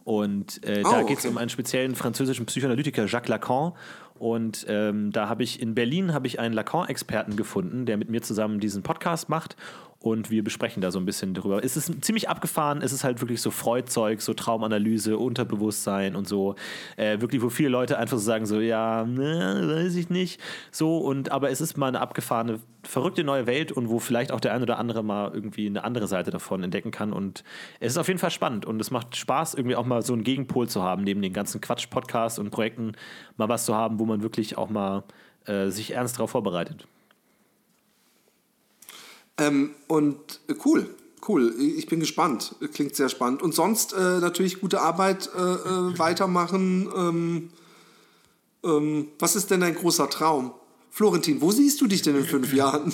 Und äh, da Oh, geht es okay. um einen speziellen französischen Psychoanalytiker, Jacques Lacan. Und ähm, da habe ich in Berlin habe ich einen Lacan-Experten gefunden, der mit mir zusammen diesen Podcast macht. Und wir besprechen da so ein bisschen drüber. Es ist ziemlich abgefahren. Es ist halt wirklich so Freudzeug, so Traumanalyse, Unterbewusstsein und so. Äh, wirklich, wo viele Leute einfach so sagen, so, ja, ne, weiß ich nicht. So, und aber es ist mal eine abgefahrene, verrückte neue Welt und wo vielleicht auch der ein oder andere mal irgendwie eine andere Seite davon entdecken kann. Und es ist auf jeden Fall spannend und es macht Spaß, irgendwie auch mal so einen Gegenpol zu haben, neben den ganzen Quatsch-Podcasts und Projekten, mal was zu haben, wo man wirklich auch mal äh, sich ernst darauf vorbereitet. Ähm, und äh, cool, cool. Ich bin gespannt. Klingt sehr spannend. Und sonst äh, natürlich gute Arbeit äh, äh, weitermachen. Ähm, ähm, was ist denn dein großer Traum? Florentin, wo siehst du dich denn in fünf Jahren?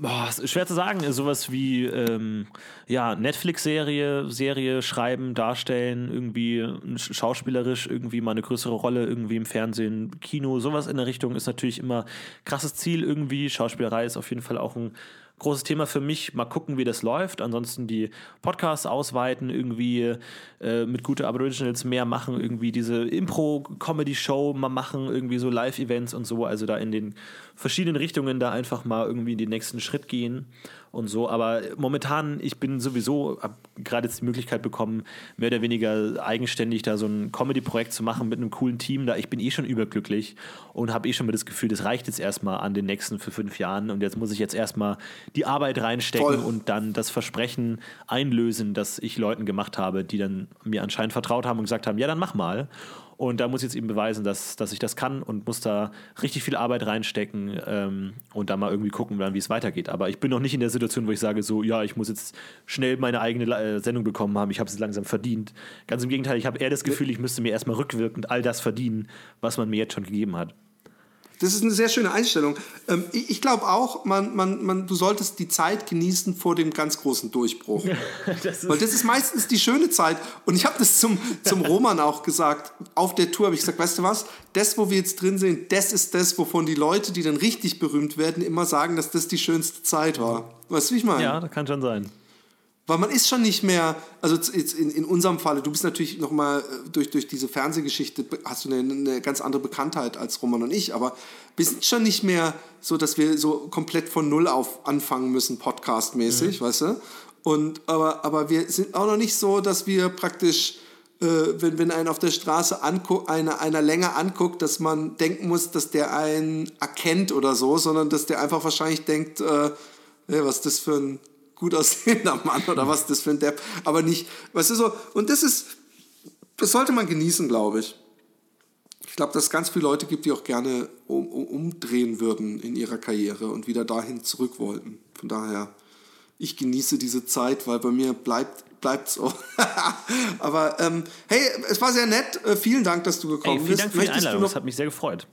Boah, schwer zu sagen. Sowas wie ähm, ja, Netflix-Serie, Serie schreiben, darstellen, irgendwie sch- schauspielerisch irgendwie mal eine größere Rolle irgendwie im Fernsehen, Kino, sowas in der Richtung ist natürlich immer krasses Ziel irgendwie. Schauspielerei ist auf jeden Fall auch ein großes Thema für mich. Mal gucken, wie das läuft. Ansonsten die Podcasts ausweiten, irgendwie äh, mit gute Aboriginals mehr machen, irgendwie diese Impro-Comedy-Show mal machen, irgendwie so Live-Events und so. Also da in den verschiedenen Richtungen da einfach mal irgendwie den nächsten Schritt gehen und so. Aber momentan, ich bin sowieso, habe gerade jetzt die Möglichkeit bekommen, mehr oder weniger eigenständig da so ein Comedy-Projekt zu machen mit einem coolen Team. Da ich bin eh schon überglücklich und habe eh schon mal das Gefühl, das reicht jetzt erstmal an den nächsten für fünf Jahren und jetzt muss ich jetzt erstmal die Arbeit reinstecken Voll. und dann das Versprechen einlösen, das ich Leuten gemacht habe, die dann mir anscheinend vertraut haben und gesagt haben, ja, dann mach mal. Und da muss ich jetzt eben beweisen, dass, dass ich das kann und muss da richtig viel Arbeit reinstecken ähm, und da mal irgendwie gucken, wie es weitergeht. Aber ich bin noch nicht in der Situation, wo ich sage, so, ja, ich muss jetzt schnell meine eigene äh, Sendung bekommen haben, ich habe es langsam verdient. Ganz im Gegenteil, ich habe eher das Gefühl, ich müsste mir erstmal rückwirkend all das verdienen, was man mir jetzt schon gegeben hat. Das ist eine sehr schöne Einstellung. Ähm, ich ich glaube auch, man, man, man, du solltest die Zeit genießen vor dem ganz großen Durchbruch. Das Weil das ist meistens die schöne Zeit. Und ich habe das zum, zum Roman auch gesagt. Auf der Tour habe ich gesagt, weißt du was, das, wo wir jetzt drin sind, das ist das, wovon die Leute, die dann richtig berühmt werden, immer sagen, dass das die schönste Zeit war. Weißt du, wie ich meine? ja, das kann schon sein. Weil man ist schon nicht mehr, also jetzt in, in unserem Falle, du bist natürlich nochmal durch, durch diese Fernsehgeschichte, hast du eine, eine ganz andere Bekanntheit als Roman und ich, aber wir sind schon nicht mehr so, dass wir so komplett von Null auf anfangen müssen, podcastmäßig, weißt du? Und, aber, aber wir sind auch noch nicht so, dass wir praktisch, äh, wenn, wenn einen auf der Straße angu einer, einer länger anguckt, dass man denken muss, dass der einen erkennt oder so, sondern dass der einfach wahrscheinlich denkt, äh, hey, was ist das für ein gut aussehender Mann oder was das für ein Depp, aber nicht, weißt du so, und das ist, das sollte man genießen, glaube ich. Ich glaube, dass es ganz viele Leute gibt, die auch gerne um, um, umdrehen würden in ihrer Karriere und wieder dahin zurück wollten. Von daher, ich genieße diese Zeit, weil bei mir bleibt bleibt so. Aber ähm, hey, es war sehr nett. Äh, vielen Dank, dass du gekommen Ey, vielen bist. Dank für die Möchtest du Einladung, das hat mich sehr gefreut.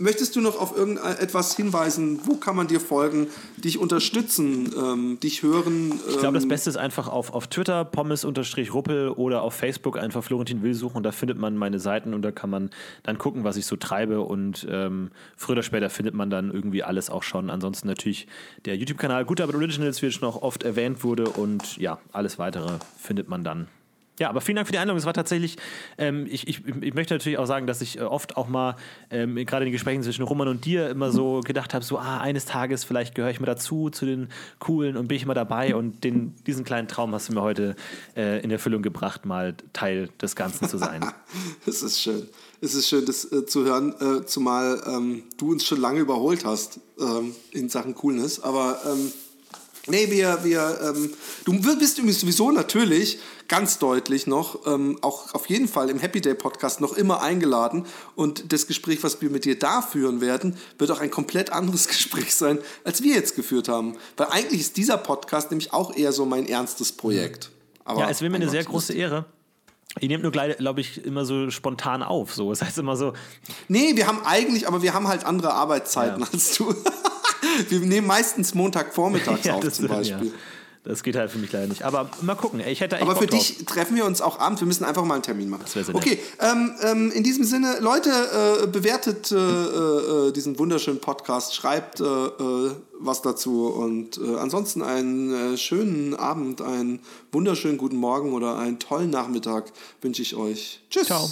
Möchtest du noch auf irgendetwas hinweisen? Wo kann man dir folgen, dich unterstützen, ähm, dich hören? Ähm ich glaube, das Beste ist einfach auf, auf Twitter pommes-ruppel oder auf Facebook einfach Florentin Will suchen. Da findet man meine Seiten und da kann man dann gucken, was ich so treibe. Und ähm, früher oder später findet man dann irgendwie alles auch schon. Ansonsten natürlich der YouTube-Kanal Good Arbeit Originals, wie schon noch oft erwähnt wurde. Und ja, alles weitere findet man dann ja, aber vielen Dank für die Einladung. Es war tatsächlich, ähm, ich, ich, ich möchte natürlich auch sagen, dass ich äh, oft auch mal, ähm, gerade in den Gesprächen zwischen Roman und dir, immer so gedacht habe, so, ah, eines Tages vielleicht gehöre ich mal dazu, zu den Coolen und bin ich mal dabei. Und den, diesen kleinen Traum hast du mir heute äh, in Erfüllung gebracht, mal Teil des Ganzen zu sein. Es ist schön. Es ist schön, das äh, zu hören, äh, zumal ähm, du uns schon lange überholt hast ähm, in Sachen Coolness. Aber ähm, Nee, wir, wir, ähm, du bist sowieso natürlich ganz deutlich noch, ähm, auch auf jeden Fall im Happy Day Podcast noch immer eingeladen. Und das Gespräch, was wir mit dir da führen werden, wird auch ein komplett anderes Gespräch sein, als wir jetzt geführt haben. Weil eigentlich ist dieser Podcast nämlich auch eher so mein ernstes Projekt. Aber ja, es wäre mir eine sehr große Ehre. Ihr nehmt nur, glaube ich, immer so spontan auf. So. Das heißt immer so. Nee, wir haben eigentlich, aber wir haben halt andere Arbeitszeiten ja. als du. Wir nehmen meistens Montagvormittags ja, auf zum Beispiel. Ja. Das geht halt für mich leider nicht. Aber mal gucken. Ich hätte Aber für Bock dich drauf. treffen wir uns auch abends. Wir müssen einfach mal einen Termin machen. Das wäre sehr Okay, ähm, ähm, in diesem Sinne, Leute, äh, bewertet äh, äh, diesen wunderschönen Podcast, schreibt äh, äh, was dazu und äh, ansonsten einen schönen Abend, einen wunderschönen guten Morgen oder einen tollen Nachmittag wünsche ich euch. Tschüss. Ciao.